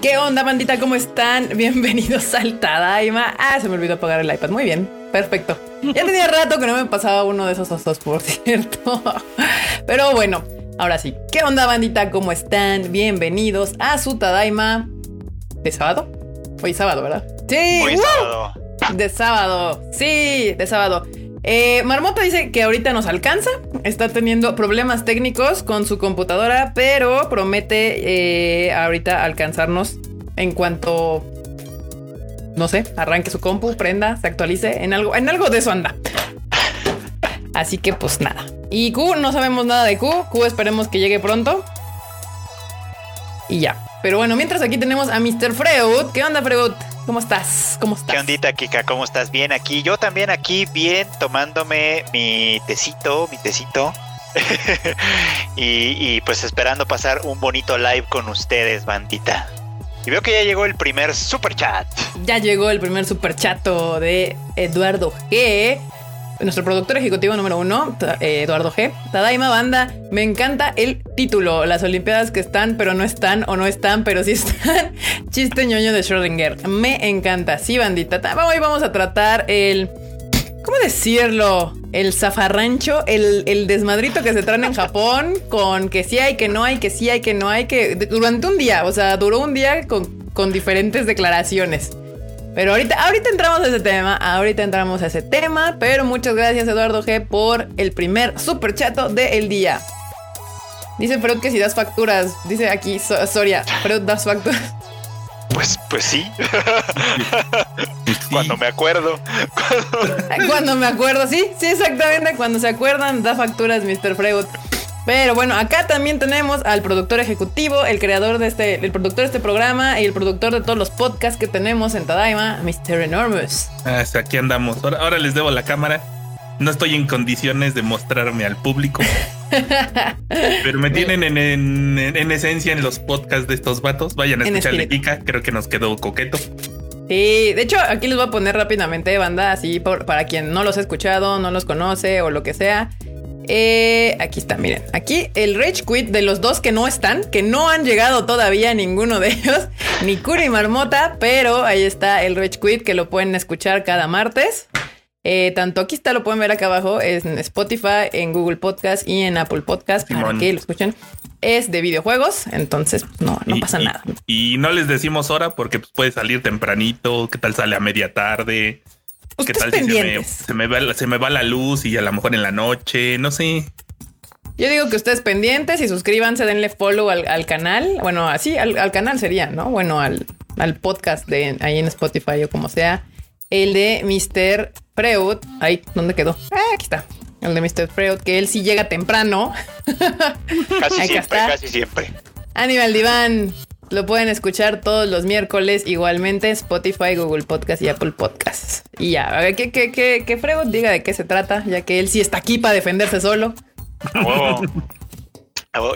¿Qué onda, bandita? ¿Cómo están? Bienvenidos al Tadaima. Ah, se me olvidó apagar el iPad. Muy bien, perfecto. Ya tenía rato que no me pasaba uno de esos osos, por cierto. Pero bueno, ahora sí. ¿Qué onda, bandita? ¿Cómo están? Bienvenidos a su Tadaima de sábado. Hoy sábado, ¿verdad? Sí. Hoy sábado. De sábado. Sí, de sábado. Eh, Marmota dice que ahorita nos alcanza, está teniendo problemas técnicos con su computadora, pero promete eh, ahorita alcanzarnos en cuanto, no sé, arranque su compu, prenda, se actualice, en algo, en algo de eso anda. Así que pues nada. Y Q, no sabemos nada de Q, Q esperemos que llegue pronto. Y ya. Pero bueno, mientras aquí tenemos a Mr. Freud. ¿Qué onda, Freud? ¿Cómo estás? ¿Cómo estás? ¿Qué ondita, Kika? ¿Cómo estás? Bien aquí. Yo también aquí, bien, tomándome mi tecito, mi tecito. y, pues esperando pasar un bonito live con ustedes, bandita. Y veo que ya llegó el primer super chat. Ya llegó el primer super chato de Eduardo G nuestro productor ejecutivo número uno, eh, Eduardo G. Tadaima Banda, me encanta el título. Las Olimpiadas que están, pero no están, o no están, pero sí están. Chiste ñoño de Schrödinger. Me encanta. Sí, bandita. Hoy vamos a tratar el. ¿Cómo decirlo? El zafarrancho, el, el desmadrito que se traen en Japón con que sí hay, que no hay, que sí hay, que no hay, que durante un día, o sea, duró un día con, con diferentes declaraciones. Pero ahorita, ahorita entramos a ese tema, ahorita entramos a ese tema, pero muchas gracias Eduardo G por el primer super chato del día. Dice Freud que si das facturas, dice aquí Soria, Freud das facturas. Pues, pues sí. Cuando me acuerdo. Cuando me acuerdo, sí, sí, exactamente. Cuando se acuerdan, da facturas, Mr. Freud. Pero bueno, acá también tenemos al productor ejecutivo, el creador de este, el productor de este programa y el productor de todos los podcasts que tenemos en Tadaima, Mr. Enormous. Ah, aquí andamos. Ahora, les debo la cámara. No estoy en condiciones de mostrarme al público. pero me tienen en, esencia en los podcasts de estos vatos. Vayan a escucharle Kika, creo que nos quedó coqueto. Sí, de hecho aquí les voy a poner rápidamente banda, así para quien no los ha escuchado, no los conoce o lo que sea. Eh, aquí está, miren. Aquí el Rage Quit de los dos que no están, que no han llegado todavía ninguno de ellos, ni Curi y Marmota, pero ahí está el Rage Quit que lo pueden escuchar cada martes. Eh, tanto aquí está, lo pueden ver acá abajo, es en Spotify, en Google Podcast y en Apple Podcast para que lo escuchen. Es de videojuegos, entonces no, no pasa nada. Y no les decimos hora porque pues, puede salir tempranito, qué tal sale a media tarde. ¿Qué tal si se me, va, la luz y a lo mejor en la noche? No sé. Yo digo que ustedes pendientes y suscríbanse, denle follow al, canal. Bueno, así al, canal sería, ¿no? Bueno, al, podcast de ahí en Spotify o como sea. El de Mr. Freud. Ahí, ¿dónde quedó? Ah, aquí está. El de Mr. Freud, que él sí llega temprano. Casi siempre, casi siempre. Animal Diván. Lo pueden escuchar todos los miércoles, igualmente Spotify, Google Podcast y Apple Podcasts. Y ya, a ver, que, que, que, que diga de qué se trata, ya que él sí está aquí para defenderse solo.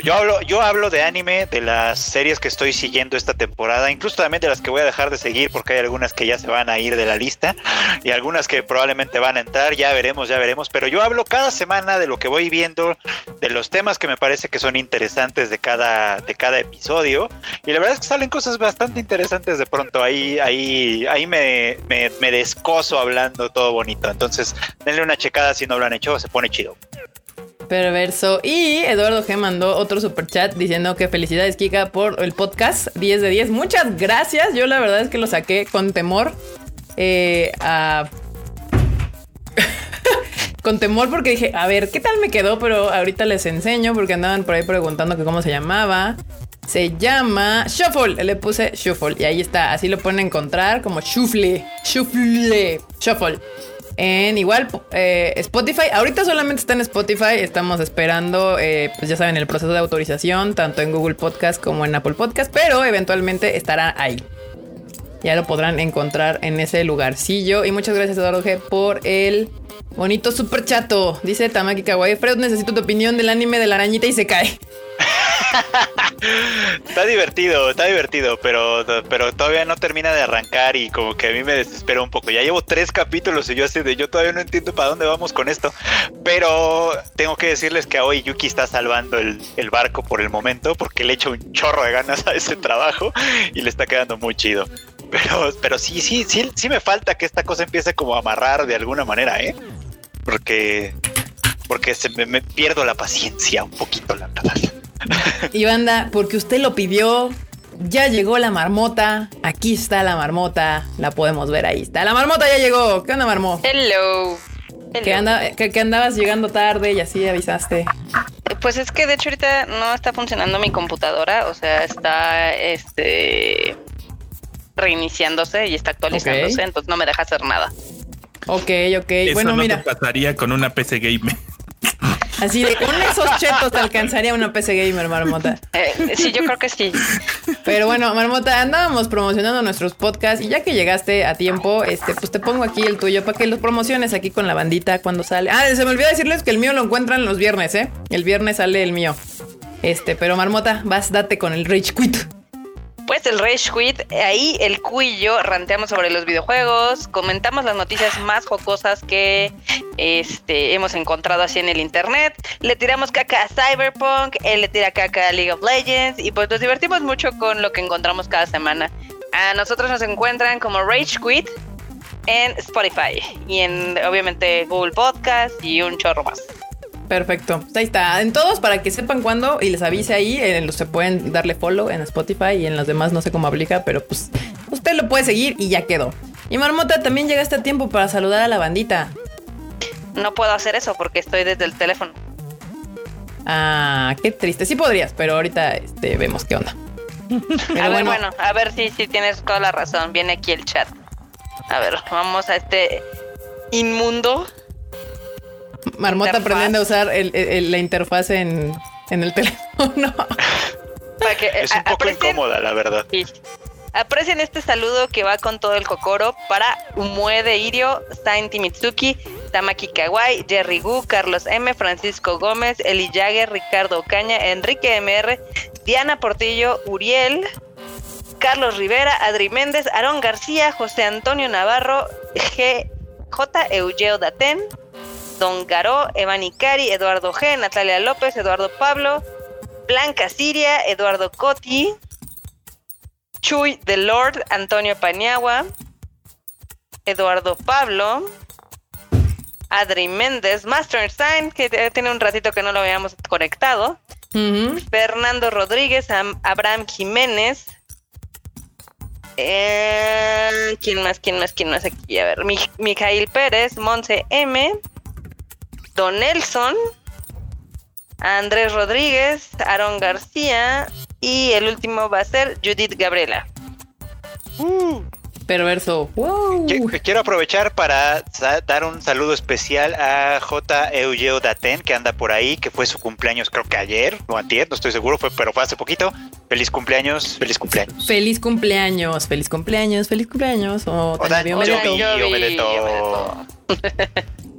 Yo hablo, yo hablo de anime, de las series que estoy siguiendo esta temporada, incluso también de las que voy a dejar de seguir porque hay algunas que ya se van a ir de la lista y algunas que probablemente van a entrar, ya veremos, ya veremos, pero yo hablo cada semana de lo que voy viendo, de los temas que me parece que son interesantes de cada, de cada episodio y la verdad es que salen cosas bastante interesantes de pronto, ahí, ahí, ahí me, me, me descoso hablando todo bonito, entonces denle una checada si no lo han hecho, se pone chido. Perverso. Y Eduardo G mandó otro super chat diciendo que felicidades, Kika, por el podcast 10 de 10. Muchas gracias. Yo la verdad es que lo saqué con temor. Eh, con temor porque dije, a ver, ¿qué tal me quedó? Pero ahorita les enseño porque andaban por ahí preguntando que cómo se llamaba. Se llama Shuffle. Le puse Shuffle y ahí está. Así lo pueden encontrar como Shuffle. Shuffle. Shuffle en igual eh, Spotify. Ahorita solamente está en Spotify. Estamos esperando, eh, pues ya saben, el proceso de autorización, tanto en Google Podcast como en Apple Podcast, pero eventualmente estará ahí. Ya lo podrán encontrar en ese lugarcillo. Y muchas gracias, Eduardo G, por el bonito super chato. Dice Tamaki Kawaii. Fred, necesito tu opinión del anime de la arañita y se cae. está divertido, está divertido, pero, pero todavía no termina de arrancar y como que a mí me desespera un poco. Ya llevo tres capítulos y yo así de yo todavía no entiendo para dónde vamos con esto. Pero tengo que decirles que hoy Yuki está salvando el, barco por el momento porque le echa un chorro de ganas a ese trabajo y le está quedando muy chido. Pero, pero sí, sí, sí, sí me falta que esta cosa empiece como a amarrar de alguna manera, ¿eh? Porque, porque se me pierdo la paciencia un poquito, la verdad. Y banda, porque usted lo pidió, ya llegó la marmota. Aquí está la marmota. La podemos ver ahí. Está la marmota, ya llegó. ¿Qué onda, marmó? Hello. Hello. Que, anda, que, que andabas llegando tarde y así avisaste. Pues es que de hecho ahorita no está funcionando mi computadora, o sea, está este reiniciándose y está actualizándose, entonces no me deja hacer nada. Ok, ok. Eso bueno, no mira, te pasaría con una PC Gamer. Así de con esos chetos te alcanzaría una PC Gamer, marmota. Eh, sí, yo creo que sí. Pero bueno, Marmota, andábamos promocionando nuestros podcasts y ya que llegaste a tiempo, este, pues te pongo aquí el tuyo para que los promociones aquí con la bandita cuando sale. Ah, se me olvidó decirles que el mío lo encuentran los viernes, ¿eh? El viernes sale el mío. Este, pero Marmota, vas, date con el Rage Quit. Pues el Rage Quit, ahí el yo ranteamos sobre los videojuegos, comentamos las noticias más jocosas que este, hemos encontrado así en el internet, le tiramos caca a Cyberpunk, él le tira caca a League of Legends y pues nos divertimos mucho con lo que encontramos cada semana. A nosotros nos encuentran como Rage Quit en Spotify y en obviamente Google Podcast y un chorro más. Perfecto. Pues ahí está. En todos para que sepan cuándo y les avise ahí. En los se pueden darle follow en Spotify y en los demás no sé cómo aplica, pero pues usted lo puede seguir y ya quedó. Y Marmota, también llegaste a tiempo para saludar a la bandita. No puedo hacer eso porque estoy desde el teléfono. Ah, qué triste. Sí podrías, pero ahorita este, vemos qué onda. Pero a ver, bueno, a ver si si tienes toda la razón. Viene aquí el chat. A ver, vamos a este inmundo. Marmota interfaz. aprendiendo a usar el- el- la interfaz en, en el teléfono. Para que, Es un poco aprecien- incómoda, la verdad. sí. Aprecien este saludo que va con todo el kokoro para Umue de Irio, Sainti Mitsuki, Tamaki Kawai, Jerry Gu, Carlos M, Francisco Gómez, Eli Jagger, Ricardo Ocaña, Enrique MR, Diana Portillo, Uriel, Carlos Rivera, Adri Méndez, Aarón García, José Antonio Navarro, G, J. Eugeo Daten, Don Garó, Evan Icari, Eduardo G, Natalia López, Eduardo Pablo, Blanca Siria, Eduardo Coti, Chuy The Lord, Antonio Paniagua, Eduardo Pablo, Adri Méndez, Master Sign, que tiene un ratito que no lo habíamos conectado. Fernando Rodríguez, Am- Abraham Jiménez. Eh, ¿Quién más? ¿Quién más? ¿Quién más aquí? A ver, Mi- Mijail Pérez, Monse M, Don Nelson, Andrés Rodríguez, Aaron García y el último va a ser Judith Gabriela. Perverso. Wow. Qui- Quiero aprovechar para dar un saludo especial a J. Eugeo Daten, que anda por ahí, que fue su cumpleaños creo que ayer o antier, no estoy seguro, fue, pero fue hace poquito. Feliz cumpleaños, feliz cumpleaños. Feliz cumpleaños, feliz cumpleaños, feliz cumpleaños. O O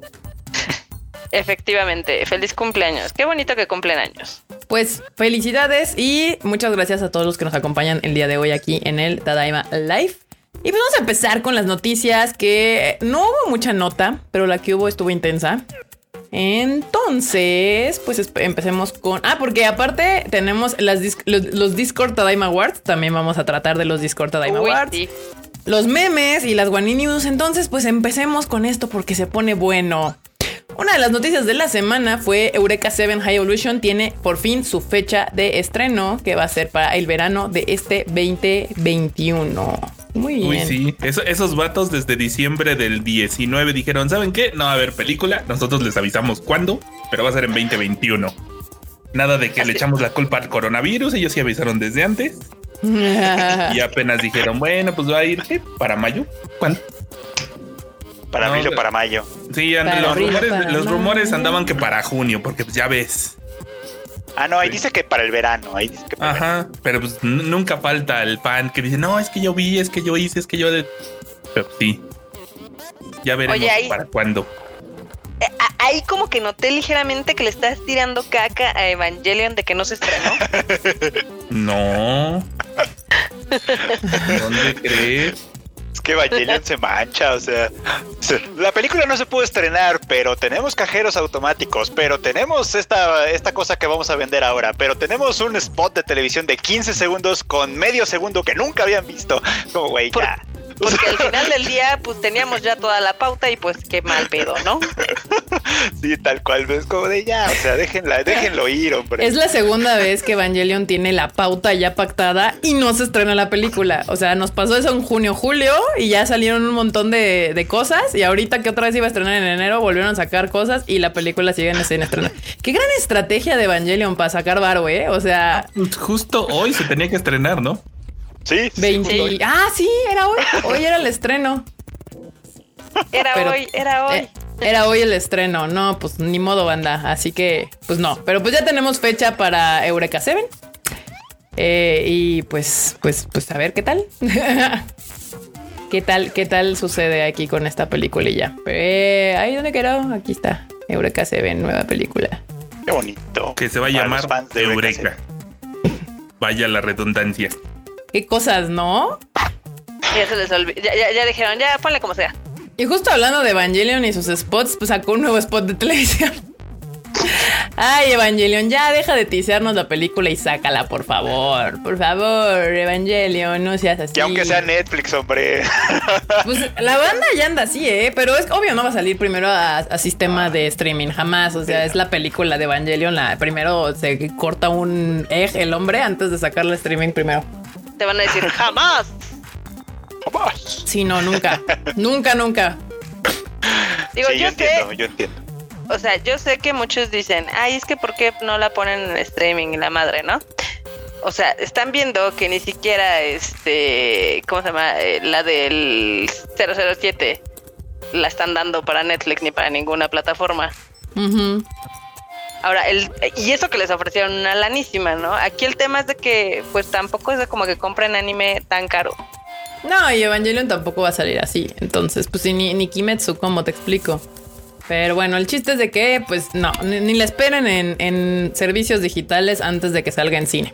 Efectivamente, feliz cumpleaños. Qué bonito que cumplen años. Pues felicidades y muchas gracias a todos los que nos acompañan el día de hoy aquí en el Tadaima Live. Y pues vamos a empezar con las noticias que no hubo mucha nota, pero la que hubo estuvo intensa. Entonces, pues empecemos con... Ah, porque aparte tenemos las dis- los, los Discord Tadaima Awards. También vamos a tratar de los Discord Tadaima Uy, Awards. sí. los memes y las Guani News. Entonces, pues empecemos con esto porque se pone bueno. Una de las noticias de la semana fue Eureka 7 High Evolution tiene por fin su fecha de estreno que va a ser para el verano de este 2021. Muy bien. Uy, sí. Eso- esos vatos desde diciembre del 19 dijeron, ¿saben qué? No va a haber película. Nosotros les avisamos cuándo, pero va a ser en 2021. Nada de que le echamos la culpa al coronavirus. Ellos sí avisaron desde antes. Y apenas dijeron, bueno, pues va a ir ¿qué? para mayo. ¿Cuándo? Para No, abril o para mayo. Sí, Para los, abril, rumores, para los rumores mayo. andaban que para junio, porque pues ya ves. Ah, no, ahí Sí. dice que para el verano. Ahí dice que para el verano. Ajá, pero pues nunca falta el fan que dice, no, es que yo vi, es que yo hice, es que yo... de-". Pero sí. Ya veremos Oye, ahí- para cuándo. Eh, ahí como que noté ligeramente que le estás tirando caca a Evangelion de que no se estrenó. No. ¿Dónde crees? Que Evangelion se mancha, o sea, se- la película no se pudo estrenar, pero tenemos cajeros automáticos, pero tenemos esta, esta cosa que vamos a vender ahora, pero tenemos un spot de televisión de 15 segundos con medio segundo que nunca habían visto. Como, güey, ya. Porque al final del día, pues teníamos ya toda la pauta y pues qué mal pedo, ¿no? Sí, tal cual, es como de ya, o sea, déjenla, déjenlo ir, hombre. Es la segunda vez que Evangelion tiene la pauta ya pactada y no se estrena la película. O sea, nos pasó eso en junio, julio y ya salieron un montón de, de cosas. Y ahorita que otra vez iba a estrenar en enero, volvieron a sacar cosas y la película sigue sin estrenar. Qué gran estrategia de Evangelion para sacar varo, ¿eh? O sea, Justo hoy se tenía que estrenar, ¿no? Sí, sí, 20. justo. Ah, sí, era hoy. Hoy era el estreno. Era Pero- hoy, era hoy. Eh, era hoy el estreno. No, pues ni modo, banda. Así que, pues no. Pero pues ya tenemos fecha para Eureka 7. Eh, y pues, pues, pues a ver qué tal. ¿Qué tal, qué tal sucede aquí con esta peliculilla? Eh, ahí donde quedó, aquí está. Eureka 7, nueva película. Qué bonito. Que se va a llamar Eureka. Vaya la redundancia. Qué cosas, ¿no? Ya se les olvidó. Ya, ya, ya dijeron, ya ponle como sea. Y justo hablando de Evangelion y sus spots, pues sacó un nuevo spot de televisión. Ay, Evangelion, ya deja de tisearnos la película y sácala, por favor. Por favor, Evangelion, no seas así. Que aunque sea Netflix, hombre. Pues la banda ya anda así, ¿eh? Pero es obvio, no va a salir primero a, a sistema de streaming, jamás. O sea, es la película de Evangelion. La, primero se corta un egg el hombre antes de sacarle streaming primero. Te van a decir, jamás. Vamos. Sí, no, nunca. nunca, nunca. Digo, Sí, yo, yo sé, yo entiendo. o sea, yo sé que muchos dicen, ay, es que ¿por qué no la ponen en streaming y la madre, no? O sea, están viendo que ni siquiera, este, ¿cómo se llama? Eh, la del 007 la están dando para Netflix ni para ninguna plataforma. Ahora, el, y eso que les ofrecieron una lanísima, ¿no? Aquí el tema es de que, pues tampoco es de como que compren anime tan caro. No, y Evangelion tampoco va a salir así. Entonces, pues ni, ni Kimetsu, ¿cómo te explico? Pero bueno, el chiste es de que, pues no, ni, ni la esperen en, servicios digitales antes de que salga en cine.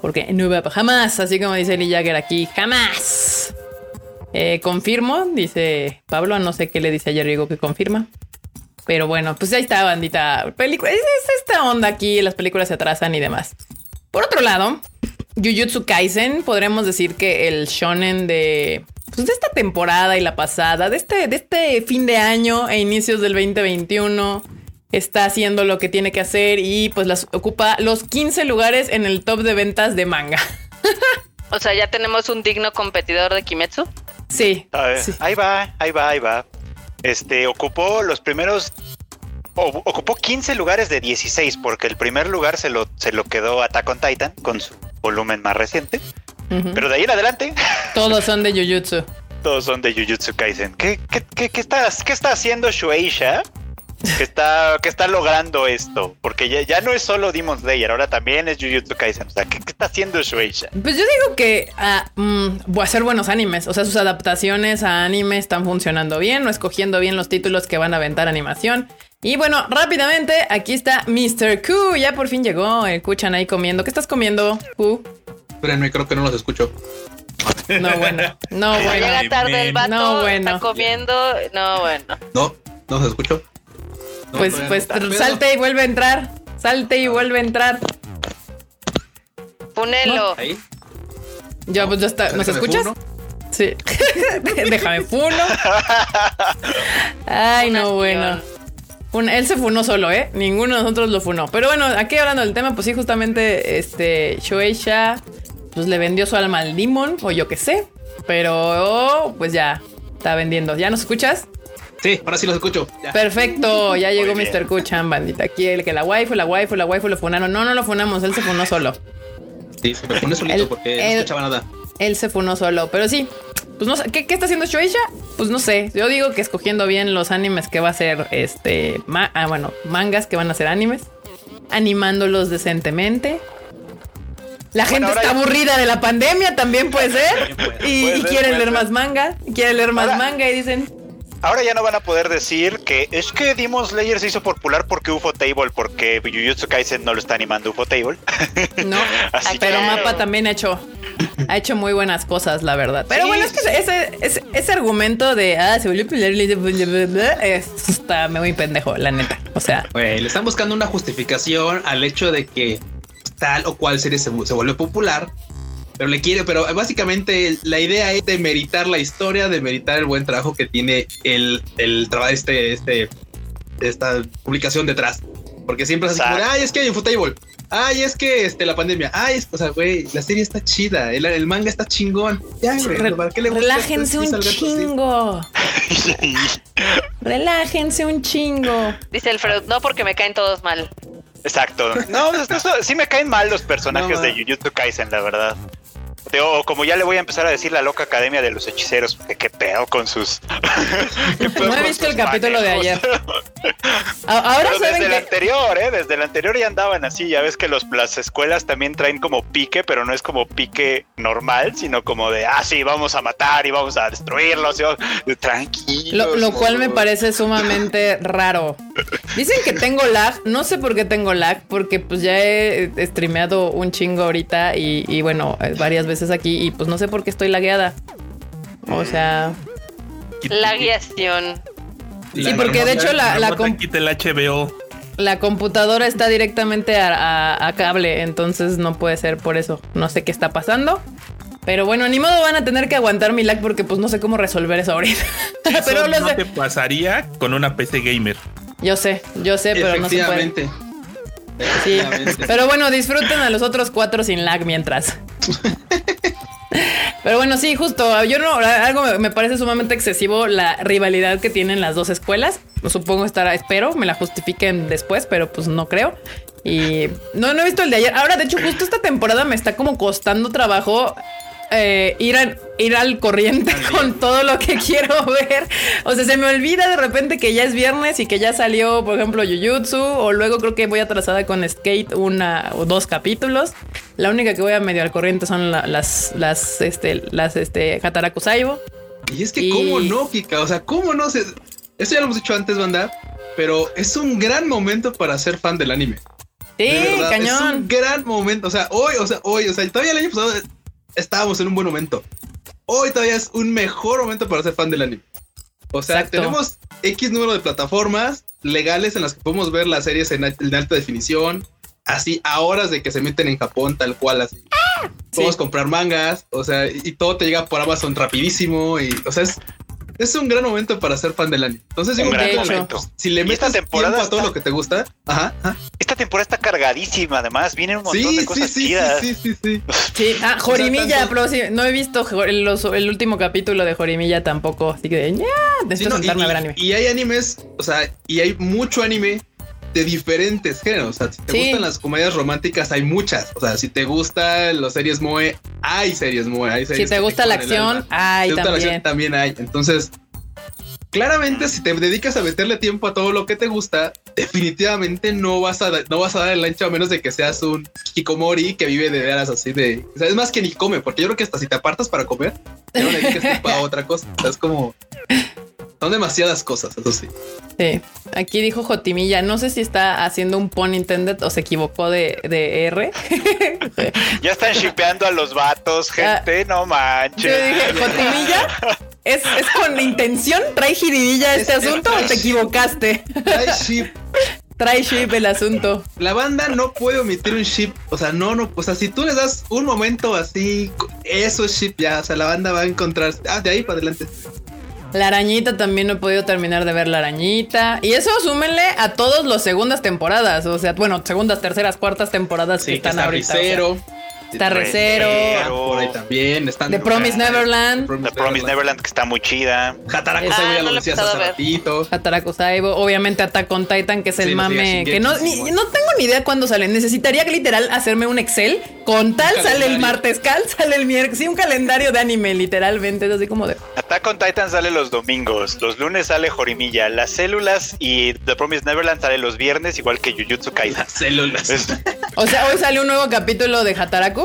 Porque no va jamás, así como dice Lee Jagger aquí, jamás. Eh, confirmo, dice Pablo, no sé qué le dice a Jerry que confirma. Pero bueno, pues ahí está, bandita. Película, es, es esta onda aquí, las películas se atrasan y demás. Por otro lado, Jujutsu Kaisen, podremos decir que el shonen de, pues, de esta temporada y la pasada, de este, de este fin de año e inicios del 2021, está haciendo lo que tiene que hacer y pues las ocupa los 15 lugares en el top de ventas de manga. O sea, ya tenemos un digno competidor de Kimetsu. Sí, A ver, sí. ahí va, ahí va, ahí va. Este, ocupó los primeros... o- ocupó 15 lugares de 16, porque el primer lugar se lo, se lo quedó Attack on Titan con su volumen más reciente. Pero de ahí en adelante, Todos son de Jujutsu. todos son de Jujutsu Kaisen. ¿Qué, qué, qué, qué está, qué está haciendo Shueisha? Que está, que está logrando esto. Porque ya, ya no es solo Demon Slayer, ahora también es Jujutsu Kaisen. O sea, ¿qué, qué está haciendo Shueisha? Pues yo digo que ah, mm, voy a hacer buenos animes. O sea, sus adaptaciones a anime están funcionando bien, o escogiendo bien los títulos que van a aventar animación. Y bueno, rápidamente, aquí está Mr. Q. Ya por fin llegó el Kuchan ahí comiendo. ¿Qué estás comiendo, Q? Espérenme, creo que no los escucho. No, bueno. No, bueno. Llega tarde el vato, No, bueno. está comiendo. No, bueno. No, no los escucho. No, Pues, pues no. Salte y vuelve a entrar. Salte y vuelve a entrar. Punelo. Ahí. Ya, pues ya está. ¿Nos escuchas? funo. Sí. Déjame funo. Ay, no, bueno. Un- él se funó solo, ¿eh? Ninguno de nosotros lo funó. Pero bueno, aquí hablando del tema, pues sí, justamente este Shueisha pues le vendió su alma al Demon, o yo qué sé. Pero pues ya está vendiendo. ¿Ya nos escuchas? Sí, ahora sí los escucho. Ya. Perfecto, ya llegó Muy. Mr. Kuchan, bandita. Aquí el que la waifu, la waifu, la waifu lo funaron. No, no lo funamos, él se funó solo. Sí, se pone solito El- porque el- no escuchaba nada. Él se funó solo, pero sí. Pues no sé, ¿qué, qué está haciendo Shueisha? Pues no sé. Yo digo que escogiendo bien los animes que va a ser este. ma- ah, bueno, mangas que van a ser animes. Animándolos decentemente. La gente está ya- aburrida de la pandemia, también puede ser. Y, Puede y ser, quieren leer ser. más manga. Quieren leer más Ahora- manga y dicen. Ahora ya no van a poder decir que es que Demon Slayer se hizo popular porque UFO Table, porque Jujutsu Kaisen no lo está animando UFO Table. No, Así pero que- Mapa también ha hecho, ha hecho muy buenas cosas, la verdad. Pero Sí, bueno, es que ese, ese, ese argumento de ah, se volvió popular, es, está muy pendejo, la neta. O sea, le están buscando una justificación al hecho de que tal o cual serie se, se vuelve popular, pero le quiere, pero básicamente la idea es de meritar la historia, de meritar el buen trabajo que tiene el, el trabajo, este, este, esta publicación detrás. Porque siempre es así como, ay, es que hay un Futable. Ay, es que este, la pandemia. Ay, es, o sea, güey, la serie está chida. El, el manga está chingón. Ya, güey, re- ¿para qué le buscas relájense un chingo. Relájense un chingo. Dice el Freud, no porque me caen todos mal. Exacto. No, esto- esto- sí me caen mal los personajes No, de. Jujutsu Kaisen, la verdad. O como ya le voy a empezar a decir la loca academia de los hechiceros, porque qué pedo con sus. pedo No he visto el capítulo de ayer. Ahora Pero saben desde el que anterior, ¿eh? Desde el anterior ya andaban así. Ya ves que los, las escuelas también traen como pique, pero no es como pique normal, sino como de, ah, sí, vamos a matar y vamos a destruirlos. y Tranquilo. Lo, lo cual me parece sumamente raro. Dicen que tengo lag, no sé por qué tengo lag, porque pues ya he streameado un chingo ahorita y, y bueno, eh, varias veces aquí y pues no sé por qué estoy lagueada. O sea, La guiación. Sí, porque de hecho la- la Marmota, comp- quita el HBO. la computadora está directamente a, a- a cable, entonces no puede ser por eso. No sé qué está pasando. Pero bueno, ni modo van a tener que aguantar mi lag porque pues no sé cómo resolver eso ahorita. pero Eso no sé. te pasaría con una PC gamer. Yo sé, yo sé, pero no se puede. Sí, pero bueno, disfruten a los otros cuatro sin lag mientras. Pero bueno, sí, justo. Yo no, algo me, me parece sumamente excesivo la rivalidad que tienen las dos escuelas. Supongo estará, espero, me la justifiquen después, pero pues no creo. Y no, no he visto el de ayer. Ahora, de hecho, justo esta temporada me está como costando trabajo eh, ir, a- ir al corriente con todo lo que quiero ver. O sea, se me olvida de repente que ya es viernes y que ya salió, por ejemplo, Jujutsu. O luego creo que voy atrasada con Skate una o dos capítulos. La única que voy a medio al corriente son la- las, las, este, las, este, Hataraku Saibo. Y es que, Y- ¿cómo no, Kika? O sea, ¿cómo no? Se... Eso ya lo hemos dicho antes, banda. Pero es un gran momento para ser fan del anime. Sí, De verdad, Es un cañón. gran momento. O sea, hoy, o sea, hoy, o sea, todavía el año pasado estábamos en un buen momento. Hoy todavía es un mejor momento para ser fan del anime. O sea, Exacto. tenemos X número de plataformas legales en las que podemos ver las series en, al- en alta definición, así a horas de que se meten en Japón, tal cual, así. Podemos Sí. comprar mangas, o sea, y, y todo te llega por Amazon rapidísimo y, o sea, es, es un gran momento para ser fan del anime. Entonces, Un gran momento. si le Y esta metes temporada tiempo a todo está- lo que te gusta, ajá, ajá. Esta temporada está cargadísima, además. Vienen un montón Sí, de cosas sí, sí, chidas. sí, sí, sí. Sí, ah, Jorimilla, tanto- pero sí, no he visto los- el último capítulo de Jorimilla tampoco, así que ya, Sí, necesito no, sentarme y, a ver anime. y hay animes, o sea, y hay mucho anime de diferentes géneros. O sea, si te Sí. gustan las comedias románticas, hay muchas. O sea, si te gustan las series Moe, hay series Moe. Hay Si series te que gusta la acción, alma. ay, Si te gusta la acción, también. también hay. Entonces, claramente, si te dedicas a meterle tiempo a todo lo que te gusta, definitivamente no vas a, no vas a dar el ancho a menos de que seas un hikikomori que vive de veras así de. O sea, es más que ni come, porque yo creo que hasta si te apartas para comer, ya no le dediques tiempo a otra cosa. O sea, es como. Son demasiadas cosas, eso sí. Sí. Aquí dijo Jotimilla, no sé si está haciendo un pun intended o se equivocó de, de R. Ya están shipeando a los vatos, gente. no Yo manches. dije, Jotimilla, ¿es, ¿es con intención? ¿Trae jiribilla este Es- es asunto o te equivocaste? Hay ship. Trae ship el asunto. La banda no puede omitir un ship. O sea, no, no. O sea, si tú les das un momento así, eso es ship ya. O sea, la banda va a encontrar. Ah, de ahí para adelante. La arañita también no he podido terminar de ver la arañita. Y eso súmenle a todos los segundas temporadas. O sea, bueno, segundas, terceras, cuartas temporadas que Sí, que están está ahorita. o sea, Ricero. está Recero. Recero. Por ahí también. Están The Promise Neverland. The Promise Neverland, que está muy chida. Hataraku Ah, Saibo ya no lo decías hace ratito. Hataraku Saibo, obviamente Attack on Titan, que es el mame, que no, no tengo ni idea cuándo sale. Necesitaría literal hacerme un Excel con tal Un sale el martes, cal sale el miércoles, sí, un calendario de anime, literalmente, es así como de... Attack on Titan sale los domingos. Los lunes sale Jorimilla. Las células y The Promise Neverland sale los viernes, igual que Jujutsu Kaisen. Las células. Es- O sea, hoy salió un nuevo capítulo de Hataraku.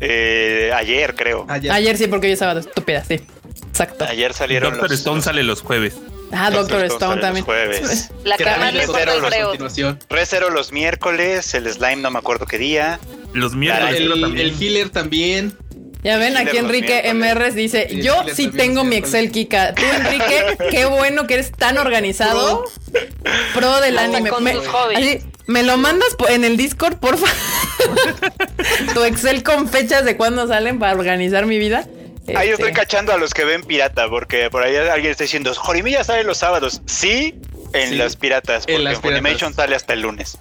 Eh, ayer, creo. Ayer sí, porque yo estaba estúpida, sí. Exacto. Ayer salieron Doctor los, Stone sale los jueves. Ah, Doctor, Doctor Stone sale también. los jueves. La cama le dieron el los. Recero los miércoles, el slime no me acuerdo qué día. Los miércoles El, healer también. Ya ven, aquí Enrique miércoles. MR dice, Sí, yo sí tengo mi. Excel, Kika. Tú, Enrique, qué bueno que eres tan organizado. Pro del anime. con Me, tus hobbies. así, me lo mandas en el Discord, porfa. tu Excel con fechas de cuándo salen para organizar mi vida. Ahí Este, estoy cachando a los que ven pirata, porque por ahí alguien está diciendo, Jorimilla sale los sábados. Sí, en Sí, las piratas, en porque en, las piratas. Funimation sale hasta el lunes.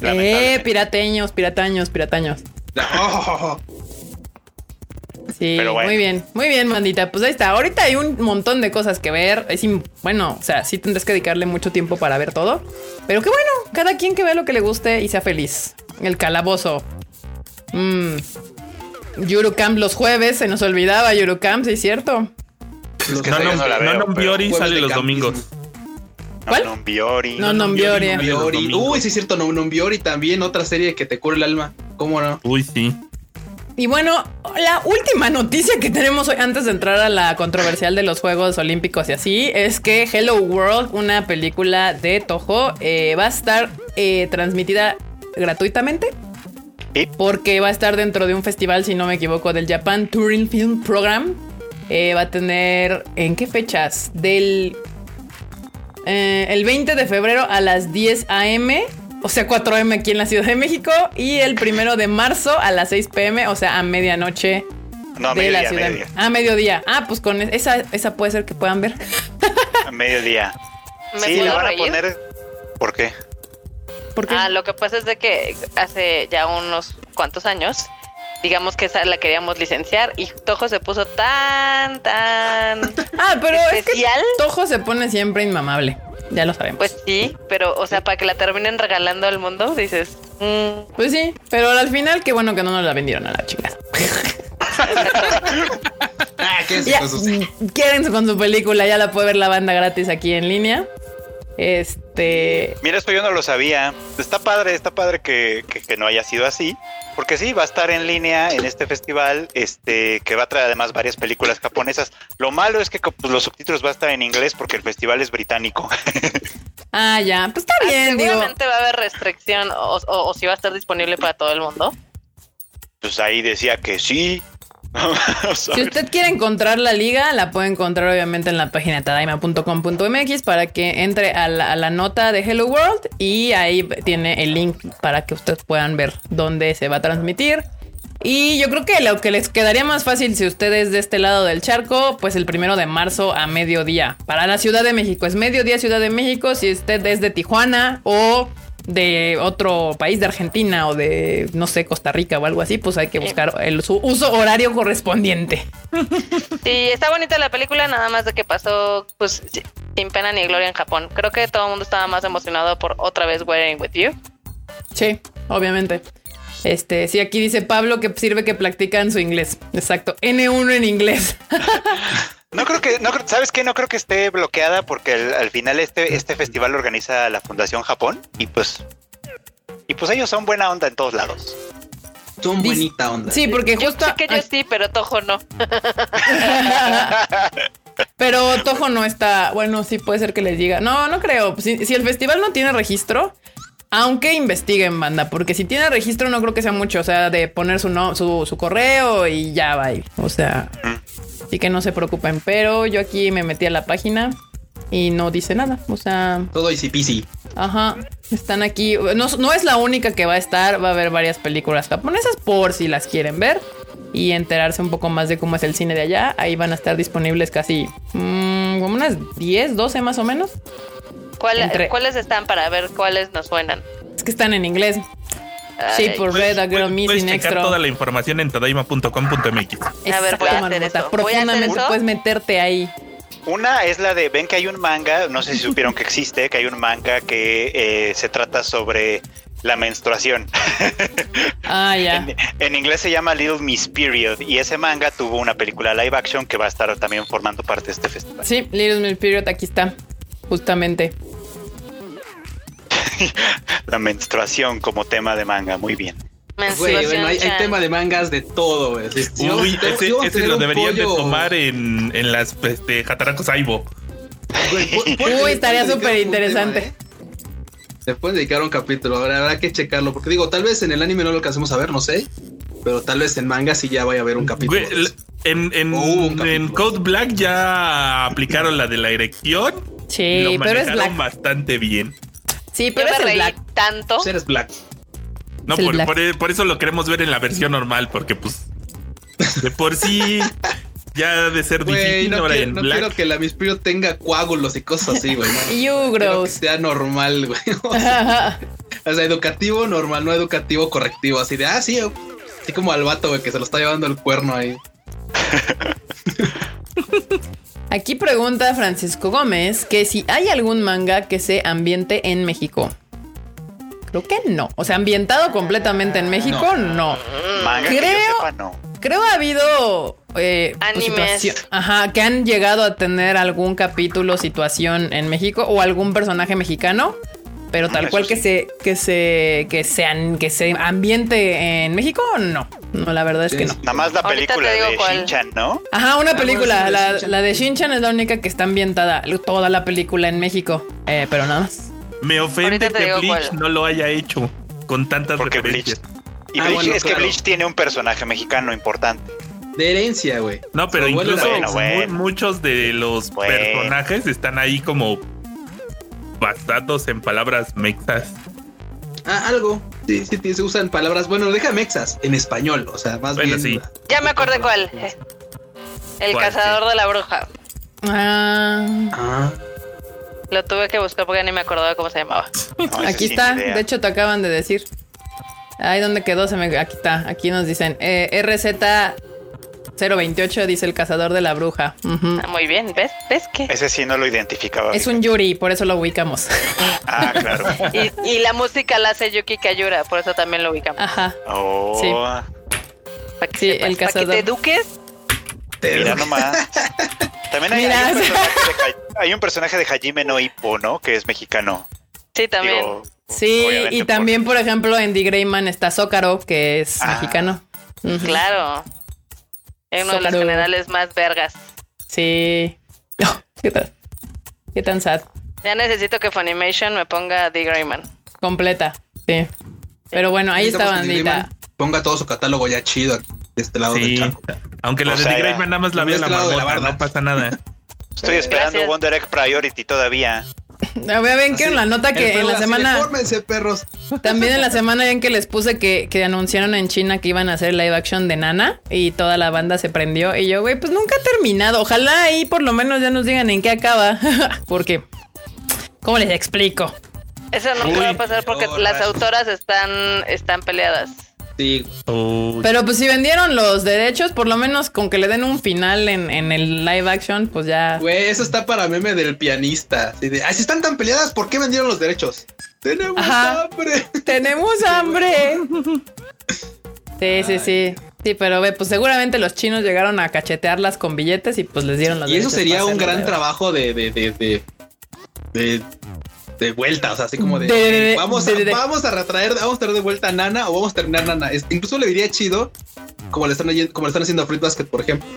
Eh, pirateños, pirataños, pirataños. Oh, Sí, Pero bueno. muy bien, muy bien, mandita. Pues ahí está. Ahorita hay un montón de cosas que ver. Es bueno, o sea, sí tendrás que dedicarle mucho tiempo para ver todo. Pero qué bueno, cada quien que vea lo que le guste y sea feliz. El calabozo. Mm. Yurukam los jueves, se nos olvidaba Yurukam, sí es cierto. Es que No, no, no la no, veo, no, Biori Jueves sale los domingos. ¿Cuál? No, Biori. No, no, Biori. Uy, sí es cierto, no, no, Biori también, otra serie que te cura el alma. ¿Cómo no? Uy, sí. Y bueno, la última noticia que tenemos hoy, antes de entrar a la controversial de los Juegos Olímpicos y así, es que Hello World, una película de Toho, eh, va a estar eh, transmitida gratuitamente. Sí. Porque va a estar dentro de un festival, si no me equivoco, del Japan Touring Film Program. Eh, va a tener, ¿en qué fechas? Del el 20 de febrero a las 10 a.m., o sea, 4 a.m. aquí en la Ciudad de México, y el primero de marzo a las 6 p.m., o sea, a medianoche No, a de la mediodía, ciudad. mediodía. Ah, mediodía. Ah, pues con esa, esa puede ser que puedan ver. A mediodía. ¿Me Sí, la puedo van a poner. ¿Por qué? Porque Ah, lo que pasa es de que hace ya unos cuantos años, digamos que esa la queríamos licenciar y Tojo se puso tan, tan Ah, pero es que especial. Tojo se pone siempre inmamable. Ya lo sabemos. Pues sí, pero o sea, para que la terminen regalando al mundo, dices, mm, Pues sí, pero al final, qué bueno que no nos la vendieron a la chingada. Ah, qué Ya, con su película, ya la puede ver la banda gratis aquí en línea. Este. Mira, esto yo no lo sabía. Está padre, está padre que, que- que no haya sido así. Porque sí, va a estar en línea en este festival, este, que va a traer además varias películas japonesas. Lo malo es que pues, los subtítulos va a estar en inglés porque el festival es británico. Ah, ya, pues está bien, digo. seguramente va a haber restricción o, o- o si va a estar disponible para todo el mundo. pues ahí decía que sí. Si usted quiere encontrar la liga, la puede encontrar obviamente en la página tadaima.com.mx para que entre a la, a la nota de Hello World y ahí tiene el link para que ustedes puedan ver dónde se va a transmitir. Y yo creo que lo que les quedaría más fácil si ustedes de este lado del charco, pues el primero de marzo a mediodía. Para la Ciudad de México es mediodía Ciudad de México. Si usted es de Tijuana o de otro país, de Argentina o de, no sé, Costa Rica o algo así, pues hay que buscar el, su uso horario correspondiente. Sí, está bonita la película, nada más de que pasó pues sin pena ni gloria en Japón. Creo que todo el mundo estaba más emocionado por otra vez Wearing With You. Sí, obviamente. Este, sí, aquí dice Pablo que sirve que practican su inglés. Exacto. N1 en inglés. No creo que, no, creo- ¿sabes qué? No creo que esté bloqueada porque al, al final este, este festival lo organiza la Fundación Japón y pues, y pues ellos son buena onda en todos lados. Son bonita onda. Sí, porque Yo justo. sé que yo sí, pero Tojo no. Pero Tojo no está. Bueno, sí puede ser que les diga. No, no creo. Si, si el festival no tiene registro, aunque investiguen, banda, porque si tiene registro, no creo que sea mucho. O sea, de poner su, no, su, su correo y ya va. O sea, así que no se preocupen. Pero yo aquí me metí a la página y no dice nada. O sea, Todo easy peasy. Ajá, están aquí. No, no es la única que va a estar, va a haber varias películas japonesas por si las quieren ver y enterarse un poco más de cómo es el cine de allá. Ahí van a estar disponibles casi mm, como unas 10, 12 más o menos. ¿Cuál- Entre- ¿Cuáles están para ver cuáles nos suenan? Es que están en inglés. Shape of Red, A Girl Puedes- puedes Missing checar toda la información en tadaima.com.mx. A ver, voy a hacer eso. Voy a hacer Profundamente eso. puedes meterte ahí. Una es la de, ven que hay un manga, no sé si supieron que existe, que hay un manga que eh, se trata sobre la menstruación. Ah, ya. En, en inglés se llama Little Miss Period y ese manga tuvo una película live action que va a estar también formando parte de este festival. Sí, Little Miss Period, aquí está. Justamente. La menstruación como tema de manga, muy bien. Güey, bueno, hay, hay tema de mangas de todo, güey. Si- vamos- Uy, ese, vamos lo deberían de tomar en, en las este, Jataracos Aibo. Uy, estaría súper interesante. tema, ¿eh? Se pueden dedicar a un capítulo, habrá, habrá que checarlo, porque digo, tal vez en el anime no lo alcancemos a ver, no sé, pero tal vez en manga sí ya vaya a haber un capítulo. Güey, en, en, un capítulo. en Code Black ya aplicaron la de la erección. Sí, lo pero es manejaron Black. bastante bien. Sí, Yo pero me reí Black. tanto. Pues eres black. No, Es por, Black. por- por eso lo queremos ver en la versión normal, porque pues de por sí ya ha de ser difícil no, ahora quiero, en no Black. quiero que la Miss Prio tenga coágulos y cosas así, güey. no. You Quiero que gross. sea normal, güey. O sea, o sea, educativo, normal, no educativo, correctivo. Así de, ah, sí, así como al vato, güey, que se lo está llevando el cuerno ahí. Aquí pregunta Francisco Gómez que si hay algún manga que se ambiente en México. Creo que no. O sea, ambientado completamente en México, no. Manga que yo Creo- sepa, no. Creo ha habido eh, pues, Animes. ajá, que han llegado a tener algún capítulo, situación en México o algún personaje mexicano, pero tal Eso cual que sí. se que se que sean que se ambiente en México, no. No, la verdad es que no. Nada más la película de. Shin-Chan, ¿no? Ajá, una Ah, película, la de la, de Shin-Chan es la única que está ambientada, toda la película en México, eh, pero nada más. Me ofende que Bleach cuál. no lo haya hecho con tantas Porque referencias. Y Ah, Bleach, bueno, es que claro. Bleach tiene un personaje mexicano importante. De herencia, güey. No, pero incluso Bueno, bueno. muchos de los Bueno. personajes están ahí como basados en palabras mexas. Ah, algo. Sí, sí, sí, se usan palabras. Bueno, deja mexas en español, o sea, más Bueno, bien. sí. Ya me acordé cuál. El ¿Cuál? cazador de la bruja. Ah, Ah, Lo tuve que buscar porque ni me acordaba cómo se llamaba. No, aquí está, de hecho te acaban de decir. Ahí donde quedó, se me, aquí está, aquí nos dicen eh, RZ 028 dice el cazador de la bruja. Ah, muy bien, ¿ves? ¿Ves que? Ese sí no lo identificaba. Es un Yuri, por eso lo ubicamos. Ah, claro. Y, y la música la hace Yuki Kayura, por eso también lo ubicamos. Ajá. Oh, Sí. Para que, Sí, sepas, el para que cazador. te eduques. mira nomás. También hay, Mira. hay un personaje de, Ha- hay un personaje de Hajime no Ippo, ¿no? Que es mexicano. Sí, también. Digo, Sí, y también, por ejemplo, en The Greyman está Zócaro, que es Ah. mexicano. Claro. Es uno de los generales más vergas. Sí. ¿Qué tal? ¿Qué tan sad? Ya necesito que Funimation me ponga The Greyman. Completa. Sí. Pero bueno, ahí está bandita. Ponga todo su catálogo ya chido aquí, de este lado del Sí. charco. Aunque la O de sea, The. Greyman nada más la De ve este la la no pasa nada. Estoy esperando Gracias. Wonder Egg Priority todavía. A ver, ven que en la nota que en la semana, "Fórmense, perros. también en la semana en que les puse que, que anunciaron en China que iban a hacer live action de Nana y toda la banda se prendió y yo, güey, pues nunca ha terminado. Ojalá ahí por lo menos ya nos digan en qué acaba. Porque, ¿cómo les explico? Eso nunca Uy. va a pasar porque Oh, las rayos. autoras están, están peleadas. Sí. Pero pues si vendieron los derechos, por lo menos con que le den un final en, en el live action, pues ya. güey, eso está para meme del pianista. Así de, ay, si están tan peleadas, ¿por qué vendieron los derechos? Tenemos Ajá. hambre. ¡Tenemos hambre! Sí, sí, sí. Sí, pero ve, pues seguramente los chinos llegaron a cachetearlas con billetes y pues les dieron los Y eso derechos sería un gran trabajo de, de, de, de, de, de vuelta, o sea, así como de, De- de- de- vamos, de- a, de- de- vamos a retraer, vamos a traer de vuelta a Nana o vamos a terminar Nana. Es- incluso le diría chido, como le están, como le están haciendo a Fruit Basket, por ejemplo.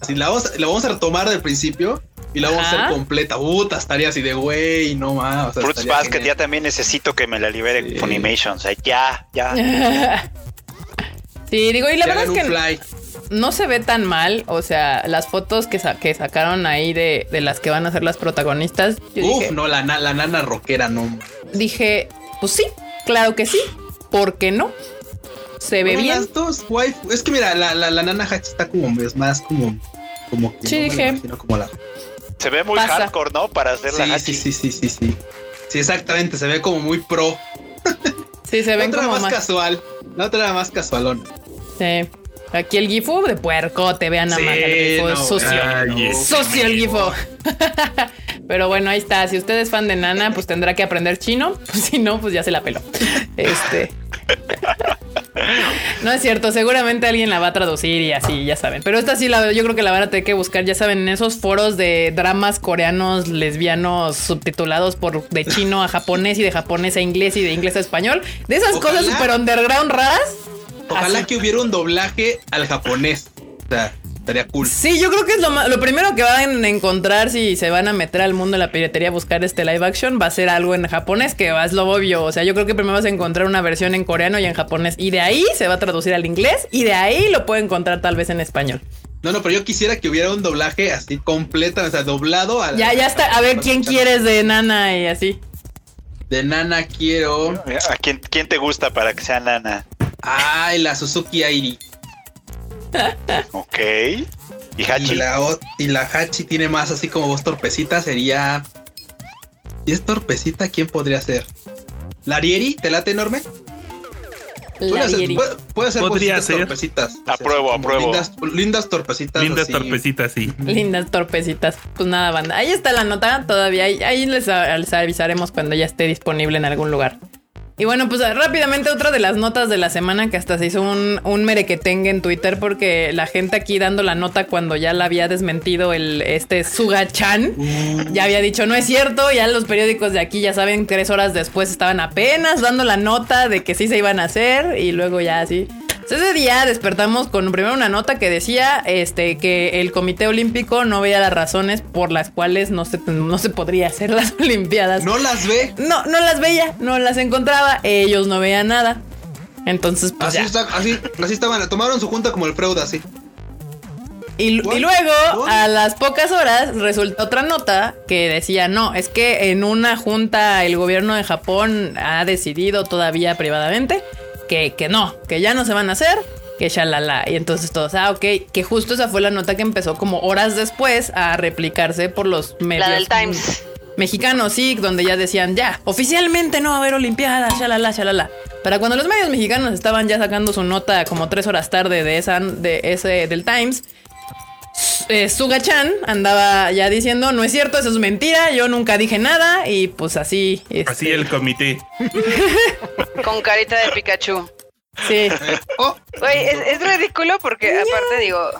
Así la vamos, la vamos a retomar del principio y la vamos a hacer completa. Puta, estaría así de güey, no más. O sea, Fruits Basket genial. ya también necesito que me la libere Sí. Funimation. O sea, ya, ya. sí, digo, y la Que verdad es que un fly. No se ve tan mal. O sea, las fotos que, sa- que sacaron ahí de, de las que van a ser las protagonistas, yo Uf, dije, no, la, na- la nana rockera, no. dije, pues sí, claro que sí. ¿Por qué no? Se ve Bueno, bien. Las dos, waifu. Es que mira, la, la, la nana Hatch está como, es más como, como que Sí, no dije. como la. Se ve muy Pasa. hardcore, ¿no? Para hacer la Sí, Hachi. sí, sí, sí, sí, sí. Sí, exactamente, se ve como muy pro. Sí, se La ven otra como más, más. casual. La otra era más casualón. Sí. Aquí el gifo de puerco, te vean el Sí, no, es sucio. Ay, Socio el gifo. Pero bueno, ahí está. Si usted es fan de Nana, pues tendrá que aprender chino. Pues si no, pues ya se la peló. Este. No es cierto, seguramente alguien la va a traducir y así, ya saben. Pero esta sí la yo creo que la van a tener que buscar, ya saben, en esos foros de dramas coreanos lesbianos subtitulados por de chino a japonés y de japonés a inglés y de inglés a español. De esas Ojalá. cosas super underground raras. Ojalá Así. que hubiera un doblaje al japonés. O sea, estaría cool. Sí, yo creo que es lo, lo primero que van a encontrar si se van a meter al mundo de la piratería a buscar este live action va a ser algo en japonés, que es lo obvio. O sea, yo creo que primero vas a encontrar una versión en coreano y en japonés. Y de ahí se va a traducir al inglés y de ahí lo puede encontrar tal vez en español. No, no, pero yo quisiera que hubiera un doblaje así completo, o sea, doblado al. Ya, ya está. A ver, ¿quién quieres de Nana y así? De Nana quiero. ¿A quién, quién te gusta para que sea nana? Ay, la Suzuki Airi. Ok. ¿Y Y Hachi? la, y la Hachi tiene más así como voz torpecita. Sería. Si es torpecita, ¿quién podría ser? ¿La Arieri? ¿Te late enorme? La Puede ser, puede, puede ser Podría ser. torpecitas. O sea, Apruebo. Lindas, lindas torpecitas. Lindas así. torpecitas, sí. Lindas torpecitas. Pues nada, banda. Ahí está la nota. Todavía ahí, ahí les, les avisaremos cuando ya esté disponible en algún lugar. Y bueno, pues rápidamente otra de las notas de la semana que hasta se hizo un, un merequetengue en Twitter porque la gente aquí dando la nota cuando ya la había desmentido el este Suga-chan. Ya había dicho, no es cierto, ya los periódicos de aquí ya saben, tres horas después estaban apenas dando la nota de que sí se iban a hacer y luego ya así. Ese día despertamos con primero una nota que decía este, que el Comité Olímpico no veía las razones por las cuales no se, no se podría hacer las Olimpiadas. No las ve. No, no las veía, no las encontraba, ellos no veían nada. Entonces, pues Así, ya. está, así, así estaban. Tomaron su junta como el Freud, así. Y, luego, ¿What? a las pocas horas, resultó otra nota que decía, no, es que en una junta el gobierno de Japón ha decidido todavía privadamente que, que no, que ya no se van a hacer, que shalala. Y entonces todos, ah, ok, que justo esa fue la nota que empezó como horas después a replicarse por los medios. La del Times. Mexicanos, sí, donde ya decían, ya, oficialmente no va a haber Olimpiadas, shalala, shalala. Para cuando los medios mexicanos estaban ya sacando su nota como tres horas tarde de esa, de ese, del Times, eh, Suga-chan andaba ya diciendo, no es cierto, eso es mentira, yo nunca dije nada, y pues así. este, Así el comité. Con carita de Pikachu. Sí, Oh, Güey, es, es ridículo porque aparte digo,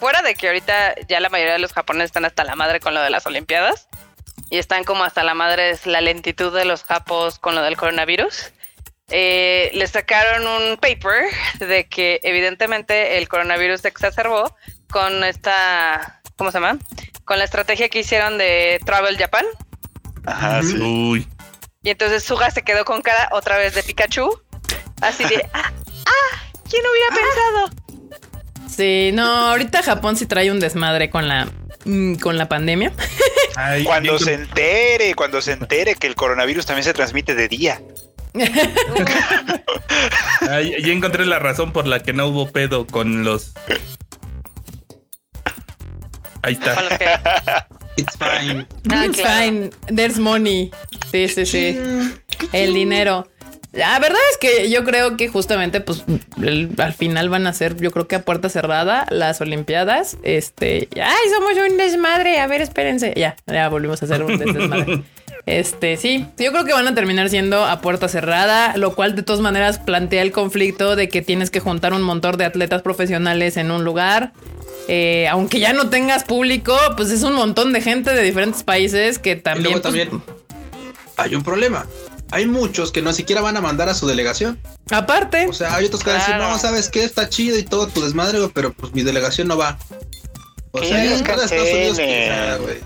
fuera de que ahorita ya la mayoría de los japoneses están hasta la madre con lo de las olimpiadas y están como hasta la madre es la lentitud de los japos con lo del coronavirus. eh, le sacaron un paper de que evidentemente el coronavirus se exacerbó con esta, ¿cómo se llama? Con la estrategia que hicieron de Travel Japan. Ajá, sí. Uy. Y entonces Suga se quedó con cara otra vez de Pikachu. Así de, ah, ah, ¿quién hubiera pensado? sí, no, ahorita Japón sí trae un desmadre con la, mm, con la pandemia. Ay, Cuando se entere, cuando se entere que el coronavirus también se transmite de día. Ay, ya encontré la razón por la que no hubo pedo con los. Ahí está. it's fine. Ah, It's claro. fine, there's money. Sí, sí, sí. El dinero. La verdad es que yo creo que justamente, pues, el- al final van a ser, yo creo que a puerta cerrada, las Olimpiadas. Este, ay, somos un desmadre. A ver, espérense. Ya, ya volvimos a hacer un des- desmadre. Este, sí, yo creo que van a terminar siendo a puerta cerrada, lo cual de todas maneras plantea el conflicto de que tienes que juntar un montón de atletas profesionales en un lugar. Eh, aunque ya no tengas público, pues es un montón de gente de diferentes países que Y también. luego pues, también hay un problema. Hay muchos que no siquiera van a mandar a su delegación. aparte, O sea, hay otros que van a decir, no, sabes qué, está chido y todo tu desmadre, pero pues mi delegación no va. O sea, es cada Estados Unidos que, o sea, güey.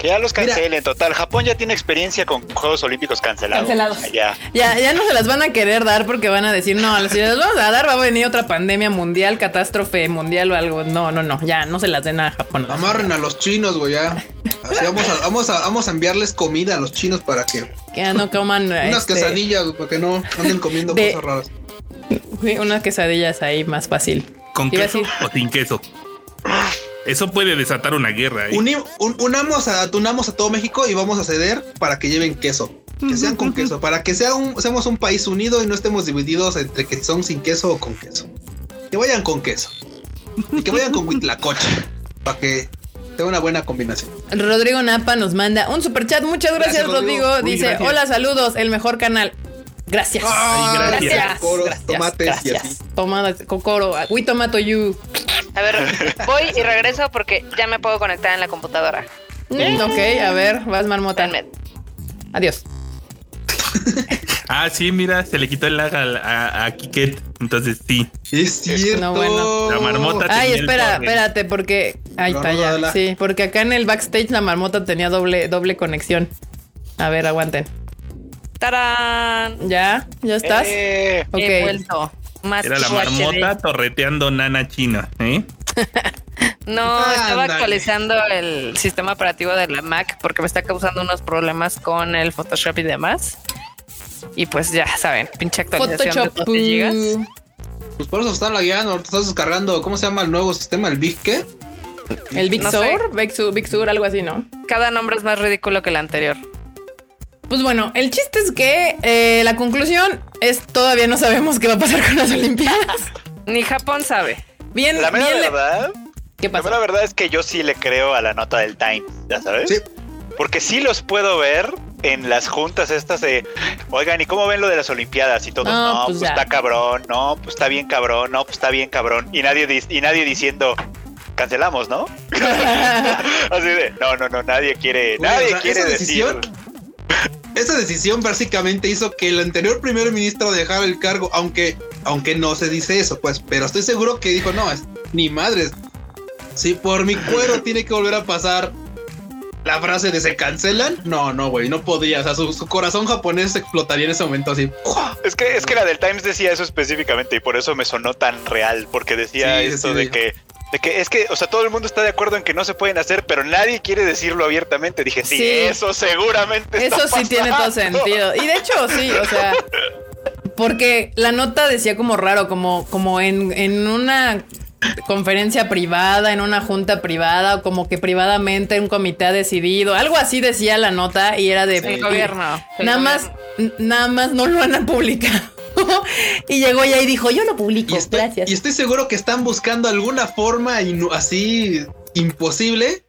Que ya los Mira. cancelen. Total, Japón ya tiene experiencia con Juegos Olímpicos cancelados. Cancelados. Ya. Ya, ya no se las van a querer dar porque van a decir, no, si las vamos a dar va a venir otra pandemia mundial, catástrofe mundial o algo. No, no, no, ya no se las den a Japón. Amarren a los chinos, güey, ya. Así vamos a, vamos a, vamos a enviarles comida a los chinos para que Que ya no coman unas este, quesadillas, güey, para que no anden comiendo de- cosas raras. sí, unas quesadillas ahí más fácil. ¿Con queso decir- o sin queso? Eso puede desatar una guerra. ¿eh? Uni- un- unamos a, unamos a todo México y vamos a ceder para que lleven queso. Que sean con queso, para que sea un, seamos un país unido y no estemos divididos entre que son sin queso o con queso. Que vayan con queso. Y que vayan con huitlacoche. Para que sea una buena combinación. Rodrigo Napa nos manda un super chat. Muchas gracias, Gracias, Rodrigo. Rodrigo. Uy, Dice: gracias. Hola, saludos, el mejor canal. Gracias. Ay, gracias. Gracias. Gracias, tomates y gracias. así. Tomates, Cocoro. We tomato you. A ver, voy y regreso porque ya me puedo conectar en la computadora. Mm, ok, a ver, vas marmota. Adiós. Ah, sí, mira, se le quitó el lag a, a, a Kiket. Entonces sí. Es cierto. No, bueno. La marmota Ay, tenía el espera, torre. espérate, porque. Ahí No, está ya. Sí, porque acá en el backstage la marmota tenía doble, doble conexión. A ver, aguanten. ¡Tarán! ¿Ya? ¿Ya estás? Eh, Ok. He vuelto. Más Era la marmota torreteando nana china, ¿eh? No, estaba actualizando el sistema operativo de la Mac porque me está causando unos problemas con el Photoshop y demás. Y pues ya saben, pinche actualización Photoshop. de 12 gigas. Pues por eso están lagueando, ahorita estás descargando, ¿cómo se llama el nuevo sistema? ¿El Big qué? El Big No. Sur, Big Sur, Big Sur, algo así, ¿no? Cada nombre es más ridículo que el anterior. Pues bueno, el chiste es que eh, la conclusión es todavía no sabemos qué va a pasar con las Olimpiadas. Ni Japón sabe. Bien, la mera bien. verdad, ¿Qué la mera verdad es que yo sí le creo a la nota del Times, ¿ya sabes? Sí. Porque sí los puedo ver en las juntas estas de, oigan, ¿y cómo ven lo de las Olimpiadas? Y todos, No, no, pues pues, está cabrón, no, pues está bien cabrón, no, pues está bien cabrón. Y nadie, y nadie diciendo, cancelamos, ¿no? Así de, no, no, no, nadie quiere, nadie o sea, quiere decir. Esa decisión básicamente hizo que el anterior primer ministro dejara el cargo, aunque, aunque no se dice eso, pues, pero estoy seguro que dijo, no, es, ni madres. Si por mi cuero tiene que volver a pasar la frase de se cancelan, no, no, güey, no podría. O sea, su, su corazón japonés explotaría en ese momento así. Es que, es que la del Times decía eso específicamente y por eso me sonó tan real, porque decía Sí, esto sí, de dijo. que, de que es que, o sea, todo el mundo está de acuerdo en que no se pueden hacer, pero nadie quiere decirlo abiertamente. Dije, sí, Sí. eso seguramente. está Eso sí tiene todo sentido. Y de hecho, sí, o sea, porque la nota decía como raro, como, como en, en una conferencia privada, en una junta privada, o como que privadamente un comité ha decidido, algo así decía la nota y era de El gobierno. el Nada más, gobierno. nada más no lo han publicado. y llegó ya y dijo, yo lo publico, Y estoy, gracias. y estoy seguro que están buscando alguna forma así imposible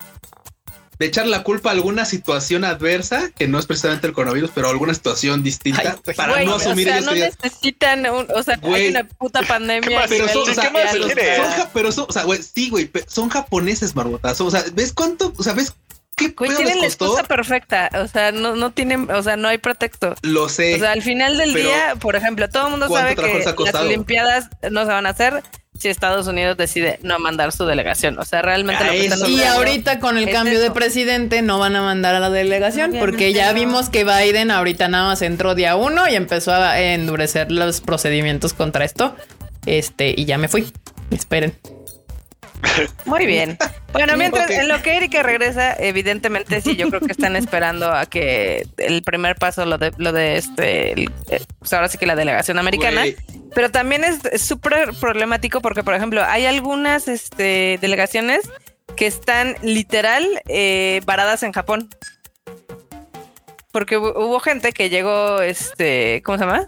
de echar la culpa a alguna situación adversa, que no es precisamente el coronavirus, pero alguna situación distinta, Ay, pues, para Güey, no o asumir sea, no que digan, necesitan un, o sea, Güey. hay una puta ¿Qué pandemia. Pero son, o sea, ¿Qué más mundial, quieres? o son sea, ja- pero son, o sea, güey, sí, güey, pe- son japoneses, marmotas. O sea, ¿ves cuánto? O sea, ¿ves qué Güey, pedo tienen la excusa perfecta. O sea, no, no tienen, o sea, no hay pretexto. Lo sé. O sea, al final del día, por ejemplo, todo el mundo ¿cuánto sabe que las? Olimpiadas no se van a hacer si Estados Unidos decide no mandar su delegación. O sea, realmente Ah, lo que están eso. Y ahorita con el es cambio de presidente no van a mandar a la delegación Obviamente porque ya no. vimos que Biden ahorita nada más entró día uno y empezó a endurecer los procedimientos contra esto. Este, y ya me fui. Esperen. Muy bien. Bueno, mientras en lo que Erika regresa, evidentemente sí, yo creo que están esperando a que el primer paso, lo de, lo de este, el- eh, pues ahora sí que la delegación americana. Pero también es súper problemático porque, por ejemplo, hay algunas este, delegaciones que están literal eh, varadas en Japón. Porque hu- hubo gente que llegó, este, ¿cómo se llama?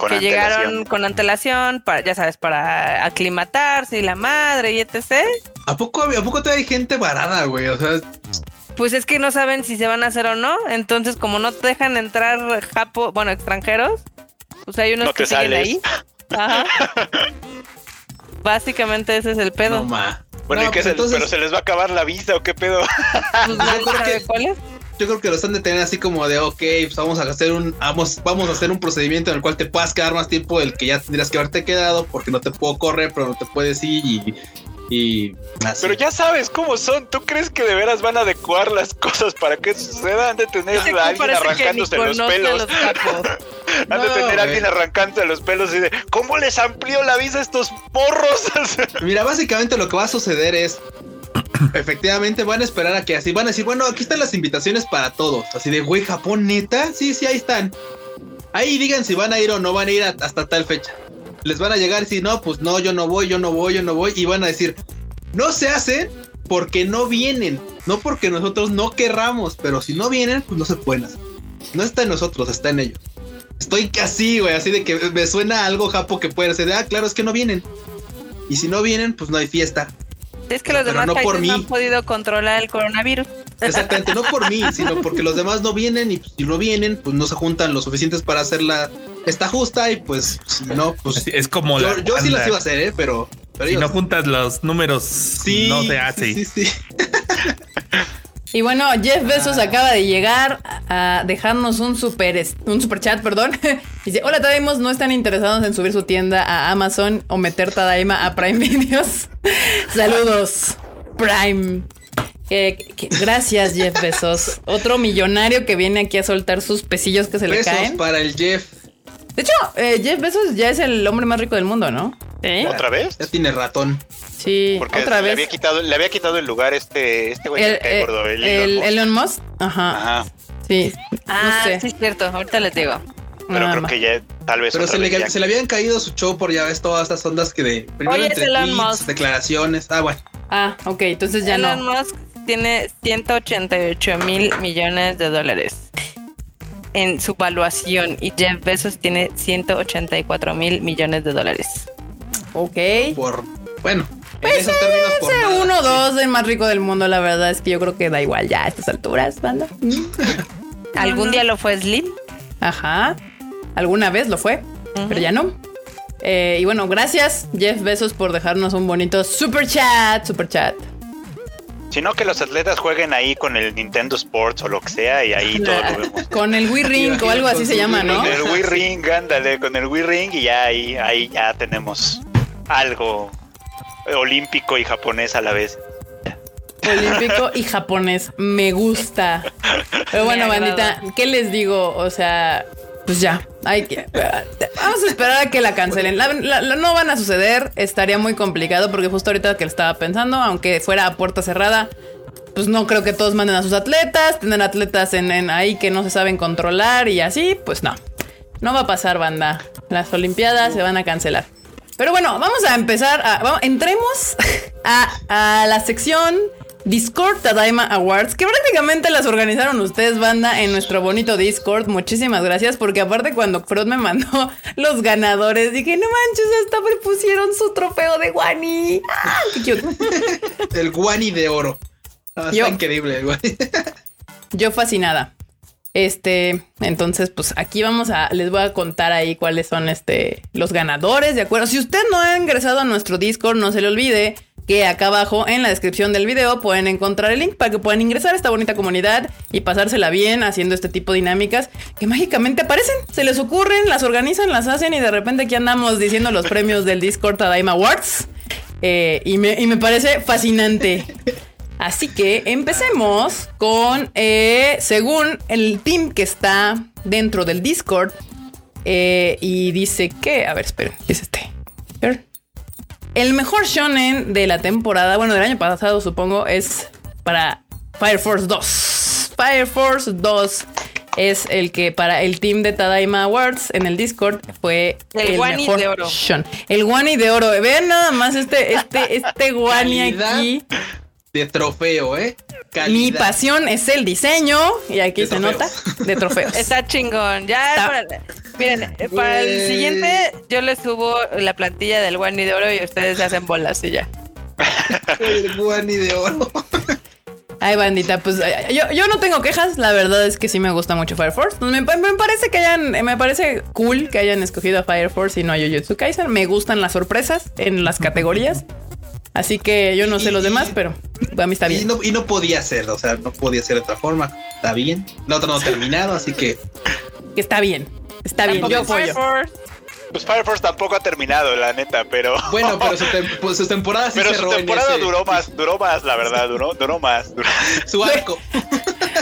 Con que llegaron con antelación, para, ya sabes, para aclimatarse y la madre y etc. ¿A poco, ¿A poco todavía hay gente varada, güey? O sea, Pues es que no saben si se van a hacer o no. Entonces, como no te dejan entrar japo, bueno, extranjeros, pues hay unos No que te siguen sales. ahí. Ajá. Básicamente ese es el pedo. no ma. Bueno, No, ¿y qué pues se- entonces- ¿pero se les va a acabar la visa o qué pedo? Pues cuál es. Yo creo que lo están deteniendo así como de, ok, pues vamos a hacer un, vamos, vamos a hacer un procedimiento en el cual te puedas quedar más tiempo del que ya tendrías que haberte quedado, porque no te puedo correr, pero no te puedes ir y, y así. Pero ya sabes cómo son. ¿Tú crees que de veras van a adecuar las cosas para que eso suceda? Han de tener a alguien arrancándose los pelos. los. Han de No, tener a alguien arrancándose los pelos y de ¿cómo les amplió la visa a estos morros? Mira, básicamente lo que va a suceder es, efectivamente van a esperar a que así, van a decir, bueno, aquí están las invitaciones para todos. Así de, güey, Japón, neta, sí, sí, ahí están. Ahí digan si van a ir o no van a ir hasta tal fecha. Les van a llegar decir, no, pues no, yo no voy, yo no voy, yo no voy. Y van a decir, no se hacen porque no vienen. No porque nosotros no querramos, pero si no vienen, pues no se pueden. No está en nosotros, está en ellos. Estoy casi, güey, así de que me suena algo japo que puede ser ah, claro, es que no vienen. Y si no vienen, pues no hay fiesta. Es que los Pero demás no por han podido controlar el coronavirus. Exactamente, no por mí, sino porque los demás no vienen y si no vienen, pues no se juntan lo suficientes para hacer la esta justa y pues si no, pues Es como yo, la yo sí las iba a hacer, ¿eh? pero, pero Si ellos- no juntas los números, sí, no se hace. Sí, sí, sí. Y bueno, Jeff Bezos acaba de llegar a dejarnos un super, un super chat, perdón. Dice, hola Tadaimos, ¿no están interesados en subir su tienda a Amazon o meter Tadaima a Prime Videos? Saludos, Prime. Eh, que- gracias, Jeff Bezos. Otro millonario que viene aquí a soltar sus pesillos que se le caen. para el Jeff. De hecho, eh, Jeff Bezos ya es el hombre más rico del mundo, ¿no? ¿Eh? ¿Otra vez? Ya tiene ratón. Sí, Porque otra le vez. había quitado, le había quitado el lugar este, este güey El, que eh, gordo, el el Elon Musk. Elon Musk. Ajá. Ajá. Sí. Ah, no sé. sí, es cierto. Ahorita les digo. Pero Nada creo más. que ya tal vez Pero se le, vez ya- se le habían caído su show por ya ves todas estas ondas que de primero Oye, entre es Elon tweets, Musk. declaraciones. Ah, bueno. Ah, ok, entonces ya Elon no. Musk tiene 188 mil millones de dólares en su valuación y Jeff Bezos tiene 184 mil millones de dólares. Ok. Por bueno, en Pues esos términos por ese nada, uno o sí. dos del más rico del mundo, la verdad es que yo creo que da igual ya a estas alturas, banda. ¿Algún día lo fue Slim? Ajá. Alguna vez lo fue, pero ya no. Eh, y bueno, gracias, Jeff Bezos, por dejarnos un bonito super chat, super chat. Sino que los atletas jueguen ahí con el Nintendo Sports o lo que sea y ahí todo lo vemos. Con el Wii Ring o algo así se llama, ¿no? Con el Wii Ring, ándale, con el Wii Ring y ya ahí, ahí ya tenemos algo olímpico y japonés a la vez. Olímpico y japonés. Me gusta. Pero bueno, bandita, ¿qué les digo? O sea, pues ya. Hay que, vamos a esperar a que la cancelen. No van a suceder. Estaría muy complicado porque justo ahorita que lo estaba pensando, aunque fuera a puerta cerrada, pues no creo que todos manden a sus atletas. Tener atletas en, ahí que no se saben controlar y así, pues no. No va a pasar, banda. Las Olimpiadas se van a cancelar. Pero bueno, vamos a empezar a. entremos a la sección Discord Tadaima Awards, que prácticamente las organizaron ustedes, banda, en nuestro bonito Discord. Muchísimas gracias, porque aparte, cuando Freud me mandó los ganadores, dije, no manches, hasta me pusieron su trofeo de Wani. ¡Ah, qué cute! El guani de oro. Ah, está Yo- increíble el guani. Yo fascinada. Este, entonces, pues aquí vamos a, les voy a contar ahí cuáles son este, los ganadores, ¿de acuerdo? Si usted no ha ingresado a nuestro Discord, no se le olvide que acá abajo en la descripción del video pueden encontrar el link para que puedan ingresar a esta bonita comunidad y pasársela bien haciendo este tipo de dinámicas que mágicamente aparecen, se les ocurren, las organizan, las hacen y de repente aquí andamos diciendo los premios del Discord Tadaima Awards. Eh, y, me, y me parece fascinante. Así que empecemos con, eh, según el team que está dentro del Discord, eh, y dice que, a ver, esperen, ¿qué es este? El mejor shonen de la temporada, bueno, del año pasado supongo, es para Fire Force 2. Fire Force 2 es el que para el team de Tadaima Awards en el Discord fue El el, mejor de oro. shonen. El Wani de oro. Vean nada más este, este, este Calidad aquí. De trofeo, ¿eh? Mi pasión es el diseño. Y aquí De se trofeos. nota de trofeos. Está chingón. Ya, Está- para- miren, eh, para el siguiente yo les subo la plantilla del Wani de oro y ustedes se hacen bolas y ya. El guani de oro. Ay, bandita, pues yo, yo no tengo quejas. La verdad es que sí me gusta mucho Fire Force. Me parece que hayan, me parece cool que hayan escogido a Fire Force y no a Jujutsu Kaisen. Me gustan las sorpresas en las categorías. Así que yo no sé los demás, pero a mí está Y bien. no, y no podía ser, o sea, no podía ser de otra forma. Está bien. La otra no ha terminado, así que Que está bien. Está bien, yo apoyo. Pues Fire Force tampoco ha terminado, la neta, pero. bueno, pero su, tem- pues, su temporada sí Pero su en temporada ese- duró más, duró más, la verdad, duró, duró más. duró- Su arco.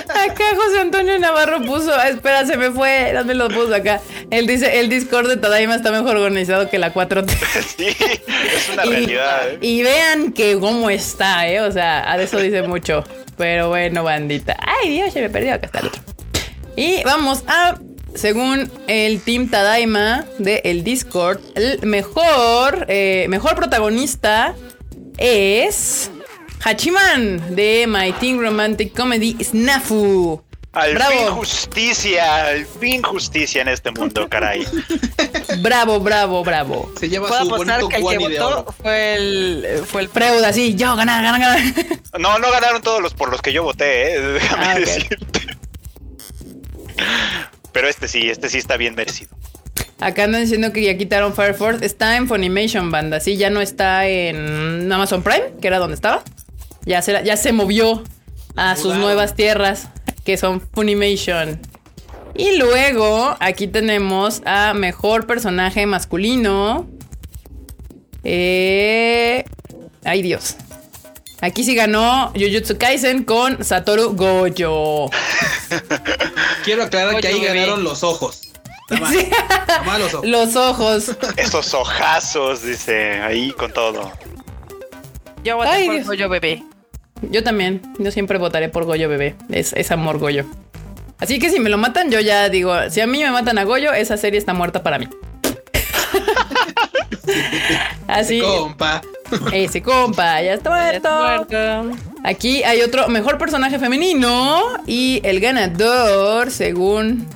Acá José Antonio Navarro puso, ah, espera, se me fue, no me lo puso acá. Él dice, el Discord de Tadaima está mejor organizado que la 4T. Sí, es una Y- realidad. ¿eh? Y vean que cómo está, ¿eh? O sea, de eso dice mucho. Pero bueno, bandita. Ay, Dios, se me perdió. Acá está el otro. Y vamos a, según el Team Tadaima de el Discord, el mejor, eh, mejor protagonista es Hachiman de My Teen Romantic Comedy Snafu. Al Bravo. fin justicia, al fin justicia en este mundo, caray. Bravo, bravo, bravo. Se lleva Puedo su apostar bonito que el que votó fue el, fue el Freud, así, yo, ganar, ganar, ganar. No, no ganaron todos los por los que yo voté, ¿eh? déjame Ah, ok. decirte. Pero este sí, este sí está bien merecido. Acá andan diciendo que ya quitaron Fire Force. Está en Funimation, banda. Sí, ya no está en Amazon Prime, que era donde estaba. Ya se, ya se movió a sus nuevas tierras, que son Funimation. Y luego aquí tenemos a mejor personaje masculino. Eh, ay Dios. Aquí sí ganó Jujutsu Kaisen con Satoru Gojo. Quiero aclarar que ahí ganaron los ojos. Sí. los ojos. Los ojos. Esos ojazos, dice, ahí con todo. Yo voté Ay, por Dios. Goyo Bebé. Yo también. Yo siempre votaré por Goyo bebé. Es, es amor Goyo. Así que si me lo matan, yo ya digo, si a mí me matan a Goyo, esa serie está muerta para mí. Así, Compa. Ese compa, ya está muerto. Muerto. Aquí hay otro mejor personaje femenino y el ganador, según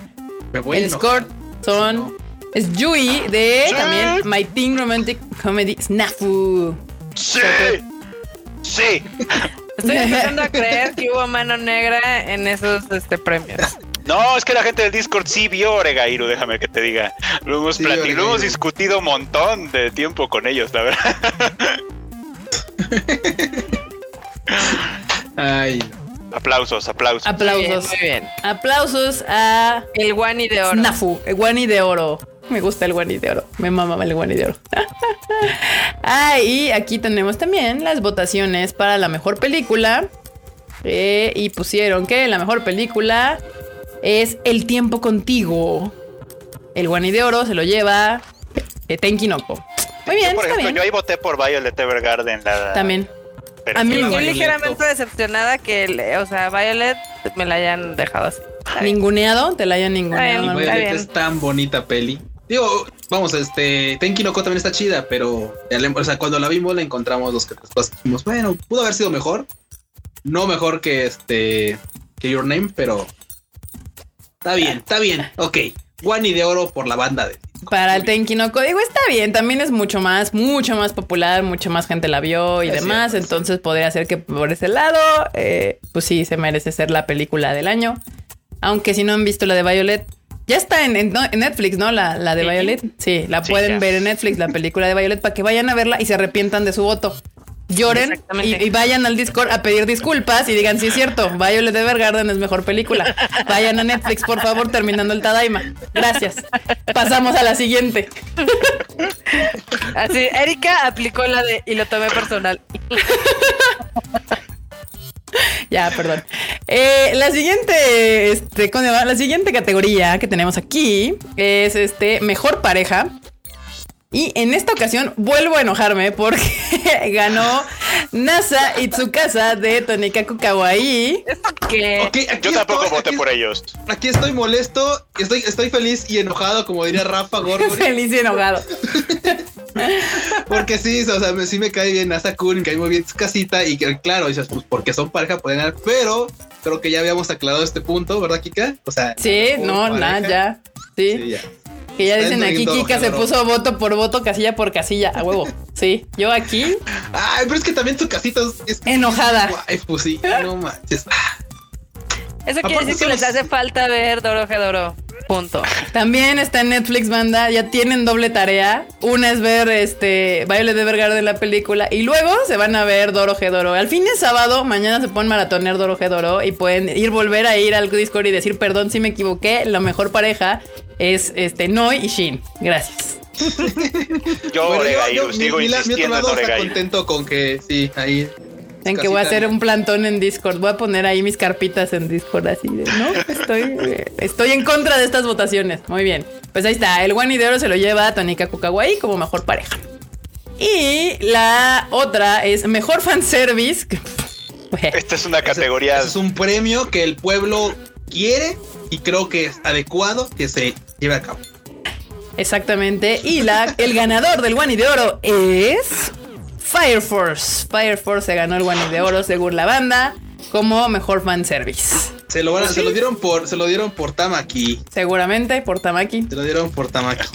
el score, son es Yui de Sí. también My Teen Romantic Comedy Snafu. Sí, sí. Estoy empezando a creer que hubo mano negra en esos este, premios. No, es que la gente del Discord sí vio Oregairu, déjame que te diga. Lo hemos, Sí, plati- lo hemos discutido un montón de tiempo con ellos, la verdad. Ay, Aplausos, aplausos. Aplausos. Muy bien. Aplausos a El Wani de oro. Snafu, el guani de oro. Me gusta el guani de oro. Me mama el guani de oro. ah, y aquí tenemos también las votaciones para la mejor película. Eh, y pusieron que la mejor película es El tiempo contigo. El guani de oro se lo lleva eh, Tenki Noko. Muy bien, yo, por está ejemplo, bien. yo ahí voté por Violet Evergarden. La, También. pero a mí Estoy Violet, ligeramente decepcionada que, o sea, Violet me la hayan dejado así. Está bien. Ninguneado, te la hayan ninguneado. Está Violet es tan bonita peli. Digo, vamos, este, Tenki no Ko también está chida, pero o sea, cuando la vimos la encontramos los que después dijimos, bueno, pudo haber sido mejor. No mejor que este, que Your Name, pero está bien, está bien. Ok, Wani de oro por la banda de. Para el Tenki no Ko, digo, está bien, también es mucho más, mucho más popular, mucha más gente la vio y Es demás, cierto, sí. entonces podría ser que por ese lado, eh, pues sí, se merece ser la película del año. Aunque si no han visto la de Violet, ya está en, en- Netflix, ¿no? La, la de Sí. Violet. Sí, la Sí, pueden ya. ver en Netflix, la película de Violet, para que vayan a verla y se arrepientan de su voto. Lloren y, vayan al Discord a pedir disculpas y digan, sí es cierto, Violet Evergarden es mejor película. Vayan a Netflix, por favor, terminando el Tadaima. Gracias. Pasamos a la siguiente. Así, Erika aplicó la de y lo tomé personal. Ya, perdón. Eh, la siguiente, este, ¿cómo se llama? La siguiente categoría que tenemos aquí es este mejor pareja. Y en esta ocasión vuelvo a enojarme porque ganó Nasa Itsukasa de Tonikaku Kawaii. Que Ok, aquí Yo tampoco estoy- voté aquí- por ellos. Aquí estoy molesto, estoy, estoy feliz y enojado, como diría Rafa Gorgori, Feliz y enojado. porque sí, o sea, me- sí me cae bien Asa Kun, me cae muy bien su casita y que, claro, dices, pues porque son pareja pueden ganar, pero creo que ya habíamos aclarado este punto, ¿verdad, Kika? O sea, Sí, no, nada, ya. Sí, Sí, ya. Que ya dicen aquí, Kika se puso voto por voto, casilla por casilla, a huevo. Sí, yo aquí, Ay, pero es que también tu casita es, enojada. Guay, pues sí, no manches. Eso quiere Aparte decir que somos- les hace falta ver Doro Gedoro. Punto. También está en Netflix, banda. Ya tienen doble tarea. Una es ver este Violet Evergarden la película y luego se van a ver Doro Doro. Al fin es sábado, mañana se pueden maratonear Doro Doro y pueden ir volver a ir al Discord y decir, perdón si me equivoqué, la mejor pareja es este Noi y Shin. Gracias. Yo, bueno, mi- sigo mi- mi otro insistiendo en lado está Oregairu. contento con que sí, ahí. En que voy a hacer un plantón en Discord. Voy a poner ahí mis carpitas en Discord así de, no, estoy, eh, estoy en contra de estas votaciones. Muy bien. Pues ahí está. El Wani de Oro se lo lleva a Tonika Kukawai como mejor pareja. Y la otra es mejor fanservice. Esta es una categoría. Es un premio que el pueblo quiere y creo que es adecuado que se lleve a cabo. Exactamente. Y la, el ganador del Wani de Oro es Fire Force. Fire Force se ganó el Wani de Oro según la banda como mejor fanservice. Se lo, van a- Pues se lo dieron por, se lo dieron por Tamaki. Seguramente por Tamaki. Se lo dieron por Tamaki.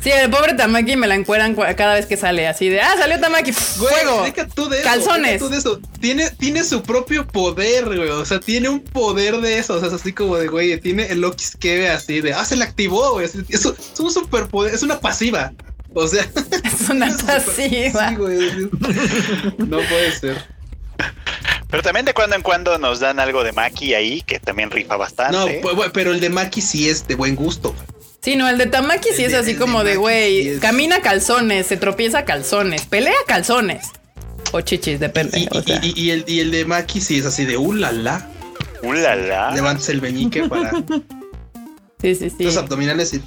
Sí, el pobre Tamaki me la encueran cada vez que sale así de, ah, salió Tamaki, Güey, fuego. deja tú de eso, Calzones. deja tú de eso. Tiene, tiene su propio poder, güey. O sea, tiene un poder de eso. O sea, es así como de, güey, tiene el Loki así de, ah, se le activó, güey. es un superpoder, es una pasiva. O sea, Es una es súper- pasiva. Sí, güey. No puede ser. Pero también de cuando en cuando nos dan algo de Maki ahí, que también rifa bastante. No, pues, pero el de Maki sí es de buen gusto. Sí, no, el de Tamaki sí El es de- así como de, güey, sí camina calzones, se tropieza calzones, pelea calzones. O chichis, depende. Y, o sea. y- y el, y el de Maki sí es así de uh, la, la. ¡Ulala! Levantas el meñique para sí, sí, sí. los abdominales y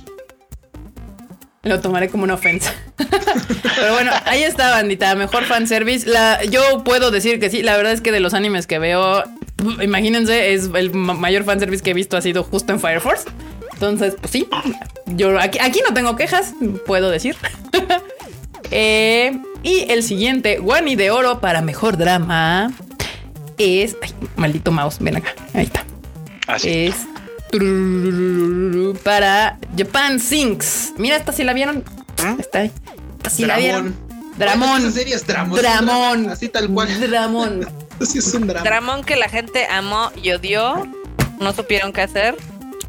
Lo tomaré como una ofensa. Pero bueno, ahí está, bandita. Mejor fanservice. La, yo puedo decir que sí. La verdad es que de los animes que veo, imagínense, es el ma- mayor fanservice que he visto ha sido justo en Fire Force. Entonces, pues sí. Yo aquí, aquí no tengo quejas, puedo decir. Eh, y el siguiente, Wani de Oro para mejor drama, es. Ay, maldito mouse, ven acá. Ahí está Así. es tururururu para Japan Sinks. Mira, esta sí la vieron. Está ahí. Esta sí la vieron. Dramón. Esa serie es Dramón. Dramón. Así tal cual. Dramón. Así es un drama. Dramón que la gente amó y odió. No supieron qué hacer.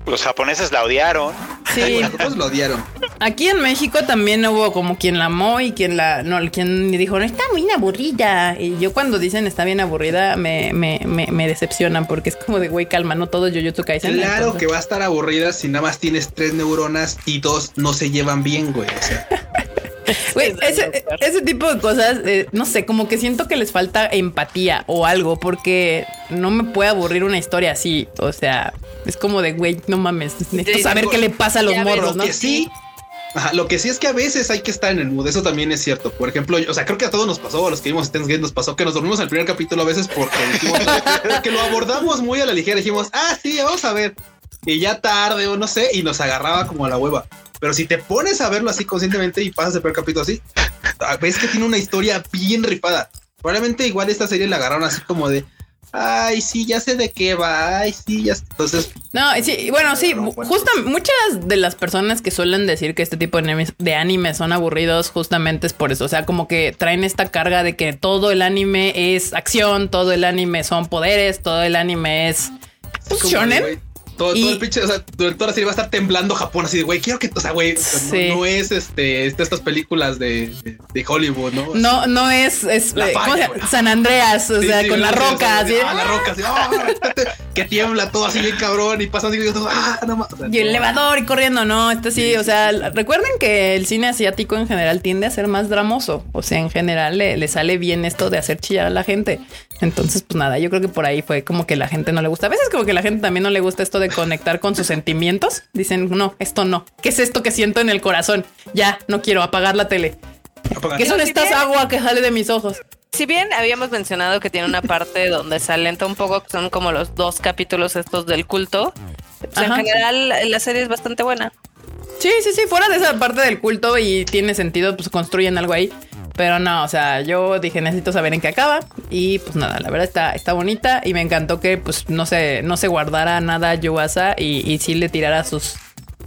Los japoneses la odiaron. Sí. Todos lo odiaron. Aquí en México también hubo como quien la amó y quien la. No, quien dijo, no, está muy aburrida. Y yo cuando dicen está bien aburrida, me, me, me, me decepcionan porque es como de güey, calma, no todo Jujutsu Kaisen. Claro entonces- que va a estar aburrida si nada más tienes tres neuronas y dos no se llevan bien, güey. O sea, Güey, ese, ese tipo de cosas, eh, no sé, como que siento que les falta empatía o algo, porque no me puede aburrir una historia así. O sea, es como de, güey, no mames, necesito saber qué le pasa a los morros, ¿no? que sí. Ajá, lo que sí es que a veces hay que estar en el mood, eso también es cierto. Por ejemplo, yo- o sea, creo que a todos nos pasó, a los que vimos Steins Gate nos pasó que nos dormimos el primer capítulo a veces porque dijimos, que lo abordamos muy a la ligera, dijimos, ah, sí, vamos a ver. Y ya tarde o no sé, y nos agarraba como a la hueva. Pero si te pones a verlo así conscientemente y pasas el primer capítulo así, ah, ves que tiene una historia bien rifada. Probablemente igual esta serie la agarraron así como de, ay, sí, ya sé de qué va, ay, sí, ya. sé". Entonces, No, sí, bueno, sí, bueno. justo muchas de las personas que suelen decir que este tipo de animes, de anime son aburridos, justamente es por eso. O sea, como que traen esta carga de que todo el anime es acción, todo el anime son poderes, todo el anime es pues, shonen. Todo, Y- todo el pinche, o sea, durante toda la serie va a estar temblando Japón así de, güey, quiero que, o sea, güey, no- es este, este- estas películas de, de, de Hollywood, ¿no? No, no es, es La. San Andreas, o Sí, sea, sí, con la sí, roca, sí, así. ah, la roca, así, ah, que tiembla todo así bien cabrón y pasan así, y todo, ah, no más. o sea, Y el no. elevador y corriendo, no, este sí, o sea, recuerden que el cine asiático en general tiende a ser más dramoso, o sea, en general le, le sale bien esto de hacer chillar a la gente. Entonces, pues nada, yo creo que por ahí fue como que la gente no le gusta. A veces como que la gente también no le gusta esto de conectar con sus sentimientos. Dicen, no, esto no. ¿Qué es esto que siento en el corazón? Ya, no quiero apagar la tele. ¿Qué son si estas bien- agua que sale de mis ojos? Si bien habíamos mencionado que tiene una parte donde se alenta un poco, que son como los dos capítulos estos del culto, pues en general la serie es bastante buena. Sí, sí, sí, fuera de esa parte del culto y tiene sentido, pues construyen algo ahí. Pero no, o sea, yo dije, necesito saber en qué acaba. Y pues nada, la verdad está, está bonita y me encantó que pues no se, no se guardara nada Yuasa y, y sí le tirara sus,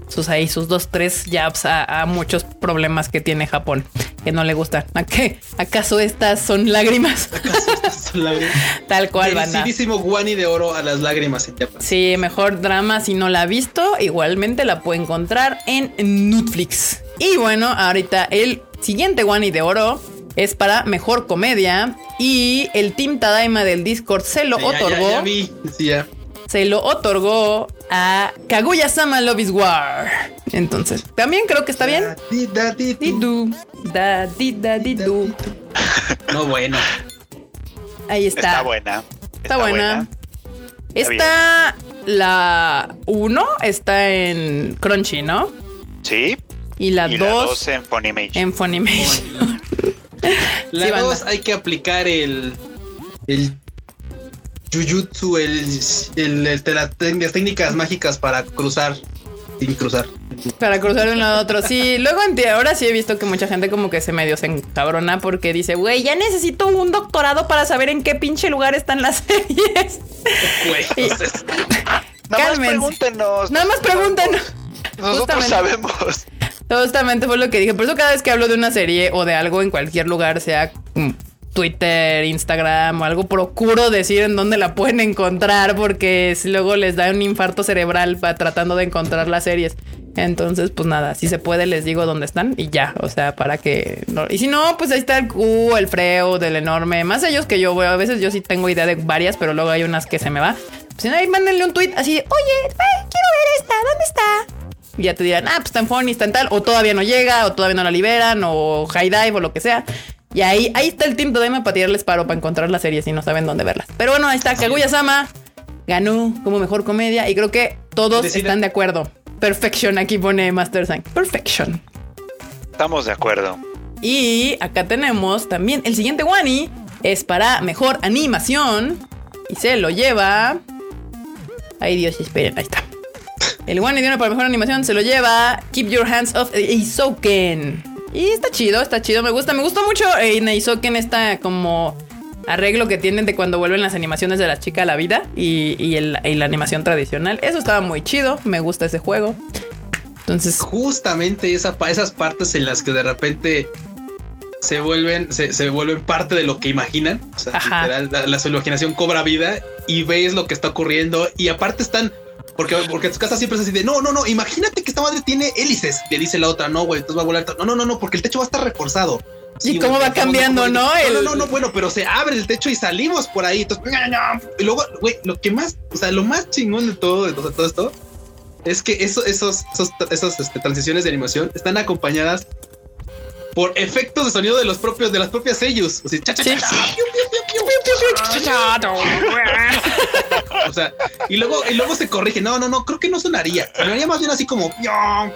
sus ahí, sus dos, tres jabs a, a muchos problemas que tiene Japón, que no le gustan. ¿A qué? ¿Acaso estas son lágrimas? Tal cual, banda. Guani de oro a las lágrimas en Japan. Sí, mejor drama si no la ha visto, igualmente la puede encontrar en Netflix. Y bueno, ahorita el siguiente Wani de Oro es para mejor comedia y el Team Tadaima del Discord se lo Ya, ya, otorgó, Ya, vi, sí, ya. se lo otorgó a Kaguya-sama Love is War. Entonces, también creo que está bien. No, bueno. Ahí está. Está buena. Está buena. Está Está la 1 está en Crunchy, ¿no? Sí. Y la y la 2 dos en Funimation. en Funimation. La Sí, banda. dos hay que aplicar el. El. Jujutsu, el. el, el- te- la- las técnicas mágicas para cruzar sin cruzar. Para cruzar de un lado a otro. Sí, luego en ahora sí he visto que mucha gente como que se medio se encabrona porque dice, güey, ya necesito un doctorado para saber en qué pinche lugar están las series. Güey, entonces, Nada más pregúntenos. Nada más pregúntenos. Nosotros justamente. sabemos. Justamente fue lo que dije. Por eso cada vez que hablo de una serie o de algo en cualquier lugar, sea mm, Twitter, Instagram o algo, procuro decir en dónde la pueden encontrar porque luego les da un infarto cerebral tratando de encontrar las series. Entonces, pues nada, si se puede, les digo dónde están y ya. O sea, para que. Y si no, pues ahí está el Q, el Freo, del enorme. Más ellos que yo, a veces yo sí tengo idea de varias, pero luego hay unas que se me va. Pues ahí mándenle un tweet así oye, quiero ver esta, ¿dónde está? Y ya te dirán, ah, pues está en Funny, está en tal, o todavía no llega, o todavía no la liberan, o High Dive, o lo que sea. Y ahí, ahí está el team Tadaima para tirarles paro para encontrar la serie si no saben dónde verlas. Pero bueno, ahí está, Kaguya-sama ganó como mejor comedia y creo que todos están de acuerdo. Perfection, aquí pone Master Sign. Perfection. Estamos de acuerdo. Y acá tenemos también el siguiente Wani. Es para mejor animación. Y se lo lleva. Ay Dios, esperen, ahí está. El Wani de para mejor animación se lo lleva Keep Your Hands Off Isoken. Y está chido, está chido, me gusta. Me gustó mucho en Isoken esta como arreglo que tienen de cuando vuelven las animaciones de la chica a la vida y, el, la animación tradicional. Eso estaba muy chido, me gusta ese juego. Entonces, justamente esa, esas partes en las que de repente se vuelven, se, vuelven parte de lo que imaginan. O sea, la, la, su imaginación cobra vida y ves lo que está ocurriendo. Y aparte están, porque, porque tu casa siempre es así de no, no, no. Imagínate que esta madre tiene hélices. Le dice la otra, no, güey, entonces va a volar. No, no, no, no, porque el techo va a estar reforzado. ¿Y cómo va cambiando, no? No, no, no, bueno, pero se abre el techo y salimos por ahí. Entonces, y luego, güey, lo que más, o sea, lo más chingón de todo, de todo esto, es que eso, esos, esos, esos este, transiciones de animación están acompañadas por efectos de sonido de los propios, de las propias sellos. O sea, o sea, y luego, y luego se corrige. No, no, no, creo que no sonaría. Sonaría más bien así como. Ah,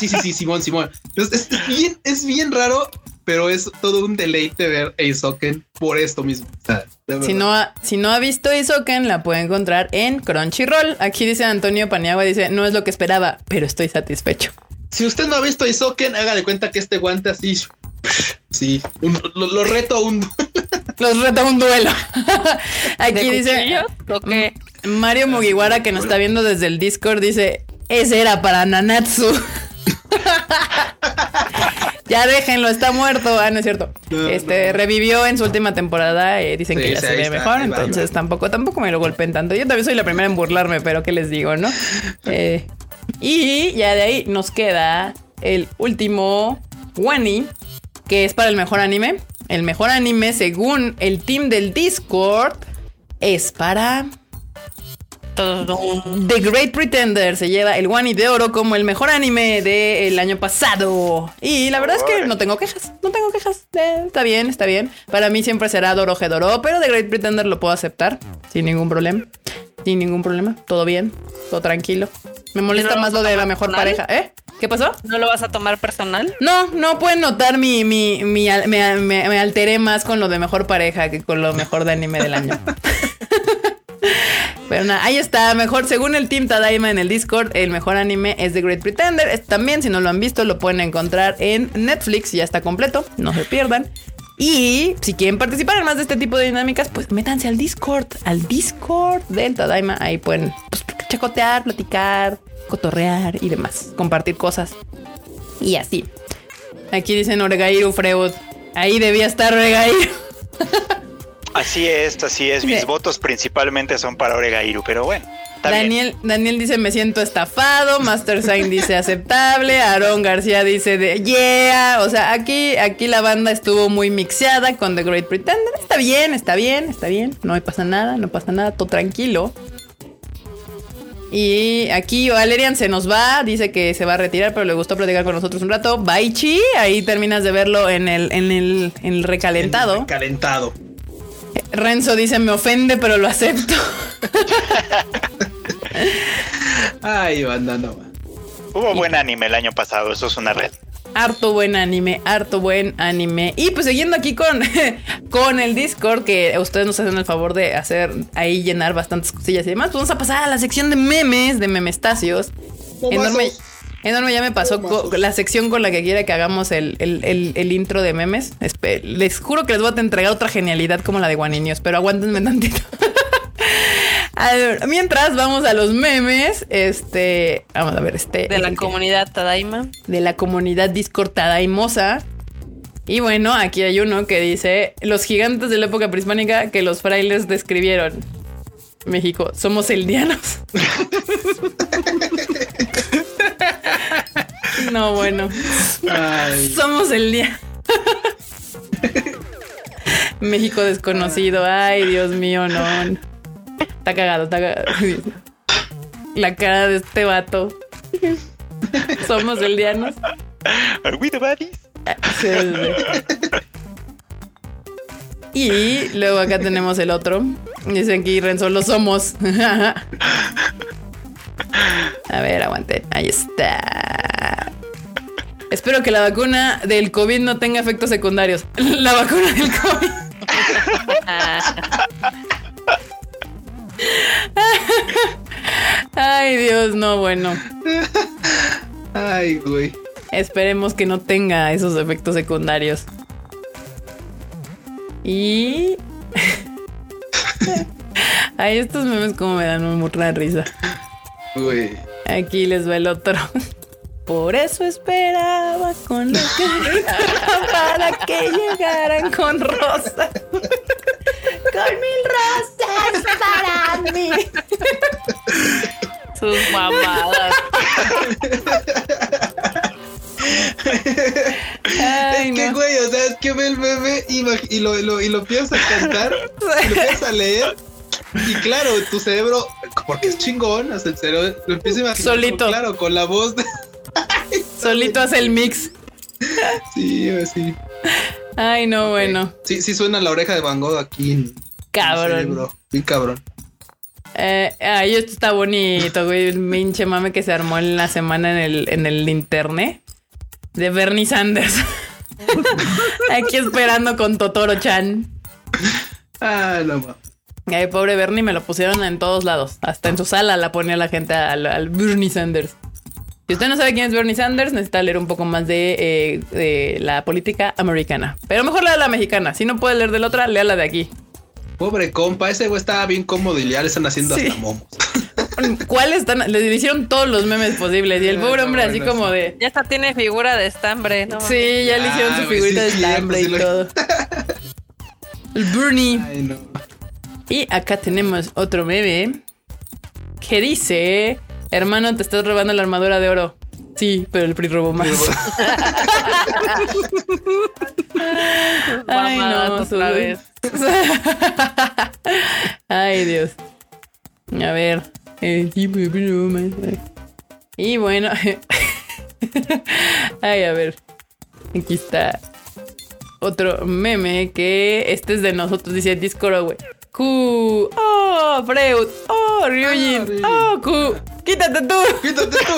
sí, sí, sí, Simón, Simón. Es, bien, es bien raro, pero es todo un deleite ver Isoken por esto mismo. si, no ha, si no ha visto Isoken, la puede encontrar en Crunchyroll. Aquí dice Antonio Paniagua, dice, no es lo que esperaba, pero estoy satisfecho. Si usted no ha visto Isoken, haga de cuenta que este guante así... Sí, lo, reto a un... Los reto a un duelo. Aquí dice... Mario Mugiwara, que nos está viendo desde el Discord, dice... Ese era para Nanatsu. ya déjenlo, está muerto. Ah, no es cierto. este revivió en su última temporada. y dicen que ya se ve mejor. Entonces tampoco, tampoco me lo golpeen tanto. Yo también soy la primera en burlarme, pero ¿qué les digo, no? Eh, y ya de ahí nos queda el último Wani, que es para el mejor anime. El mejor anime, según el team del Discord, es para The Great Pretender se lleva el Wani de Oro como el mejor anime del año pasado. Y la verdad es que no tengo quejas, no tengo quejas. Eh, está bien, está bien. Para mí siempre será Doro Doro, pero The Great Pretender lo puedo aceptar sin ningún problema. Sin ningún problema, todo bien, todo tranquilo. Me molesta más lo de la mejor pareja, ¿eh? ¿Qué pasó? ¿No lo vas a tomar personal? No, no pueden notar mi, mi, mi me, me alteré más con lo de mejor pareja que con lo mejor de anime del año. Pero nada, ahí está. Mejor, según el Team Tadaima en el Discord, el mejor anime es The Great Pretender. también, si no lo han visto, lo pueden encontrar en Netflix. Ya está completo. No se pierdan. Y si quieren participar en más de este tipo de dinámicas, pues métanse al Discord, al Discord del Tadaima. Ahí pueden pues, chacotear, platicar, cotorrear y demás. Compartir cosas. Y así. Aquí dicen Oregairu Freud. Ahí debía estar Oregairu. Así es, así es. Mis votos principalmente son para Oregairu, pero bueno. Daniel, Daniel dice me siento estafado, Master Sign dice aceptable, Aaron García dice de yeah, o sea, aquí, aquí la banda estuvo muy mixeada con The Great Pretender, está bien, está bien, está bien, no me pasa nada, no pasa nada, todo tranquilo. Y aquí Valerian se nos va, dice que se va a retirar, pero le gustó platicar con nosotros un rato. Baichi, ahí terminas de verlo en el, en el, en el recalentado. En el recalentado. Renzo dice, me ofende, pero lo acepto. Ay, banda, no. Hubo buen anime el año pasado, eso es una red. Harto buen anime, harto buen anime. Y pues siguiendo aquí con, con el Discord, que ustedes nos hacen el favor de hacer ahí llenar bastantes cosillas y demás, pues vamos a pasar a la sección de memes, de memestacios. Enorme, Enorme, ya me pasó la sección con la que quiera que hagamos el, intro de memes. les juro que les voy a entregar otra genialidad como la de Guaninios, pero aguántenme tantito. Mientras vamos a los memes, este, vamos a ver, este. De la comunidad Tadaima. De la comunidad Discord Tadaimosa. Y bueno, aquí hay uno que dice: Los gigantes de la época prehispánica que los frailes describieron. México, somos eldianos. no, bueno. Ay, Somos el día. México desconocido. Ay, Dios mío, no. Está cagado, está cagado. La cara de este vato. Somos el dianos. Are we the baddies? Sí, sí. Y luego acá tenemos el otro. Dicen que Renzo lo somos. A ver, aguante. Ahí está. Espero que la vacuna del COVID no tenga efectos secundarios. La vacuna del COVID. Ay, Dios, no, bueno. ay, güey. Esperemos que no tenga esos efectos secundarios. Y. Ay, estos memes como me dan mucha risa. Güey. Aquí les va el otro. Por eso esperaba con lo que para que llegaran con rosas. Con mil rosas para mí. Sus mamadas. Ay, es que, no. güey, o sea, es que ve el meme y, y lo, lo- y lo a cantar, y lo empiezas a leer. Y claro, tu cerebro, porque es chingón, hasta el cerebro lo empieza a imaginar. Solito. Claro, con la voz de. Solito hace el mix. Sí, sí. Ay, no, bueno. Sí, sí suena la oreja de Van Gogh aquí en. en el Cabrón. cerebro. Sí, cabrón. Eh, ay, esto está bonito, güey. El pinche mame que se armó en la semana en el, en el internet de Bernie Sanders. Aquí esperando con Totoro Chan. Ah, no mames. Ay, pobre Bernie, me lo pusieron en todos lados. Hasta en su sala la ponía la gente al, al Bernie Sanders. Si usted no sabe quién es Bernie Sanders, necesita leer un poco más de, eh, de la política americana. Pero mejor lea la mexicana. Si no puede leer de la otra, lea la de aquí. Pobre compa, ese güey estaba bien cómodo y ya le están haciendo Sí. hasta momos. ¿Cuáles están? Le hicieron todos los memes posibles. Y el pobre hombre así como de... Ya hasta tiene figura de estambre, ¿no? Sí, ya le hicieron Ah, su güey, figurita sí de estambre sí y todo. El Bernie. Ay, no. Y acá tenemos otro meme que dice: Hermano, te estás robando la armadura de oro. Sí, pero el PRI robó más. Ay, no, otra vez. Ay, Dios. A ver. Y bueno. Ay, a ver. Aquí está. Otro meme que este es de nosotros, dice Discord, güey. Q. Oh, Freud. Oh, Ryujin. Ah, Ryujin. Oh, Q. Quítate tú. Quítate tú.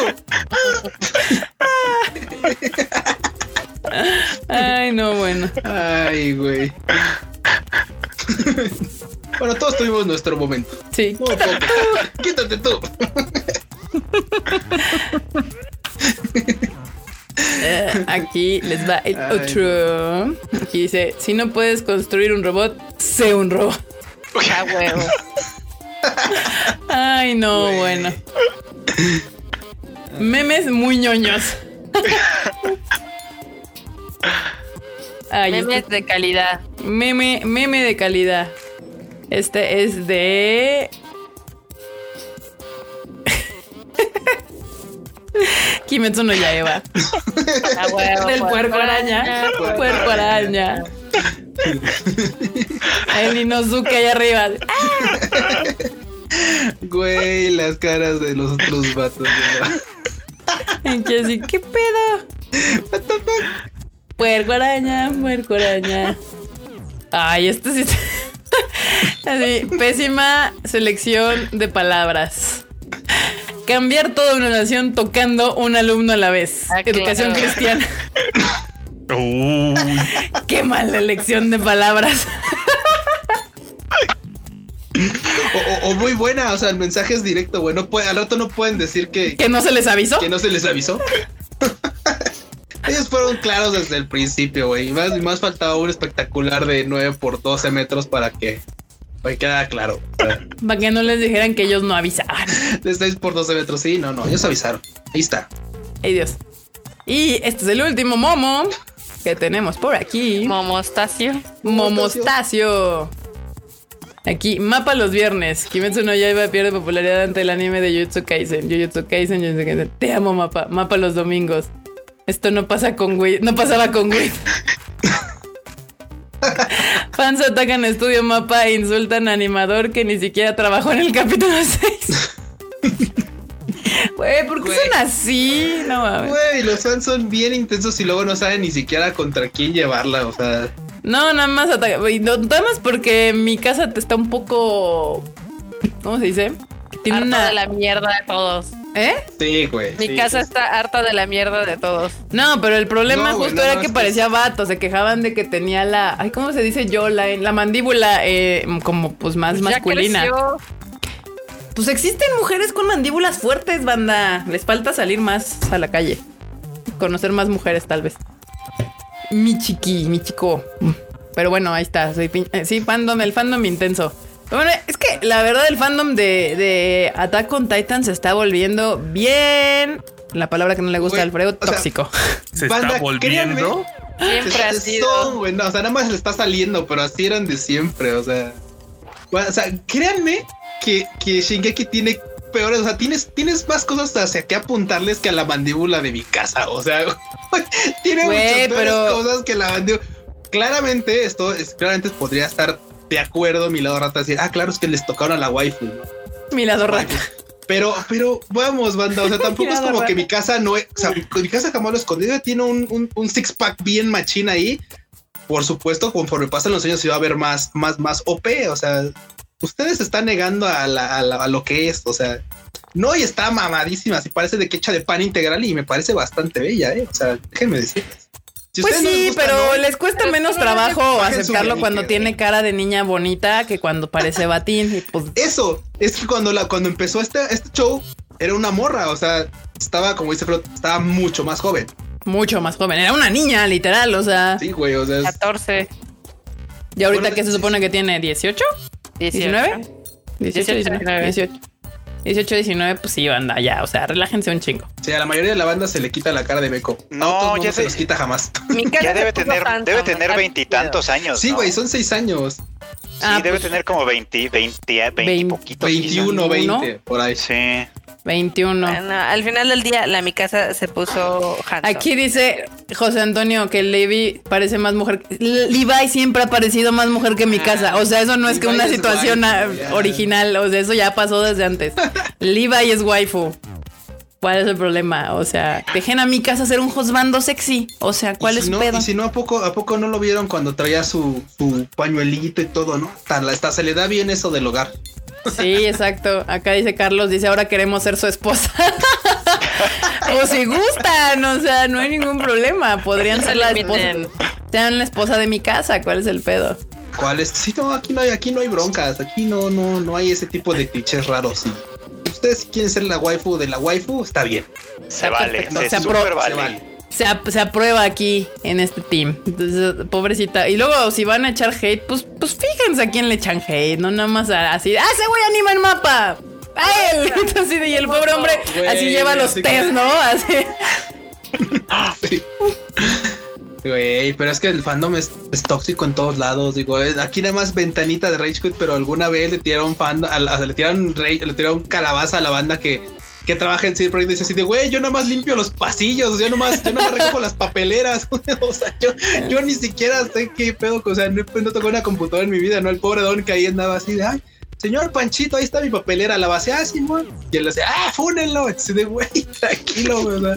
Ay, no, bueno. Ay, güey. bueno, todos tuvimos nuestro momento. Sí. Quítate tú. Eh, aquí les va el Ay. otro. Aquí dice: Si no puedes construir un robot, sé un robot. A huevo. Ay, no, bueno. Memes muy ñoños. Ay, Memes este- de calidad. meme, meme de calidad. Este es de. Kimetsu no Yaiba. A huevo. Del puerco araña. Puerco araña. El Inosuke allá arriba. Güey, las caras de los otros vatos. ¿no? Y que así, ¿qué pedo? Puerco araña, puerco araña. Ay, esto sí. está- Así, pésima selección de palabras. Cambiar toda una nación tocando un alumno a la vez. Ah, Educación claro. cristiana. Uy, Qué mala elección de palabras. O, o- o muy buena, o sea, el mensaje es directo, güey. No puede, al rato no pueden decir que, Que no se les avisó. que no se les avisó. Fueron claros desde el principio, güey. Y más, y más faltaba un espectacular de 9 por 12 metros para que para que quedara claro. Para que no les dijeran que ellos no avisaban. de 6 por 12 metros, sí, no, no, ellos avisaron. Ahí está. Ay, Dios. Y este es el último momo que tenemos por aquí. Momostacio. Momostacio. Aquí, mapa los viernes. Kimetsu no Yaiba pierde popularidad ante el anime de Jujutsu Kaisen. Jujutsu Kaisen, Jujutsu Kaisen. Te amo, mapa. Mapa los domingos. Esto no pasa con Wit. No pasaba con Wit. Fans atacan Estudio Mapa e insultan a animador que ni siquiera trabajó en el capítulo 6. Güey, ¿por qué son así? No mames. Güey, los fans son bien intensos y luego no saben ni siquiera contra quién llevarla. O sea, No, nada más ataca. No, nada más porque mi casa te está un poco. ¿Cómo se dice? Tiene una. de la mierda de todos. ¿Eh? sí, güey. Mi sí, casa sí. está harta de la mierda de todos. No, pero el problema No, güey, justo no, era no, que es que parecía vato. Se quejaban de que tenía la. Ay, ¿cómo se dice yo? La, la mandíbula eh, como pues más Ya masculina. creció. Pues existen mujeres con mandíbulas fuertes, banda. Les falta salir más a la calle. Conocer más mujeres, tal vez. Mi chiqui, mi chico. Pero bueno, ahí está. Soy pin- eh, sí, fandom, el fandom intenso. Bueno, es que la verdad el fandom de, de Attack on Titan se está volviendo bien. La palabra que no le gusta a Güey, Alfredo, sea, tóxico. Se Banda, está volviendo. Siempre ha Son, sido. no, o sea, nada más le está saliendo, pero así eran de siempre, o sea. Bueno, o sea, créanme que, que Shingeki tiene peores, o sea, tienes, tienes más cosas hacia que apuntarles que a la mandíbula de mi casa, o sea, tiene Güey, muchas peores pero- cosas que la mandíbula. Claramente, esto es, claramente podría estar de acuerdo mi lado rata decir, ah, claro, es que les tocaron a la waifu, ¿no? Mi lado rata. Pero, pero vamos, banda. O sea, tampoco es como que mi casa no es. O sea, mi casa jamás lo escondido tiene un, un, un six pack bien machín ahí. Por supuesto, conforme pasan los años, se va a ver más, más, más OP. O sea, ustedes están negando a, la- a la- a lo que es. O sea, no, y está mamadísima. Así parece de que echa de pan integral y me parece bastante bella. ¿eh? O sea, déjenme decirles. Si Pues no sí, gusta, pero ¿no? les cuesta Pero menos trabajo aceptarlo cuando tiene cara de niña bonita que cuando parece batín. Y pues Eso es que cuando la cuando empezó este, este show era una morra. O sea, estaba, como dice Fred, estaba mucho más joven. mucho más joven. Era una niña, literal. O sea, Sí, güey. O sea, es- 14, y ahorita Bueno, que se supone que tiene 18, 18. 19, 18, 19, 19. 18, 18, 19, pues sí, banda, ya. O sea, relájense un chingo. Sí, a la mayoría de la banda se le quita la cara de Beco. No, ya ya se se- los quita jamás. Mi casa Ya debe tener, debe tener veintitantos años. Sí, ¿no? güey, son seis años. Sí, Ah, debe pues, tener como 20, 20, 20 Vein- poquitos. quizá. 21, 21. 20, por ahí. Sí. 21. Bueno, al final del día, la mi casa se puso Hanson. Aquí dice José Antonio que Levi parece más mujer. Levi siempre ha parecido más mujer que mi casa. O sea, eso no es que una es situación waifu, original. O sea, eso ya pasó desde antes. Levi es waifu. ¿Cuál es el problema? O sea, dejen a mi casa ser un josbando sexy. O sea, ¿cuál es no, pedo? Y si no, ¿a poco, ¿a poco no lo vieron cuando traía su, su pañuelito y todo, no? Hasta se le da bien eso del hogar. Sí, exacto. Acá dice Carlos, dice, ahora queremos ser su esposa. o si gustan, o sea, no hay ningún problema. Podrían ser la esposa. Sean la esposa de mi casa. ¿Cuál es el pedo? ¿Cuál es? Sí, no, aquí no hay, aquí no hay broncas. Aquí no, no, no hay ese tipo de clichés raros. Sí. Ustedes quieren ser la waifu de la waifu, está bien. Se vale. Se, Se súper apro- vale. Se vale. Se, ap- se aprueba aquí en este team. Entonces, pobrecita. Y luego, si van a echar hate, pues, pues fíjense a quién le echan hate, no nada más así. ¡Ah, ese güey anima el mapa! ¡A él! Entonces, y el pobre hombre Güey, así lleva los así test, que- ¿no? Así. Sí. Güey, pero es que el fandom es, es tóxico en todos lados. Digo, es- aquí nada más ventanita de Rage Quit, pero alguna vez le tiraron fandom, a la- le tiraron le tiraron calabaza a la banda que, que trabaja en CD Projekt. Dice así de, güey, yo nada más limpio los pasillos, yo nomás, yo nomás recojo las papeleras. o sea, yo, yo ni siquiera sé qué pedo, o sea, no, no tocó una computadora en mi vida, ¿no? El pobre don que ahí andaba así de, ay. Señor Panchito, ahí está mi papelera, la base, ah, Simón. Y él le dice, ah, fúnenlo. Así de, güey, tranquilo, güey. o sea.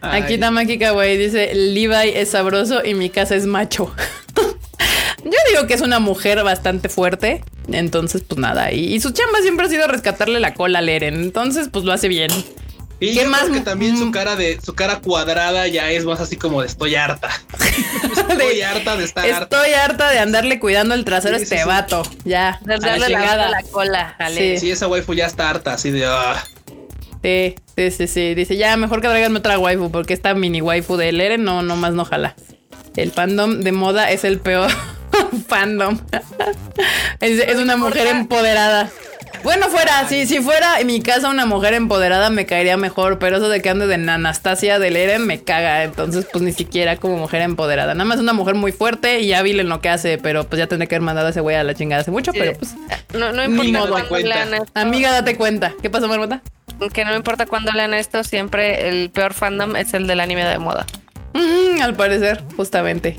Aquí. Tamaki Kawaii dice: Levi es sabroso y mi casa es macho. Yo digo que es una mujer bastante fuerte. Entonces, pues nada. Y, y su chamba siempre ha sido rescatarle la cola al Eren. Entonces, pues lo hace bien. Y ¿Qué yo más? creo que también su Mm. cara de su cara cuadrada ya es más así como de estoy harta. estoy De- harta de estar harta. Estoy harta de andarle cuidando el trasero a Sí, sí, este sí. vato. Ya. De a la darle la, la cola. Ale. Sí, esa waifu ya está harta, así de ah. Sí, sí, sí, sí. Dice, ya, mejor que traiganme otra waifu, porque esta mini waifu de Eren no, no más no jala. El fandom de moda es el peor fandom. es, es una mujer empoderada. Bueno, fuera, si, si fuera en mi casa una mujer empoderada me caería mejor, pero eso de que ande de Anastasia del Eren me caga, entonces pues ni siquiera como mujer empoderada. Nada más una mujer muy fuerte y hábil en lo que hace, pero pues ya tendré que haber mandado a ese güey a la chingada hace mucho, Sí. pero pues... No, no Ni importa modo, cuenta. lean esto. Amiga, date cuenta. ¿Qué pasó, Marmota? que no importa cuándo lean esto, siempre el peor fandom es el del anime de moda. Mm, al parecer, justamente.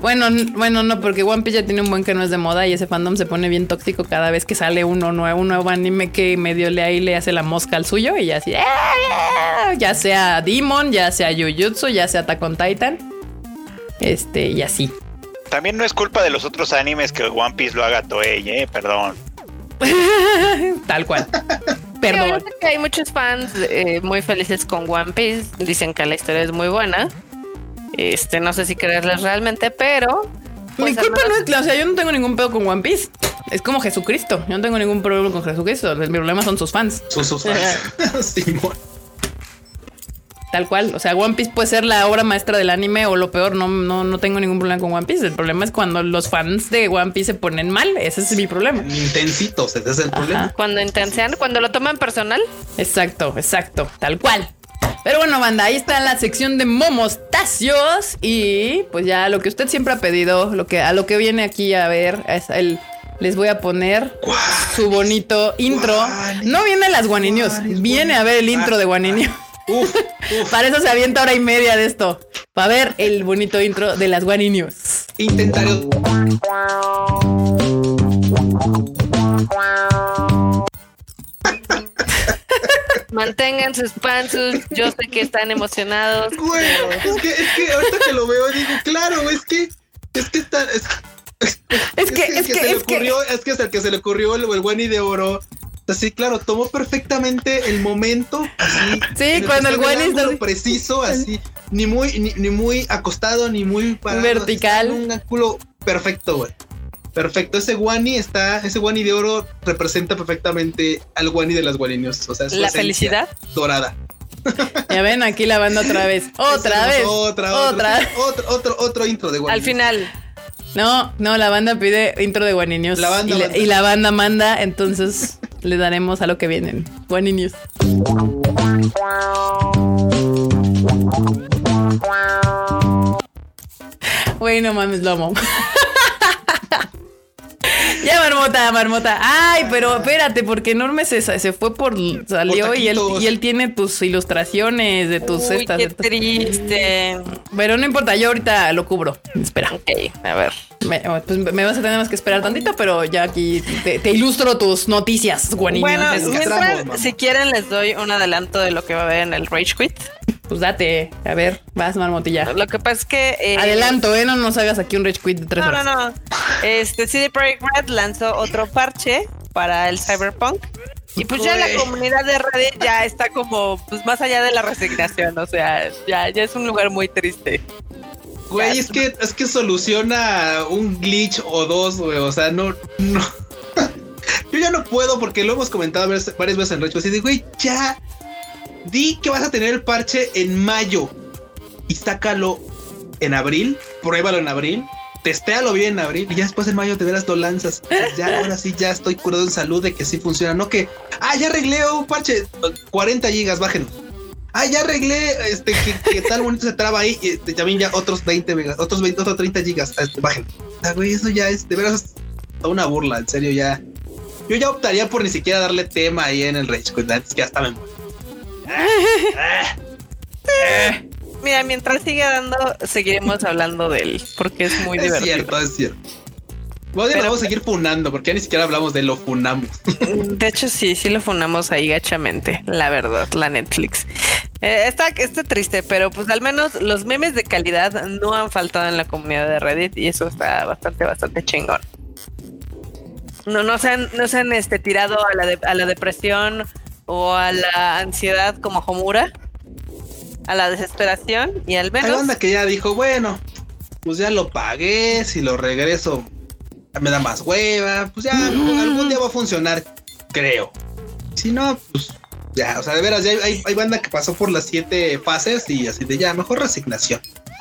Bueno, bueno, no, porque One Piece ya tiene un buen que no es de moda y ese fandom se pone bien tóxico cada vez que sale uno nuevo, un nuevo anime que medio le ahí le hace la mosca al suyo y así, ¡ah! ya sea Demon, ya sea Jujutsu, ya sea Attack on Titan, este y así. También no es culpa de los otros animes que One Piece lo haga Toei, eh, perdón. Tal cual. Sí, Perdón. que hay muchos fans eh, muy felices con One Piece, dicen que la historia es muy buena. Este, no sé si creerles realmente, pero Mi pues, al culpa no es, o sea, yo no tengo ningún pedo con One Piece. Es como Jesucristo. Yo no tengo ningún problema con Jesucristo. Mi problema son sus fans. Sus, sus fans. Simón. Tal cual. O sea, One Piece puede ser la obra maestra del anime o lo peor, no, no, no tengo ningún problema con One Piece. El problema es cuando los fans de One Piece se ponen mal. Ese es mi problema. Intensitos, ese es el problema. cuando intensean, cuando lo toman personal, Exacto, exacto. Tal cual. Pero bueno, banda, ahí está la sección de momostacios. Y pues ya lo que usted siempre ha pedido, lo que, a lo que viene aquí a ver, es el. Les voy a poner su bonito intro. No viene las guaninios, viene a ver el intro de guaninio. Uf, uf. Para eso se avienta hora y media de esto. Para ver el bonito intro de las guaninios. Intentaré. Mantengan sus pansus. Yo sé que están emocionados. Güey, es que, es que ahorita que lo veo digo, claro, es que, es que está, es, Es que, es que, se le ocurrió, es que es el que se le ocurrió el, el Wani de oro. Así, claro, tomó perfectamente el momento, así. Sí, cuando el Wani está preciso, así, ni muy, ni, ni muy acostado, ni muy parado, Vertical. un ángulo perfecto, güey. Perfecto, ese Wani está, ese Wani de oro representa perfectamente al Wani de las Guaninios. O sea, La felicidad. dorada. Ya ven, aquí la banda otra vez. Otra vez. Otra, Otra. otra. Otro, otro, otro intro de Wani. Al final, No, no, la banda pide intro de Guaninios. La banda y, manda. y la banda manda, entonces le daremos a lo que vienen. Guaninios. Güey, no mames, lo amo. ya, marmota, marmota. Ay, pero espérate, porque Enorme se, se fue por. salió y él, y él tiene tus ilustraciones de tus uy, estas. qué tus- triste. Pero no importa, yo ahorita lo cubro. Espera. Ok, a ver. Me, pues me vas a tener más que esperar tantito, pero ya aquí te, te ilustro tus noticias, guaniño. Bueno, mientras, si quieren, les doy un adelanto de lo que va a haber en el Rage Quit. Pues date, a ver, vas, marmotilla. Lo que pasa es que. eh, Adelanto, ¿eh? No nos hagas aquí un rage quit de tres No, no, horas. no. Este CD Projekt Red lanzó otro parche para el Cyberpunk. Y pues ya la comunidad de Reddit ya está como pues más allá de la resignación, o sea, ya, ya es un lugar muy triste. Güey, es que, es que soluciona un glitch o dos, güey. O sea, no, no. Yo ya no puedo porque lo hemos comentado varias varias veces en Recho. Así de, güey, ya di que vas a tener el parche en mayo y sácalo en abril. Pruébalo en abril. Testéalo bien en abril y ya después en mayo te verás lo lanzas. Ya, ahora sí, ya estoy curado en salud de que sí funciona. No que, ah, ya arreglé un parche 40 gigas, bájenlo. Ah, ya arreglé, este, que, que tal bonito se traba ahí, este, también ya otros 20 megas, otros 20, otros 30 gigas, este, bajen. Ah, güey, eso ya es, de veras, una burla, en serio, ya. Yo ya optaría por ni siquiera darle tema ahí en el Rage, antes que hasta me. Mira, mientras siga dando, seguiremos hablando de él, porque es muy es divertido. cierto, es cierto. Bueno, Pero- vamos a seguir funando, porque ya ni siquiera hablamos de lo funamos. De hecho, sí, sí lo funamos ahí gachamente, la verdad, la Netflix. Eh, está, está triste, pero pues al menos los memes de calidad no han faltado en la comunidad de Reddit y eso está bastante, bastante chingón. No, no se han, no se han este, tirado a la, de- a la depresión o a la ansiedad como Homura, a la desesperación y al Hay menos banda que ya dijo, bueno, pues ya lo pagué, si lo regreso me da más hueva, pues ya Mm. algún día va a funcionar, creo. Si no, pues ya, o sea, de veras, ya hay, hay- hay banda que pasó por las siete fases y así de ya, mejor resignación.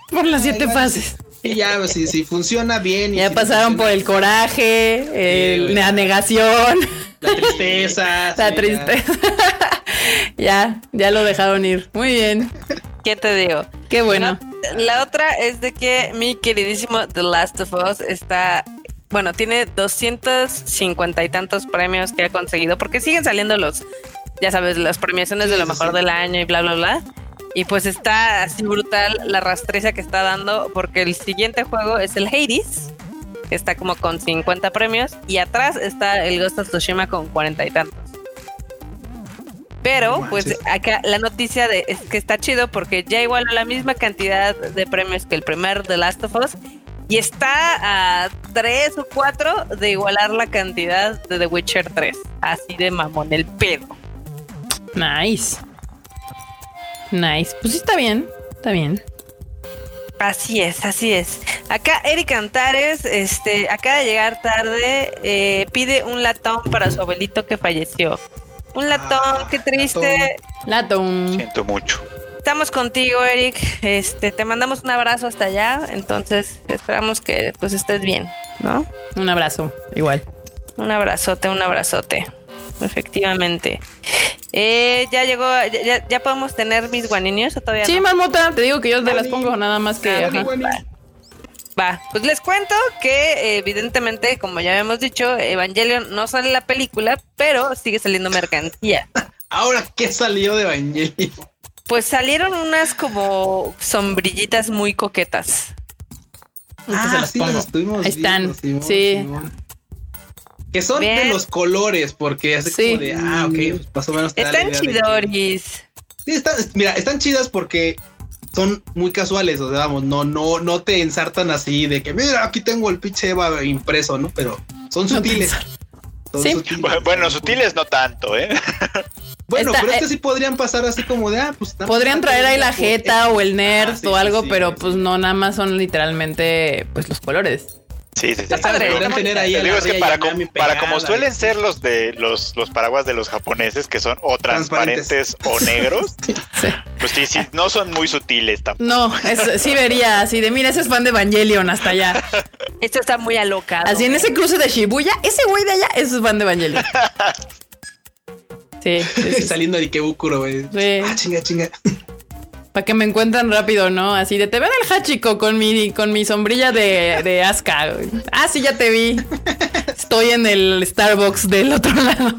Por las siete Ay, fases. Y ya, pues, si, si funciona bien. y Ya si pasaron funciona por el coraje, el- la negación, La tristeza. la sí, tristeza. ya, ya lo dejaron ir. Muy bien. ¿qué te digo? Qué bueno. La otra es de que mi queridísimo The Last of Us está, bueno, tiene 250 y tantos premios que ha conseguido, porque siguen saliendo los ya sabes, las premiaciones de Sí, lo sí, mejor sí. del año y bla, bla, bla. Y pues está así brutal la rastriza que está dando, porque el siguiente juego es el Hades, que está como con 50 premios, y atrás está el Ghost of Tsushima con 40 y tantos. Pero, No pues acá la noticia de, es que está chido porque ya igualó la misma cantidad de premios que el primer The Last of Us y está a tres o cuatro de igualar la cantidad de The Witcher 3. Así de mamón, el pedo. Nice. Nice. Pues sí, está bien. Está bien. Así es, así es. Acá Eric Antares, este, acaba de llegar tarde, eh, pide un latón para su abuelito que falleció. Un latón, Ah, qué triste. Lato. Siento mucho. Estamos contigo, Eric. Este, te mandamos un abrazo hasta allá. Entonces, esperamos que pues estés bien, ¿no? Un abrazo. Igual. Un abrazote, un abrazote. Efectivamente. Eh, ya llegó, ya, ya- podemos tener mis guaninios o todavía Sí, no? marmota. Te digo que yo te las pongo nada más que. Ah, ajá. Va, pues les cuento que evidentemente, como ya habíamos dicho, Evangelion no sale la película, pero sigue saliendo mercancía. Ahora, ¿qué salió de Evangelion? Pues salieron unas como sombrillitas muy coquetas. Ah, sí, pongo. las estuvimos Ahí están, viendo, Simón, sí. Simón. Que son de los colores, porque hace Sí. como de, ah, ok, pues más o menos Están chidoris. Sí, están, mira, están chidas porque son muy casuales, o sea, vamos, no, no, no te ensartan así de que, mira, aquí tengo el pinche Eva impreso, ¿no? Pero son sutiles. Son Sí. sutiles. Bueno, sutiles no tanto, ¿eh? Bueno, Está- pero es que eh, sí podrían pasar así como de, ah, pues... Podrían traer ahí la jeta o el nerd Ah, sí, o sí, algo, sí, pero sí. pues no, nada más son literalmente pues los colores. Sí, sí, sí. Está padre. Podrían tener ahí digo, es que para, com- como suelen ser los de los, los paraguas de los japoneses, que son o transparentes o negros, Sí. pues sí, sí, no son muy sutiles tampoco. No, es- sí vería así de, mira, ese es fan de Evangelion hasta allá. Esto está muy alocado. Así en ese cruce de Shibuya, ese güey de allá, ese es fan de Evangelion. Sí, sí, sí. Saliendo de Ikebukuro, güey. Sí. Ah, chinga, chinga. Para que me encuentren rápido, ¿no? Así de te ven el Hachiko con mi, con mi sombrilla de, de Asuka. Ah, sí, ya te vi. Estoy en el Starbucks del otro lado.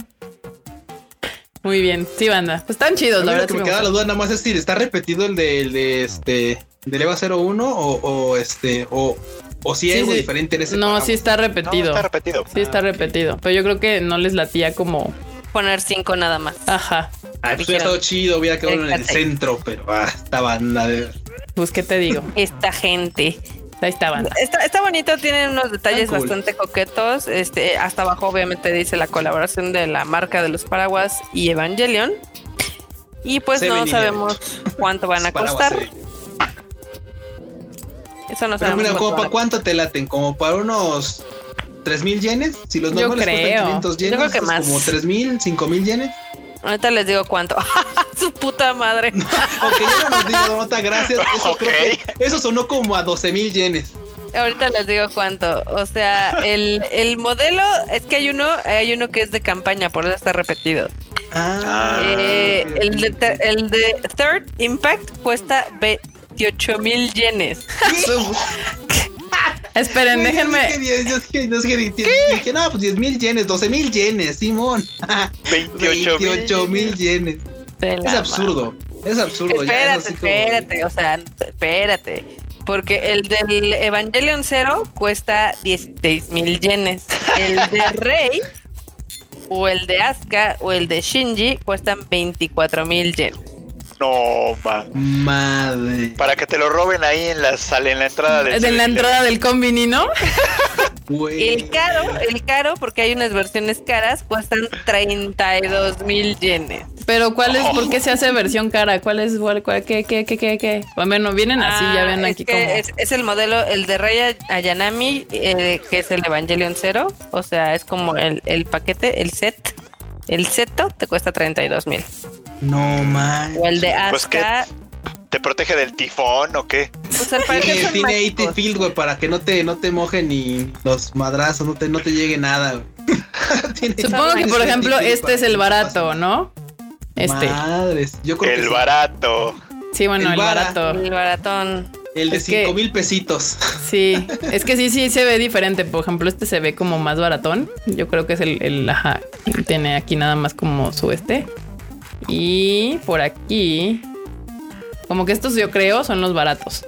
Muy bien, sí, banda. Pues están chidos, la mí lo verdad. que sí me me queda la duda nada más es si está repetido el de, el de este del EVA 01 o, o este o, o si hay Sí, algo sí. diferente en ese No, sí está No, repetido. está repetido. Sí está repetido. Pero yo creo que no les latía como. Poner cinco nada más. Ajá. Ay, pues hubiera estado chido, hubiera quedado en el centro, pero ah, esta banda de Pues, ¿qué te digo? Esta gente. Ahí está, banda. Está, está bonito, tiene unos detalles cool. bastante coquetos. Este, hasta abajo, obviamente, dice la colaboración de la marca de los paraguas y Evangelion. Y pues Seven no sabemos cuánto van a paraguas, costar. Eso no Pero sabemos. mira, como para cuánto te laten, como para unos 3000 yenes, si los Yo normales creo. cuestan 500 Yo yenes, creo que más. como 3000, 5000 yenes. Ahorita les digo cuánto. Su puta madre. Yo no nos diga nota, gracias. Eso Ok. creo que eso sonó como a 12000 yenes. Ahorita les digo cuánto. O sea, el, el modelo es que hay uno, hay uno que es de campaña, por eso está repetido. Ah, Eh, ok, el, de, ok. el de Third Impact cuesta 28 mil yenes. Esperen, déjenme. 10, yo dije, no, pues 10 mil yenes, 12 mil yenes, Simón. 28 mil. 28 mil yenes. Es absurdo. Es absurdo. ya, Espérate, como- espérate, o sea, espérate. Porque el del Evangelion Zero cuesta 16 mil yenes. El de Rey, o el de Asuka, o el de Shinji cuestan 24 mil yenes. No, ma. Madre. Para que te lo roben ahí en la sala, en la entrada del De la 7-Eleven. entrada del combini, ¿no? El caro, el caro, porque hay unas versiones caras, cuestan 32 mil yenes. Pero ¿cuál es? ¿Por qué se hace versión cara? ¿Cuál es? ¿Cuál, cuál- qué, qué, qué, qué, qué? Bueno, vienen así, ya Ah, ven es aquí como. es, es el modelo, el de Rey Ayanami, eh, que es el Evangelion Zero. O sea, es como el, el paquete, el set. El seto te cuesta 32 mil. No manches. O el de Pues que-. ¿Te protege del tifón o qué? Pues al parecer Tiene, son tiene mágicos. 80 field, güey, para que no te, no te mojen ni los madrazos, no te, no te llegue nada, Supongo que, por ejemplo, 80 field este es el barato, ¿no? Este. Madres. Yo creo que El barato. Sí, bueno, el barato. El baratón. El de es que- 5 mil pesitos. Sí, es que sí, sí se ve diferente. Por ejemplo, este se ve como más baratón. Yo creo que es el, el ajá. Tiene aquí nada más como su este. Y por aquí. Como que estos yo creo son los baratos.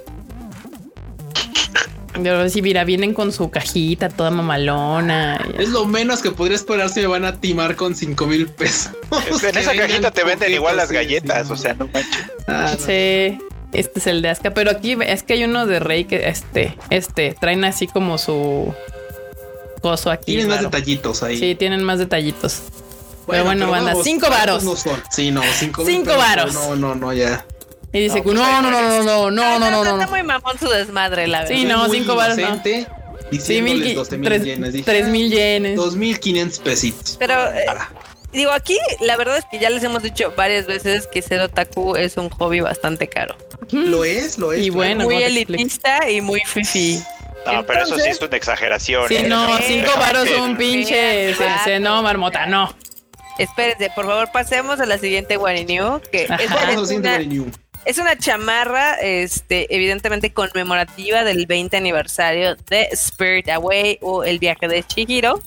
Yo sí, mira, vienen con su cajita toda mamalona. Es lo menos que podría esperar si me van a timar con 5 mil pesos. en esa cajita te venden igual las Sí, galletas, sí. o sea, no manches. Ah, no. Sí, este es el de Aska. Pero aquí es que hay uno de Rey que este, este, traen así como su coso aquí. Tienen más detallitos ahí. Sí, tienen más detallitos. Pero bueno, banda, vamos, cinco varos. No son. Sí, no, cinco, Cinco varos. No, no, no, ya. Y dice, No, pues no, no, no, no, no, no, no, no, no, Está no. muy mamón su desmadre, la verdad. Sí, no, cinco varos, no. Sí, mil, 12 mil tres, yenes. Dije, tres mil yenes. 2.500 pesitos. Pero, eh, Ah, digo, aquí la verdad es que ya les hemos dicho varias veces que ser otaku es un hobby bastante caro. Lo es, lo es. Y bueno, muy elitista y muy fifi. No, pero eso sí es una exageración. Sí, ¿eh? no, Sí, cinco varos un pinche. Se- no, marmota, no. Espérense, por favor, pasemos a la siguiente New, que es, Ajá. Una, es una chamarra, este, evidentemente conmemorativa del 20 aniversario de Spirit Away o el viaje de Chihiro.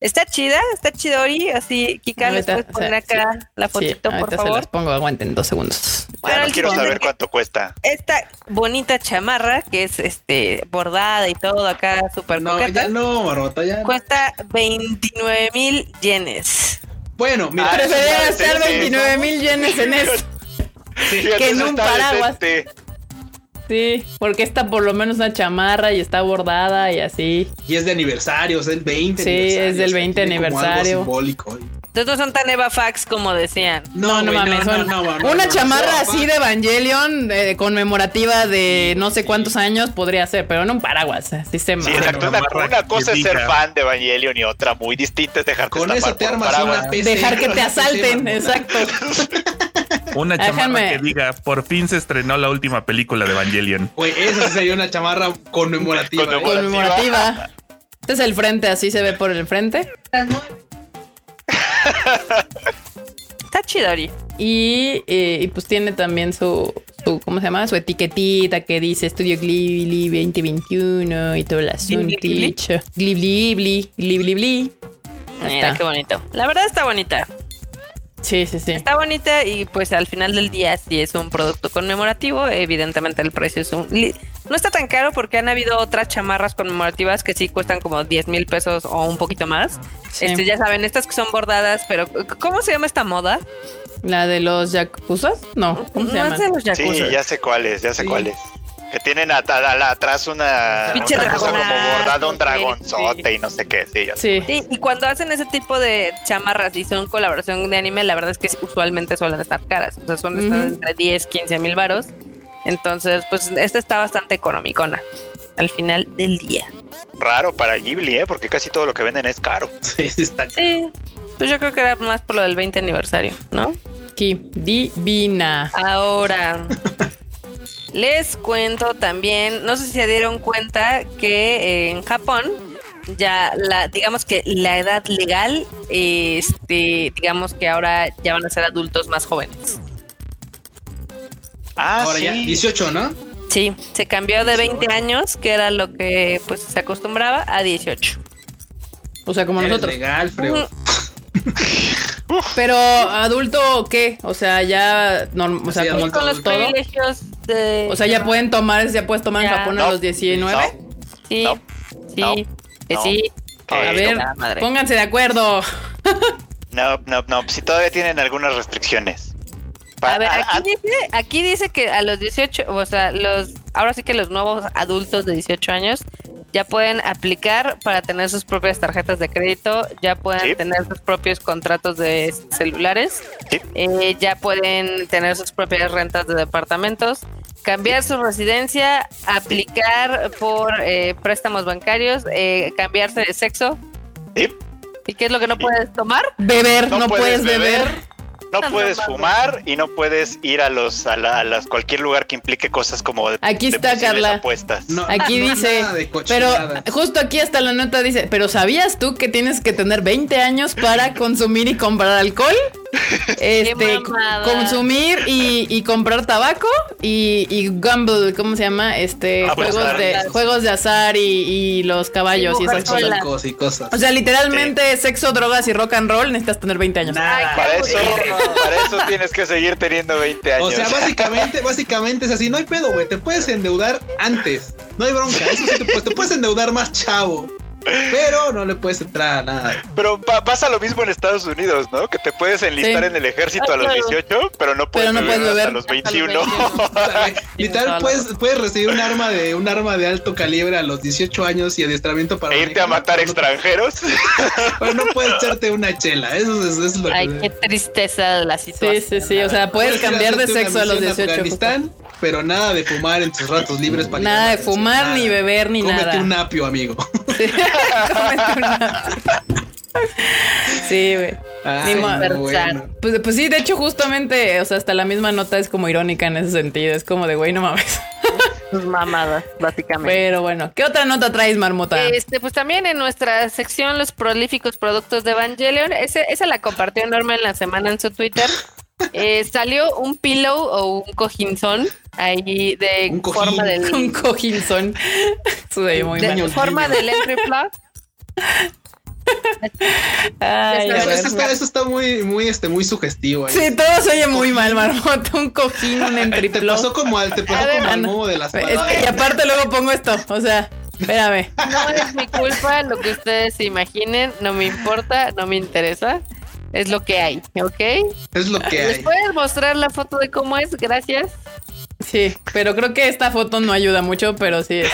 Está chida, está chidori, así, Kika, les puedes poner o sea, acá la Sí, fotito, por ahorita se favor. las pongo, aguanten dos segundos. Ya Bueno, no quiero saber cuánto cuesta. esta bonita chamarra que es este bordada y todo acá súper No, coqueta ya no, Marota, ya. cuesta 29 mil yenes Bueno, mira. Ah, Prefería eso gastar parece- 29 mil yenes en eso. Sí, que en un está paraguas. decente. Sí, porque esta por lo menos una chamarra y está bordada y así. Y es de aniversario, es el 20 Sí, aniversario, es del o sea, 20 como algo aniversario. simbólico. Entonces no son tan Eva Fax como decían No, no, mames, son no, no, no, una no, chamarra no, así de Evangelion eh, conmemorativa de no sé cuántos años podría ser, pero no un paraguas. Así se Sí, exacto. Una, una cosa que es ser fan de Evangelion y otra muy distinta es Con eso te un armas paraguas. una PC. Dejar que te asalten, exacto. Una chamarra Déjame. que diga, por fin se estrenó la última película de Evangelion. Güey, esa sí sería una chamarra conmemorativa. ¿eh? Conmemorativa. Conmemorativa. Este es el frente, así se ve por el frente. Está chidori Y, eh, y pues tiene también su, su, ¿cómo se llama? Su etiquetita que dice Estudio Ghibli 2021 y todo el Ghibli, Ghibli. Ghibli, Ghibli, Ghibli, mira qué bonito la verdad está bonita Sí, sí, sí. está bonita y pues al final del día si es un producto conmemorativo evidentemente el precio es un no está tan caro porque han habido otras chamarras conmemorativas que sí cuestan como 10 mil pesos o un poquito más Sí. este ya saben estas que son bordadas pero ¿cómo se llama esta moda? ¿La de los yakuzas? No, ¿cómo se no llama? es de los Sí, ya sé cuáles, ya sé Sí. cuáles. Que tienen atrás una, cosa como bordado un dragonzote sí. y no sé qué. Sí, ya sé. Sí. Sí, y cuando hacen ese tipo de chamarras y son colaboración de anime, la verdad es que usualmente suelen estar caras. O sea, son Ujú. entre 10, 15 mil varos. Entonces, pues esta está bastante económicona al final del día. Raro para Ghibli, ¿eh? Porque casi todo lo que venden es caro. Sí, está. Sí, pues yo creo que era más por lo del 20 aniversario, ¿no? Aquí, divina. Ahora, les cuento también, no sé si se dieron cuenta que eh, en Japón ya la, digamos que la edad legal, este, digamos que ahora ya van a ser adultos más jóvenes. Ah, Ahora sí. ya, 18, ¿no? Sí, se cambió de 20 años, que era lo que pues se acostumbraba, a 18. O sea, como Eres nosotros. legal, frego. Pero adulto, ¿qué? O sea, ya. norm- o sea, Sí, como Con los todo. privilegios de... O sea, ya pueden tomar, ya puedes tomar en. Japón a No. los 19. Sí, No, sí, no, que no. sí. A no. ver, pónganse de acuerdo. No, no, no. Si todavía tienen algunas restricciones. Pa- A ver, a- aquí dice, aquí dice que a los 18, o sea, los, ahora sí que los nuevos adultos de 18 años ya pueden aplicar para tener sus propias tarjetas de crédito, ya pueden Sí. tener sus propios contratos de celulares, Sí. eh, ya pueden tener sus propias rentas de departamentos, cambiar su residencia, aplicar por eh, préstamos bancarios, eh, cambiarse de sexo. Sí. ¿Y qué es lo que no puedes tomar? Beber, no, No puedes, puedes beber. beber. No puedes fumar y no puedes ir a los a, la- a las cualquier lugar que implique cosas como de, Aquí de está, Carla. apuestas. No, Aquí no, dice, nada de pero justo aquí hasta la nota dice, pero ¿sabías tú que tienes que tener 20 años para consumir y comprar alcohol? Este, consumir y, y comprar tabaco y, y gamble, ¿cómo se llama? Este, Apostar. juegos de, juegos de azar y, y los caballos y esas cosas. Cosas y cosas. O sea, literalmente sexo, drogas y rock and roll necesitas tener 20 años. Nada. Para eso, para eso tienes que seguir teniendo 20 años. O sea, básicamente, básicamente es así, no hay pedo, güey. Te puedes endeudar antes. No hay bronca. Eso sí te puedes, te puedes endeudar más chavo. Pero no le puedes entrar a nada. Pero pa- pasa lo mismo en Estados Unidos, ¿no? Que te puedes enlistar Sí. en el ejército Ah, a los claro. 18, pero no puedes, Pero no beber, puedes beber hasta los 21. O sea, literal, puedes, puedes recibir un arma de un arma de alto calibre a los 18 años y adiestramiento para e irte a matar extranjeros. Pero no puedes echarte una chela. Eso es, eso es lo Ay, que. qué tristeza la Sí, situación. sí, sí. O sea, puedes cambiar de sexo a los misión 18. Afganistán, pero nada de fumar en tus ratos libres para Nada de fumar, nada. ni beber, ni Cómete nada. un apio, amigo. Sí. Cómete una- Sí, güey. Ay, bueno. Pues, pues sí, de hecho, justamente, o sea, hasta la misma nota es como irónica en ese sentido. Es como de, güey, no mames. Sus mamadas, básicamente. Pero bueno, ¿qué otra nota traes, Marmota? Este, pues también en nuestra sección Los prolíficos productos de Evangelion, ese, esa la compartió Norma en la semana en su Twitter. Eh, salió un pillow o un cojinzón ahí de Un cojín. forma del Un cojín Eso de muy de mal. forma del entry. Ay, a Eso, está, eso está muy, muy, este, muy sugestivo. ahí. Sí, todo se oye muy mal, Marmota. Un cojín, un te entriplo. pasó como al, te pasó ver, como al modo de las Es que, y aparte luego pongo esto, o sea, espérame. No es mi culpa, lo que ustedes se imaginen, no me importa, no me interesa. Es lo que hay, ¿ok? Es lo que ¿Les hay. puedes mostrar la foto de cómo es? Gracias. Sí, pero creo que esta foto no ayuda mucho, pero sí.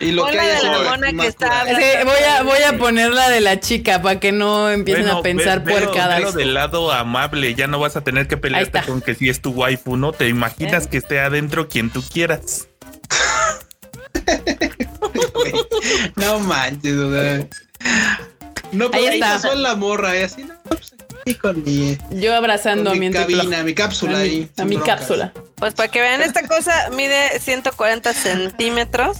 Y lo Pon que la hay de la mona que está- Sí, voy a, voy a poner la de la chica para que no empiecen Bueno, a pensar ve- puercadas. velo del lado amable, ya no vas a tener que pelearte con que si es tu waifu, ¿no? Te imaginas ¿Eh? que esté adentro quien tú quieras. No manches, o sea. No, pero Ahí ahí está. pasó la morra, ¿eh? Así, no, pues aquí con mi, Yo abrazando con a mi mi cabina, mi cápsula a mi, ahí. a mi broncas. cápsula. Pues para que vean, esta cosa mide 140 centímetros.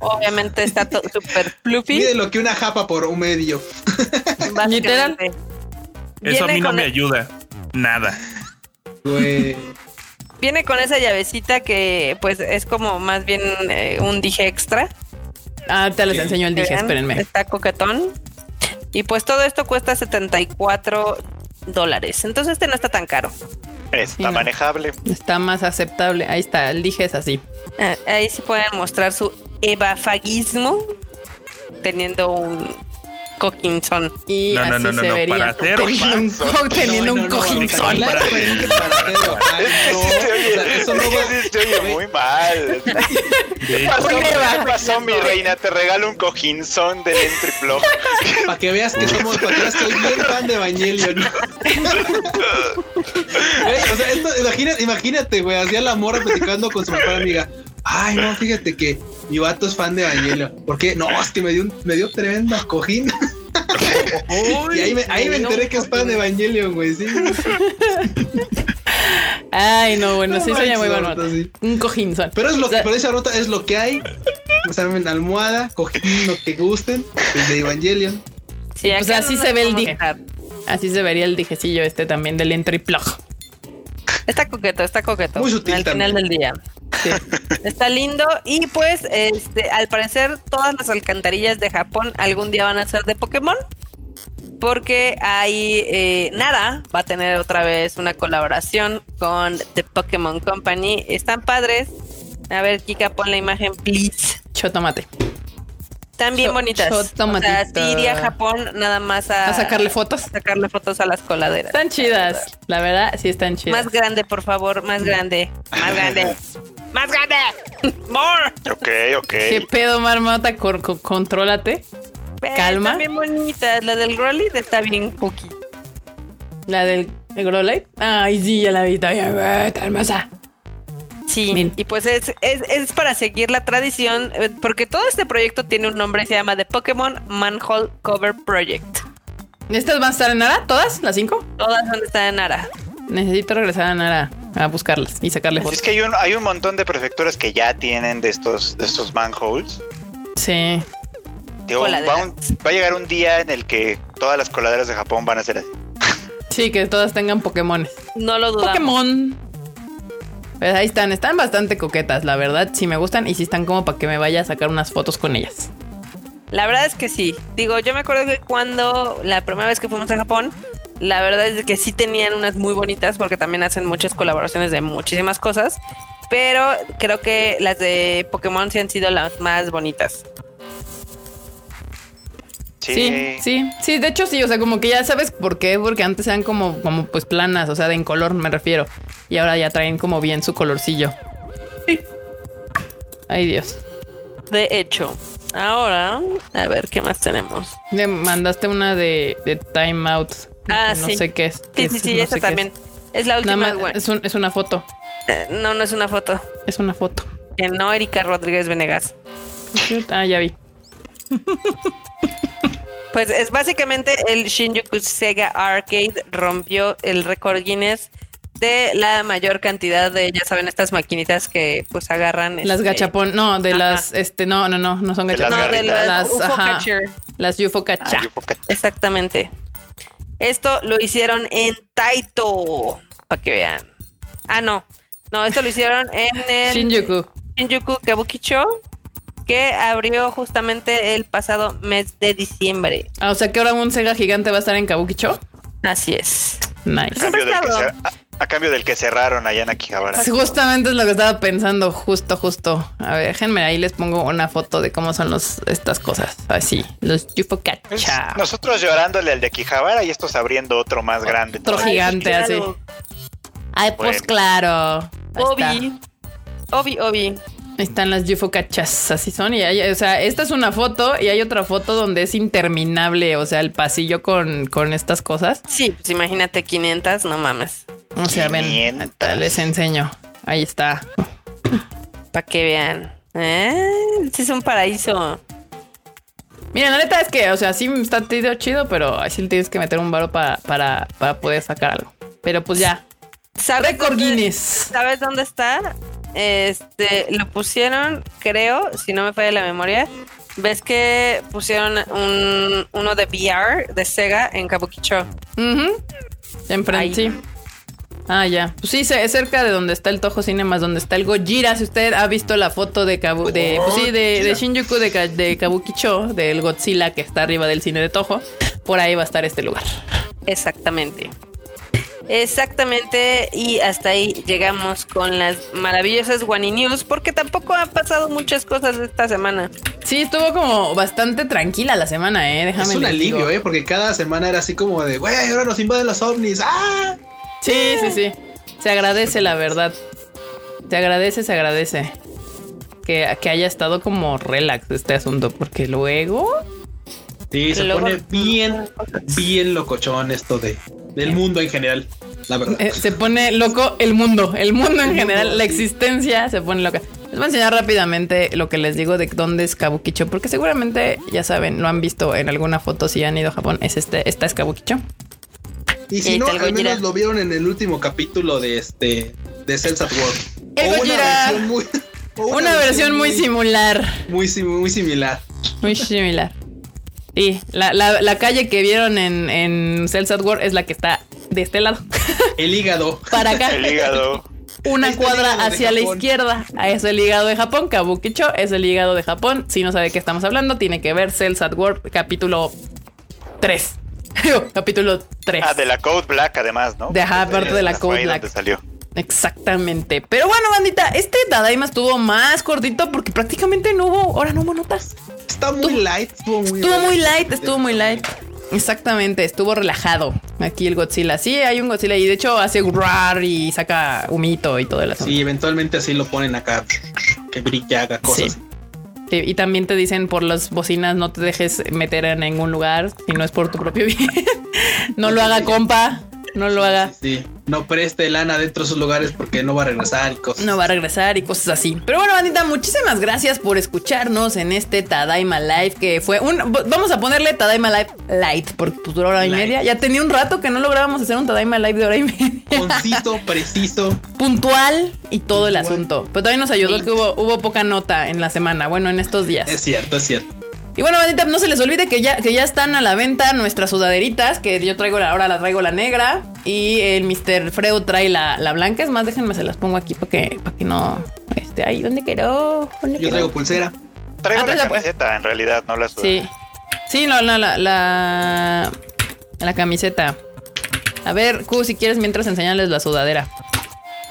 Obviamente está súper fluffy. Mide lo que una japa por un medio. básicamente. Eso a mí no me e- ayuda. Nada. Güey. Viene con esa llavecita que pues es como más bien eh, un dije extra. Ah, te les enseño el dije, espérenme. Está coquetón. Y pues todo esto cuesta 74 dólares. Entonces este no está tan caro. Está no. manejable. Está más aceptable. Ahí está, el dije es así. Ah, ahí sí pueden mostrar su evafagismo teniendo un coquinzón. Y No, no, así no, no, se no, vería. teniendo un, teniendo No, un sea, eso oye muy mal. ¿Qué pasó, Oye, va. ¿Qué pasó, mi reina? Te regalo un cojinzón del Entry Para que veas que somos, para que veas que soy bien fan de Evangelion. Güey, o sea, esto, imagínate, imagínate, güey, hacía la morra platicando con su mejor amiga. Ay, no, fíjate que mi vato es fan de Evangelion. ¿Por qué? No, es que me dio, un, me dio tremenda cojín. y ahí me, ahí me enteré que es fan de Evangelion, güey, sí. Ay, no, bueno, sí No oye muy bueno. sí. Un cojinzón. Pero es lo O sea, que, pero esa nota es lo que hay. O sea, en almohada, cojín, lo que gusten, el de Evangelion. Sí, pues así no se ve el dije. Así se vería el dijecillo este también del entry plug. Está coqueto, está coqueto. Muy sutil Al también. final del día. Sí. Está lindo y pues este al parecer todas las alcantarillas de Japón algún día van a ser de Pokémon porque hay eh, Nara va a tener otra vez una colaboración con The Pokémon Company. Están padres. A ver, Kika, pon la imagen, please. Chotomate. Están bien Cho- bonitas. O sea, sí iría a Japón nada más a, A sacarle fotos. a sacarle fotos a las coladeras. Están chidas. La verdad, sí están chidas. Más grande, por favor, más grande. Más grande. ¡Más grande! ¡More! Ok, ok. ¿Qué pedo, marmota? Cor- co- contrólate. Calma. Están bien bonitas. La del Growlithe está bien cookie. La del el Growlithe. Ay, sí, ya la vi. Está bien, está hermosa. Sí, Bien. y pues es, es, es para seguir la tradición, eh, porque todo este proyecto tiene un nombre, se llama The Pokémon Manhole Cover Project. ¿Estas van a estar en Nara? ¿Todas? ¿Las cinco? Todas donde está en Nara. Necesito regresar a Nara a buscarlas y sacarle Es fotos. que hay un, hay un montón de prefecturas que ya tienen de estos, de estos manholes. Sí. Digo, va, Coladeras. un- va a llegar un día en el que todas las coladeras de Japón van a ser así. Sí, que todas tengan Pokémon. No lo dudamos. Pokémon. Pues ahí están, están bastante coquetas, la verdad. Sí me gustan y sí están como para que me vaya a sacar unas fotos con ellas. La verdad es que sí. Digo, yo me acuerdo que cuando la primera vez que fuimos a Japón, la verdad es que sí tenían unas muy bonitas porque también hacen muchas colaboraciones de muchísimas cosas. Pero creo que las de Pokémon sí han sido las más bonitas. Sí. Sí, sí, sí, de hecho sí, o sea, como que ya sabes por qué, porque antes eran como, como pues planas, o sea, de en color me refiero. Y ahora ya traen como bien su colorcillo. Ay Dios. De hecho, ahora, a ver qué más tenemos. Me mandaste una de, de Time Out. Ah, no sí. sé qué es. Sí, sí, sí, no esa también. Es la. Nada última. más, es, un- es una foto. Eh, No, no es una foto. Es una foto. Que no, Erika Rodríguez Venegas. Ah, ya vi. Pues es básicamente el Shinjuku Sega Arcade rompió el récord Guinness de la mayor cantidad de, ya saben, estas maquinitas que pues agarran. Las este, gachapón, no, de ajá. las, este, no, no, no, no son De las gachapón. No, de las Las, UFO ajá. Catcher. Las UFO Ah, cacha. poca- Exactamente. Esto lo hicieron en Taito, para que vean. Ah, no. No, esto lo hicieron en el Shinjuku. Shinjuku Kabukicho, que abrió justamente el pasado mes de diciembre. Ah, o sea que ahora un Sega gigante va a estar en Kabukicho. Así es. a Nice. cambio, del que estado. A- cambio del que cerraron allá en Akihabara. Sí, Justamente es lo que estaba pensando, justo, justo. A ver, déjenme ahí les pongo una foto de cómo son los, estas cosas. Así, los UFO cacha. nosotros llorándole al de Akihabara y estos abriendo otro más grande. Otro gigante claro. así. Ay, pues Bueno. claro. Obi. Obi, Obi. Ahí están las UFO cachas, así son. Y hay, o sea, esta es una foto y hay otra foto donde es interminable, o sea, el pasillo con, con estas cosas. Sí, pues imagínate 500, no mames. O sea, ven, 500. ahorita les enseño. Ahí está. Para que vean. ¿Eh? Este es un paraíso. Miren, la neta es que, o sea, sí está chido, chido, pero ahí sí le tienes que meter un varo pa- para, para poder sacar algo. Pero pues ya. ¿Sabes Récord dónde- Guinness. ¿Sabes dónde está? Este, lo pusieron, creo, si no me falla la memoria. ¿Ves que pusieron un, uno de VR de Sega en Kabukicho? Ujú. Enfrente, Ahí. sí. Ah, ya. Pues sí, se- es cerca de donde está el Toho Cinemas, donde está el Gojira. Si usted ha visto la foto de Kabu de, pues sí, de, de Shinjuku de, de Kabukicho, del Godzilla que está arriba del cine de Toho, por ahí va a estar este lugar. Exactamente. Exactamente, y hasta ahí llegamos con las maravillosas Wani News, porque tampoco han pasado muchas cosas esta semana. Sí, estuvo como bastante tranquila la semana, eh. Déjame Es un alivio, digo. eh, porque cada semana era así como de, güey, ahora nos invaden los ovnis. ¡Ah! Sí, sí, sí. Se agradece, la verdad. Se agradece, se agradece. Que, que haya estado como relax este asunto, porque luego. Sí, se Luego- pone bien, bien locochón esto de del mundo en general, la verdad. eh, se pone loco el mundo. El mundo en general, la existencia se pone loca. Les voy a enseñar rápidamente lo que les digo de dónde es Kabukicho, porque seguramente ya saben, lo han visto en alguna foto si han ido a Japón. Es este, esta es Kabukicho. Y si no, está el al Gojira. menos lo vieron en el último capítulo de este de Cells at Work. El O una versión muy o Una, versión muy similar. muy sim- muy similar. Muy similar. Sí, la, la, la calle que vieron en, en Cells at War es la que está de este lado. El hígado. Para acá. El hígado. Una Este cuadra hacia la izquierda. Ah, Es el hígado de Japón. Kabukicho es el hígado de Japón. Si no sabe de qué estamos hablando, tiene que ver Cells at War capítulo 3. Capítulo 3. Ah, de la Code Black, además, ¿no? De- ajá, parte de la Code ahí Black. donde salió. Exactamente. Pero bueno, bandita, este Tadaima estuvo más cortito porque prácticamente no hubo, ahora no hubo notas. Está muy light, estuvo muy Estuvo muy light, estuvo muy light. Exactamente, estuvo relajado aquí el Godzilla. Sí, hay un Godzilla y de hecho hace rar y saca humito y todo el asunto. Sí, eventualmente así lo ponen acá que brilla, haga cosas. Sí. Sí, Y también te dicen por las bocinas no te dejes meter en ningún lugar si no es por tu propio bien. no lo haga, compa. No lo haga. Sí, no preste lana dentro de esos lugares porque no va a regresar y cosas. No va a regresar y cosas así. Pero bueno, bandita, muchísimas gracias por escucharnos en este Tadaima Live que fue un. Vamos a ponerle Tadaima Live Light porque pues duró hora y Light. media. Ya tenía un rato que no lográbamos hacer un Tadaima Live de hora y media. Concito, preciso. Puntual y todo el asunto. Pero también nos ayudó Sí. que hubo, hubo poca nota en la semana. Bueno, en estos días. Es cierto, es cierto. Y bueno, bandita, no se les olvide que ya, que ya están a la venta nuestras sudaderitas, que yo traigo la, ahora la traigo la negra y el Mr. Freud trae la, la blanca. Es más, déjenme se las pongo aquí para que, para que no... Este, ahí, ¿dónde quiero? ¿Dónde Yo traigo pulsera. Traigo Ah, la pues. camiseta, en realidad, no la sudadera. Sí. Sí, no, no, la, la, la camiseta. A ver, Q, si quieres, mientras enseñarles la sudadera.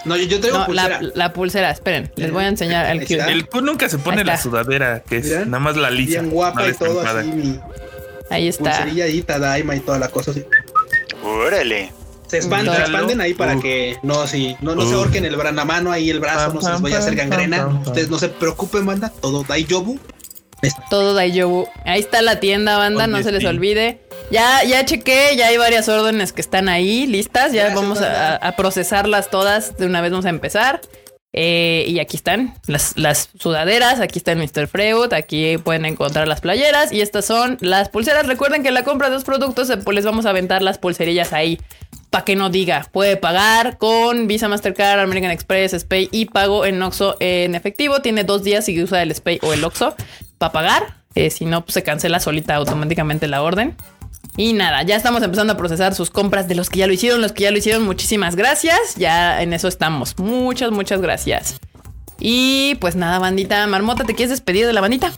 No, yo, yo traigo No, pulsera. la, la pulsera, esperen, les voy a enseñar al Ahí Q. El Q nunca se pone la sudadera, que es nada más la lisa. Bien guapa y todo así, mi Ahí está. pulserilla ahí, Tadaima y toda la cosa así. Órale. Se expanden, se expanden ahí para que no, sí, no, no se Uf. ahorquen el la mano ahí, el brazo, no se les vaya a hacer gangrena. Ustedes no se preocupen, banda. Todo Daijobu. Todo Daiobu. Ahí está la tienda, banda, no se les sí. olvide. Ya, ya chequé, ya hay varias órdenes que están ahí listas. Ya Gracias, vamos a, a procesarlas todas. De una vez vamos a empezar. Eh, y aquí están las, las sudaderas, aquí está el Mr. Freud, aquí pueden encontrar las playeras y estas son las pulseras. Recuerden que en la compra de los productos eh, pues les vamos a aventar las pulserillas ahí. Para que no diga, puede pagar con Visa, Mastercard, American Express, Spay y pago en Oxxo en efectivo. Tiene dos días si usa el Spay o el Oxxo para pagar. Eh, si no, pues se cancela solita automáticamente la orden. Y nada, ya estamos empezando a procesar sus compras de los que ya lo hicieron, los que ya lo hicieron, muchísimas gracias. Ya en eso estamos. Muchas, muchas gracias. Y pues nada, bandita. Marmota, ¿te quieres despedir de la bandita?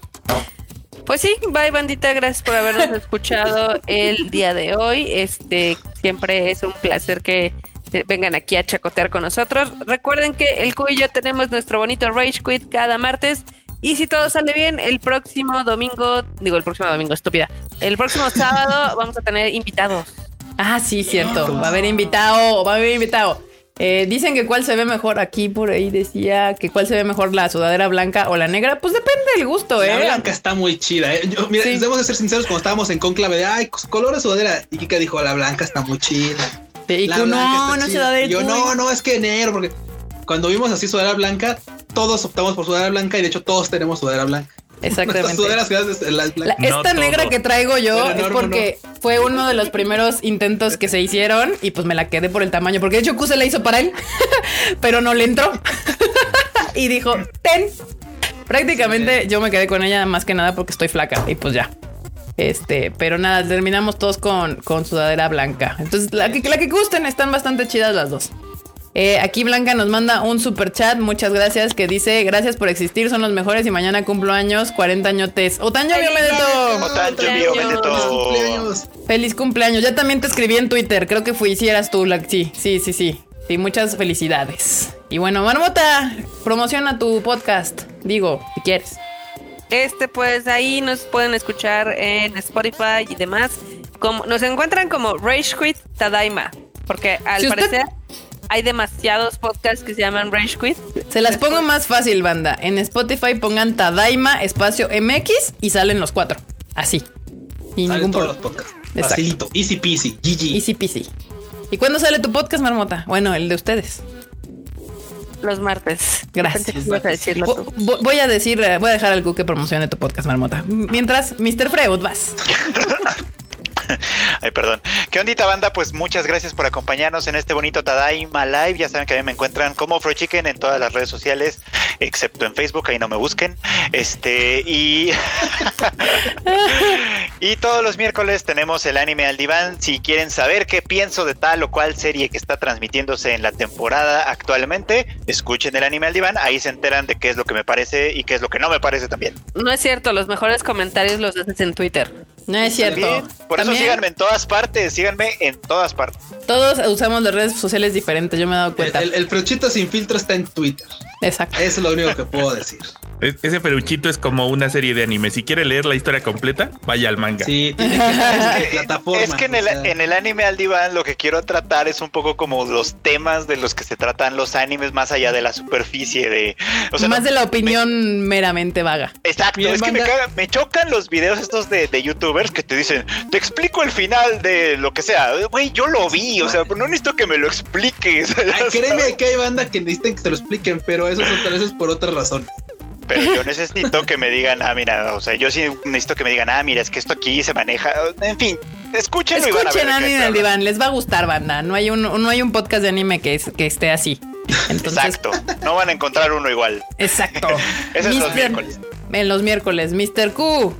Pues sí, bye bandita, gracias por habernos escuchado el día de hoy. Este siempre es un placer que eh, vengan aquí a chacotear con nosotros. Recuerden que el Q y yo tenemos nuestro bonito Rage Quit cada martes. Y si todo sale bien, el próximo domingo, digo el próximo domingo, estúpida. El próximo sábado vamos a tener invitados. Ah, sí, cierto. Va a haber invitado, va a haber invitado. Eh, dicen que cuál se ve mejor. Aquí por ahí decía que cuál se ve mejor, la sudadera blanca o la negra. Pues depende del gusto, La ¿eh? blanca está muy chida. ¿eh? Yo, mira, Sí. debemos de ser sinceros cuando estábamos en conclave de ay, color de sudadera. Y Kika dijo, la blanca está muy chida. Y La no, no chida". sudadera. Y Yo no, no, es que negro, porque cuando vimos así sudadera blanca, todos optamos por sudadera blanca y de hecho todos tenemos sudadera blanca. Exactamente. sudaderas La-. No esta negra todo. que traigo yo es no, porque fue uno de los primeros intentos que se hicieron y pues me la quedé por el tamaño, porque de hecho Q se la hizo para él, pero no le entró. y dijo, ten. Prácticamente yo me quedé con ella más que nada porque estoy flaca y pues ya. Este, pero nada, terminamos todos con, con sudadera blanca. Entonces, la que, la que gusten, están bastante chidas las dos. Eh, aquí Blanca nos manda un super chat, muchas gracias, que dice, gracias por existir, son los mejores y mañana cumplo años, 40 añotes. Otaño ¡Feliz Benedetto! Otaño, cumpleaños. Benedetto. Feliz cumpleaños. Feliz cumpleaños. Ya también te escribí en Twitter. Creo que fui, si eras tú. la- sí, sí, sí, sí. Sí, muchas felicidades. Y bueno, Marmota, promociona tu podcast. Digo, si quieres. Este, pues ahí nos pueden escuchar en Spotify y demás. Como, nos encuentran como Rage Quit Tadaima. Porque al Si usted- parecer hay demasiados podcasts que se llaman Rage Quit. Se las pongo más fácil, banda. En Spotify pongan Tadaima espacio MX y salen los cuatro. Así. Y Salen ningún todos los problema. podcasts. Exacto. Facilito, easy peasy, GG. Easy peasy. ¿Y cuándo sale tu podcast, Marmota? Bueno, el de ustedes. Los martes. Gracias. A decirlo Vo- tú. Voy a decir, eh, voy a dejar al que promocione tu podcast, Marmota. Mientras, Mr. Freud, vas. Ay, perdón. ¿Qué ondita banda? Pues muchas gracias por acompañarnos en este bonito Tadaima Live. Ya saben que a mí me encuentran como Fro Chicken en todas las redes sociales, excepto en Facebook, ahí no me busquen. Este, y. y todos los miércoles tenemos el anime al diván. Si quieren saber qué pienso de tal o cual serie que está transmitiéndose en la temporada actualmente, escuchen el anime al diván. Ahí se enteran de qué es lo que me parece y qué es lo que no me parece también. No es cierto, los mejores comentarios los haces en Twitter. No es cierto. También. Por eso síganme en todas partes, síganme en todas partes. Todos usamos las redes sociales diferentes, yo me he dado cuenta. el, el Frochito sin filtro está en Twitter. Exacto. Eso es lo único que puedo decir. Es- Ese peluchito es como una serie de anime. Si quiere leer la historia completa, vaya al manga. Sí, tiene que estar en plataforma. Es que en el, sea, en el anime al diván lo que quiero tratar es un poco como los temas de los que se tratan los animes más allá de la superficie de... O sea, Más no- de la opinión meramente vaga. Exacto, es que me, caga- me chocan los videos estos de, de youtubers que te dicen, te explico el final de lo que sea. Güey, yo lo vi, o sea, no necesito que me lo expliques. Ay, créeme que hay banda que necesitan que se lo expliquen, pero eso es otra vez por otras razones. Pero yo necesito que me digan, ah, mira, o sea, yo sí necesito que me digan, ah, mira, es que esto aquí se maneja. En fin, escúchenlo a. Escuchen qué anime estoy en el hablando. diván, les va a gustar, banda. No hay un, no hay un podcast de anime que, es- que esté así. Entonces, Exacto, no van a encontrar uno igual. exacto. Ese es los Mister- miércoles. En los miércoles, Mr. Q.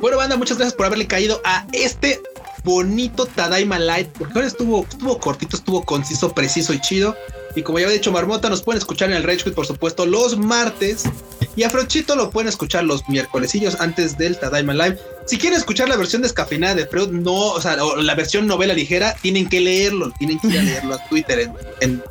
Bueno, banda, muchas gracias por haberle caído a este bonito Tadaima Light, porque ahora estuvo, estuvo cortito, estuvo conciso, preciso y chido. Y como ya había dicho Marmota, nos pueden escuchar en el Rage Quit, por supuesto, los martes. Y a Frochito lo pueden escuchar los miércolesillos antes del Tadaima Live. Si quieren escuchar la versión descafeinada de Freud, no, o sea, o la versión novela ligera, tienen que leerlo, tienen que ir a leerlo a Twitter. En, en,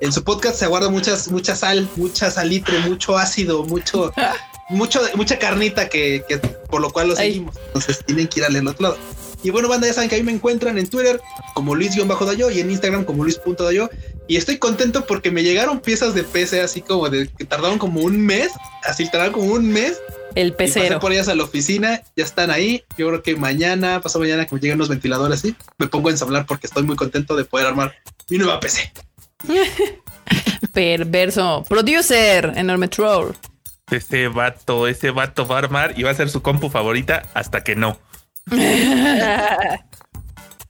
en su podcast se aguarda muchas, mucha sal, mucha salitre, mucho ácido, mucho, mucho, mucha carnita que, que por lo cual lo Ay. seguimos. Entonces tienen que ir al otro lado. Y bueno, banda, ya saben que ahí me encuentran en Twitter como Luis-Dayo y en Instagram como Luis.dayo. Y estoy contento porque me llegaron piezas de PC así como de que tardaron como un mes, así tardaron como un mes. El pasé pecero. por ellas a la oficina, ya están ahí. Yo creo que mañana, pasado mañana, que me lleguen unos ventiladores así, me pongo a ensamblar porque estoy muy contento de poder armar mi nueva PC. Perverso. Producer, enorme troll. Ese vato, ese vato va a armar y va a ser su compu favorita hasta que no.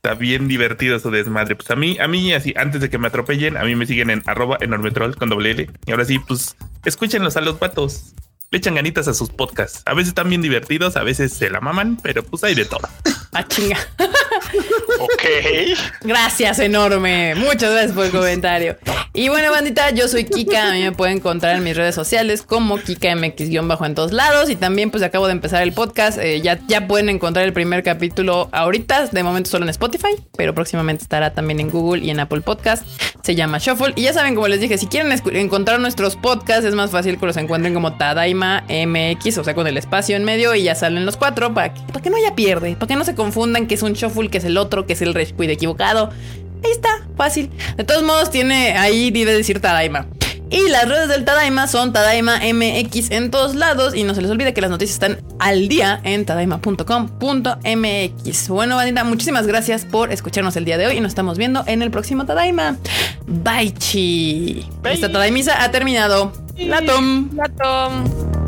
Está bien divertido su desmadre. Pues a mí, a mí así, antes de que me atropellen, a mí me siguen en arroba enormetroll con doble L. Y ahora sí, pues escúchenlos a los vatos. Le echan ganitas a sus podcasts. A veces están bien divertidos, a veces se la maman, pero pues hay de todo. Ah, chinga. Ok. Gracias, enorme. Muchas gracias por el comentario. Y bueno, bandita, yo soy Kika. A mí me pueden encontrar en mis redes sociales como KikaMX- en todos lados. Y también, pues acabo de empezar el podcast. Eh, ya, ya pueden encontrar el primer capítulo ahorita. De momento solo en Spotify, pero próximamente estará también en Google y en Apple Podcast. Se llama Shuffle. Y ya saben, como les dije, si quieren encontrar nuestros podcasts, es más fácil que los encuentren como Tadaima MX, o sea, con el espacio en medio y ya salen los cuatro para que, para que no haya pierde, para que no se confundan que es un Shuffle, que es el otro, que es el Rage Quit equivocado. Ahí está, fácil. De todos modos, tiene ahí debe decir Tadaima. Y las redes del Tadaima son Tadaima MX en todos lados. Y no se les olvide que las noticias están al día en tadaima.com.mx. Bueno, bandita, muchísimas gracias por escucharnos el día de hoy. Y nos estamos viendo en el próximo Tadaima. Bye, chi. Esta Tadaimisa ha terminado. La tom. La tom.